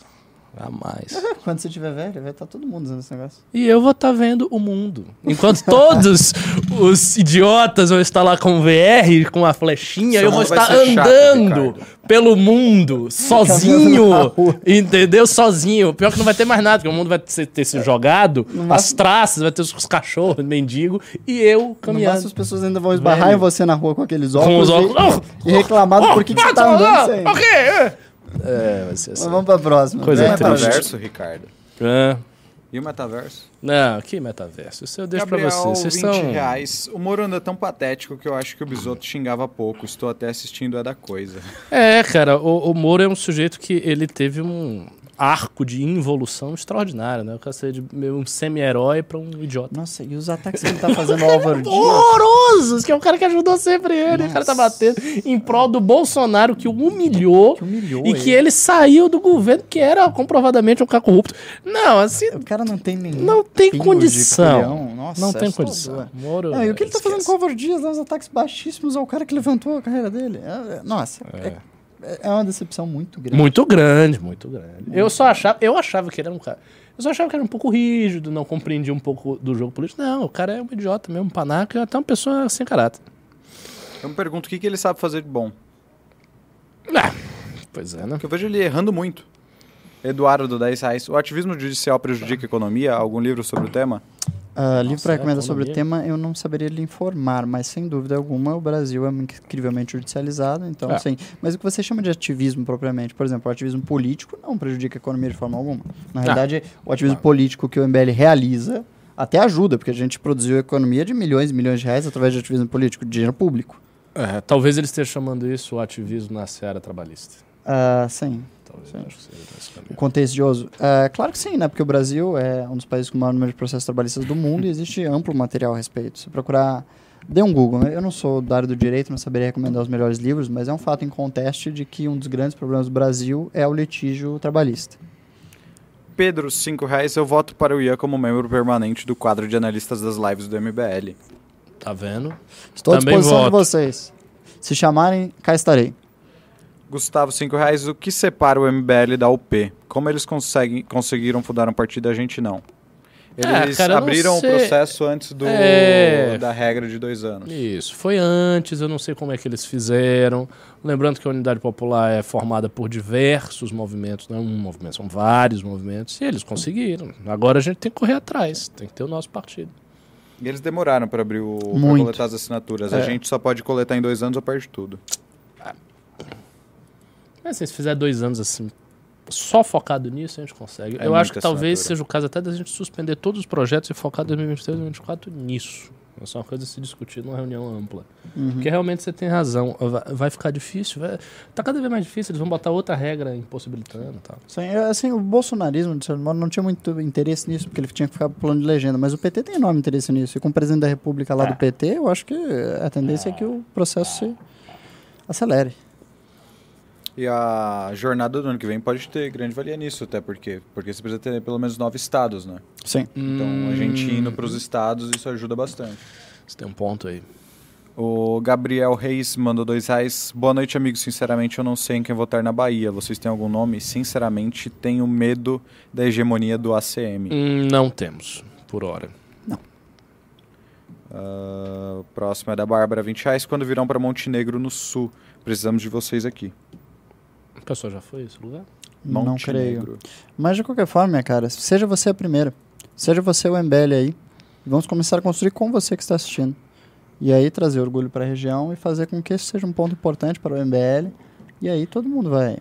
Jamais. <laughs> Quando você tiver velho, vai estar todo mundo usando esse negócio. E eu vou estar vendo o mundo. Enquanto <laughs> todos os idiotas vão estar lá com VR, com a flechinha, Seu eu vou estar chato, andando Ricardo. pelo mundo, <laughs> sozinho. Entendeu? Sozinho. Pior que não vai ter mais nada, porque o mundo vai ter, ter se jogado, as máximo- traças, vai ter os cachorros, mendigo, e eu caminhando. as pessoas ainda vão esbarrar Velho. em você na rua com aqueles Com óculos. os óculos. E, e reclamar Oh, porquê que você ah, tá andando ah, sem. Ok. É. É, vai ser assim. Mas vamos pra próxima. Coisa triste. metaverso, Ricardo? É. E o metaverso? Não, que metaverso? Isso eu deixo Gabriel, pra vocês. Vocês 20 são. reais. O Moro anda tão patético que eu acho que o Bisoto xingava pouco. Estou até assistindo é da coisa. É, cara, o, o Moro é um sujeito que ele teve um arco de involução extraordinário, né? O cara saiu de meio um semi-herói pra um idiota. Nossa, e os ataques que ele tá fazendo ao <laughs> Álvaro Dias? Horrorosos! Que é o cara que ajudou sempre ele. O cara tá batendo em prol do Bolsonaro, que o humilhou. Que humilhou E que ele. ele saiu do governo, que era comprovadamente um cara corrupto. Não, assim, O cara não tem nem. não tem condição. Nossa, não é tem assustador. condição. Moro, Não, e o que ele tá fazendo com o Álvaro Dias? Dá uns ataques baixíssimos ao cara que levantou a carreira dele. É- é- nossa, é. É uma decepção muito grande. Muito grande, muito grande. Eu só achava, eu achava que ele era um cara. Eu só achava que era um pouco rígido, não compreendia um pouco do jogo político. Não, o cara é um idiota mesmo, um panaca, é até uma pessoa sem caráter. Eu me pergunto o que, que ele sabe fazer de bom. Ah, pois é, né? Porque eu vejo ele errando muito. Eduardo, do 10 reais. O ativismo judicial prejudica a economia? Algum livro sobre o tema? Ah, livro Nossa, para é, recomendar sobre o tema, eu não saberia lhe informar, mas sem dúvida alguma o Brasil é incrivelmente judicializado, então É. sim. Mas o que você chama de ativismo propriamente, por exemplo, o ativismo político não prejudica a economia de forma alguma. Na realidade, o ativismo político que o MBL realiza até ajuda, porque a gente produziu economia de milhões e milhões de reais através de ativismo político, de dinheiro público. É, talvez ele esteja chamando isso o ativismo na seara trabalhista. Ah, sim. Talvez, Sim. acho que seja nesse caminho. O contencioso? É, claro que sim, né? Porque o Brasil é um dos países com o maior número de processos trabalhistas do mundo e existe amplo material a respeito. Se procurar, dê um Google. né? Eu não sou da área do direito, não saberia recomendar os melhores livros, mas é um fato em conteste de que um dos grandes problemas do Brasil é o litígio trabalhista. Pedro, 5 reais. Eu voto para o Ian como membro permanente do quadro de analistas das lives do MBL. Tá vendo? Estou à Também disposição de voto. vocês. Se chamarem, cá estarei. Gustavo, 5 reais. O que separa o MBL da UP? Como eles conseguem, conseguiram fundar um partido e a gente não? Eles É, cara, abriram o processo antes do, É. da regra de dois anos. Isso. Foi antes, eu não sei como é que eles fizeram. Lembrando que a Unidade Popular é formada por diversos movimentos, não é um movimento, são vários movimentos. E eles conseguiram. Agora a gente tem que correr atrás, tem que ter o nosso partido. E eles demoraram para abrir o coletar as assinaturas. A É. gente só pode coletar em dois anos ou perde tudo. Mas se fizer dois anos assim, só focado nisso, a gente consegue. É Eu acho que muita talvez assinatura. seja o caso até da gente suspender todos os projetos e focar 2023 e 2024 nisso. Essa é uma coisa a se discutir numa reunião ampla. Uhum. Porque realmente você tem razão. Vai, ficar difícil. Vai, tá cada vez mais difícil. Eles vão botar outra regra impossibilitando e tal. Sim, é, assim, o bolsonarismo, de certo modo, não tinha muito interesse nisso, porque ele tinha que ficar pro plano de legenda, mas o PT tem enorme interesse nisso. E com o presidente da República lá É. do PT, eu acho que a tendência é que o processo se acelere. E a jornada do ano que vem pode ter grande valia nisso, até porque porque você precisa ter pelo menos nove estados, né? Sim. Então a gente Hum. indo para os estados isso ajuda bastante. Você tem um ponto aí. O Gabriel Reis mandou dois reais. Boa noite, amigos. Sinceramente, eu não sei em quem votar na Bahia. Vocês têm algum nome? Sinceramente, tenho medo da hegemonia do ACM. Hum, Não temos, por hora. Ah, o próximo é da Bárbara, 20 reais. Quando virão para Montenegro, no sul, precisamos de vocês aqui. O pessoal já foi esse lugar? Não creio. Mas de qualquer forma, minha cara, seja você a primeira. Seja você o MBL aí. Vamos começar a construir com você que está assistindo. E aí trazer orgulho para a região e fazer com que esse seja um ponto importante para o MBL. E aí todo mundo vai.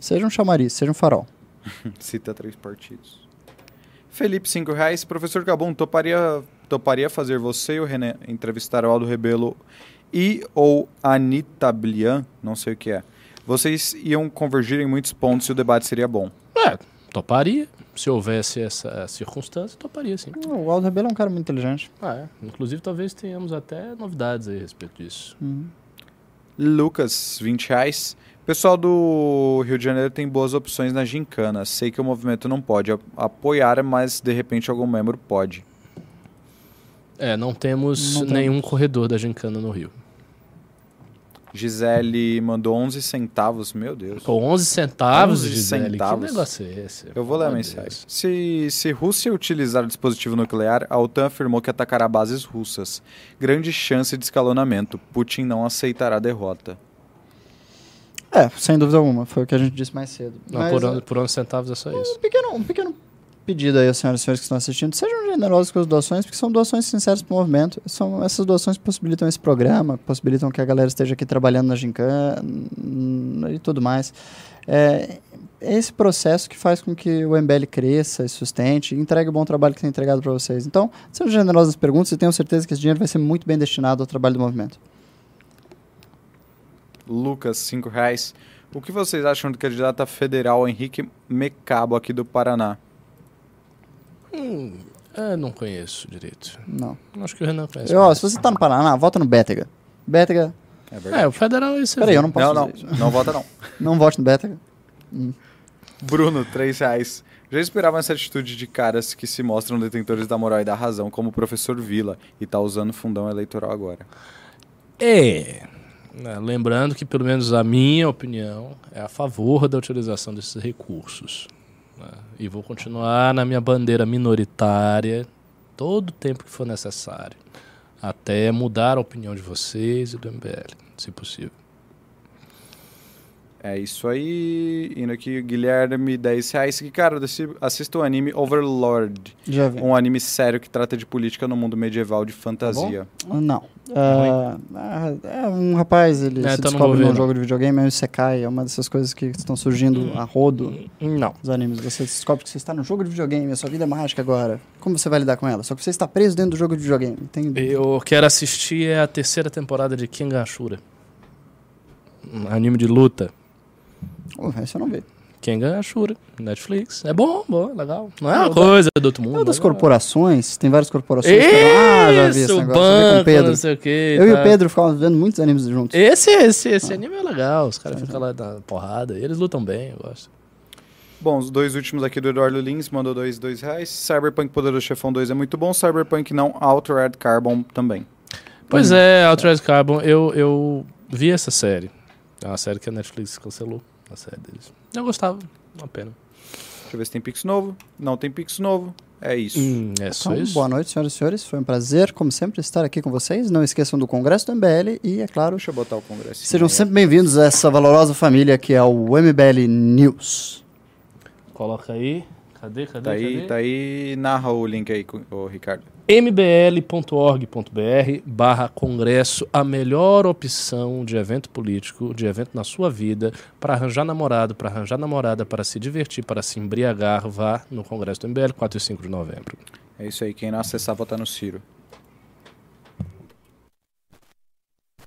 Seja um chamariz, seja um farol. <laughs> Cita três partidos. Felipe, 5 reais. Professor Gabon, toparia, toparia fazer você e o René entrevistar o Aldo Rebelo e ou Anitta Blian? Não sei o que é. Vocês iam convergir em muitos pontos e o debate seria bom. É, toparia. Se houvesse essa circunstância, toparia sim. O Aldo Rebelo é um cara muito inteligente. Ah, é. Inclusive, talvez tenhamos até novidades aí a respeito disso. Uhum. Lucas, 20 reais. Pessoal do Rio de Janeiro tem boas opções na gincana. Sei que o movimento não pode apoiar, mas de repente algum membro pode. É, não temos Não temos. nenhum corredor da gincana no Rio. Gisele mandou 11 centavos, meu Deus. Pô, 11 centavos, 11 Gisele. centavos. Que negócio é esse? Eu vou ler a mensagem. Se, se Rússia utilizar o dispositivo nuclear, a OTAN afirmou que atacará bases russas. Grande chance de escalonamento. Putin não aceitará a derrota. É, sem dúvida alguma. Foi o que a gente disse mais cedo. Não, Mas, por, é, 11, por 11 centavos é só isso. um, pequeno, um pequeno pedido aí, senhoras e senhores que estão assistindo. Sejam generosos com as doações, porque são doações sinceras para o movimento. São, essas doações possibilitam esse programa, possibilitam que a galera esteja aqui trabalhando na Gincana e tudo mais. É, é esse processo que faz com que o MBL cresça e sustente e entregue o bom trabalho que tem entregado para vocês. Então, sejam generosos nas perguntas e tenham certeza que esse dinheiro vai ser muito bem destinado ao trabalho do movimento. Lucas, 5 reais. O que vocês acham do candidato federal Henrique Mecabo aqui do Paraná? Hum, eu não conheço direito. Não. Acho que o Renan conhece. Eu, ó, mais. se você tá no Paraná, vota no Bétega. Bétega. É É, verdade. o federal é esse. Peraí, eu não posso não, não, não vota não. Não vote no Bétega. Bruno, 3 reais. Já esperavam essa atitude de caras que se mostram detentores da moral e da razão, como o professor Vila, e tá usando fundão eleitoral agora. É. né, Lembrando que, pelo menos a minha opinião, é a favor da utilização desses recursos. Né, E vou continuar na minha bandeira minoritária todo o tempo que for necessário. Até mudar a opinião de vocês e do MBL, se possível. É isso aí. Indo aqui, Guilherme, 10 reais. Que, cara, assista o anime Overlord. Já vi. Um anime sério que trata de política no mundo medieval de fantasia. Não. Ah, ah, é um rapaz, ele É, se então não descobre ver, num não. jogo de videogame, aí você cai. É uma dessas coisas que estão surgindo a rodo Não. nos animes. Você descobre que você está num jogo de videogame, a sua vida é mágica agora. Como você vai lidar com ela? Só que você está preso dentro do jogo de videogame. Tem... Eu quero assistir é a terceira temporada de King Ashura. Um anime de luta. Oh, esse eu não vi. King Ashura, Netflix. É bom, bom, legal. Não é uma coisa do outro mundo. É das corporações, tem várias corporações. que- Isso, ah, já vi esse o negócio. eu vi com o banco, Pedro. não sei o quê. Eu e tá. o Pedro ficávamos vendo muitos animes juntos. Esse, esse, esse anime é legal. Os caras ficam lá na porrada. E eles lutam bem, eu gosto. Bom, os dois últimos aqui do Eduardo Lins mandou dois, dois reais. Cyberpunk Poderoso Chefão 2 é muito bom. Cyberpunk não, Altered Carbon também. Pois é, Altered Carbon, eu, eu vi essa série. É uma série que a Netflix cancelou. A série deles. Eu gostava, uma pena. Deixa eu ver se tem Pix novo. Não tem Pix novo. É isso. Hum, é só Então, isso? boa noite, senhoras e senhores. Foi um prazer, como sempre, estar aqui com vocês. Não esqueçam do Congresso do MBL e, é claro, Deixa eu botar o congresso. sejam sempre bem-vindos a essa valorosa família que é o MBL News. Coloca aí. Cadê, cadê, Tá aí, cadê? tá aí. Narra o link aí, ô, Ricardo. mbl.org.br barra congresso, a melhor opção de evento político, de evento na sua vida, para arranjar namorado, para arranjar namorada, para se divertir, para se embriagar, vá no Congresso do MBL, 4 e 5 de novembro. É isso aí. Quem não acessar, votar no Ciro.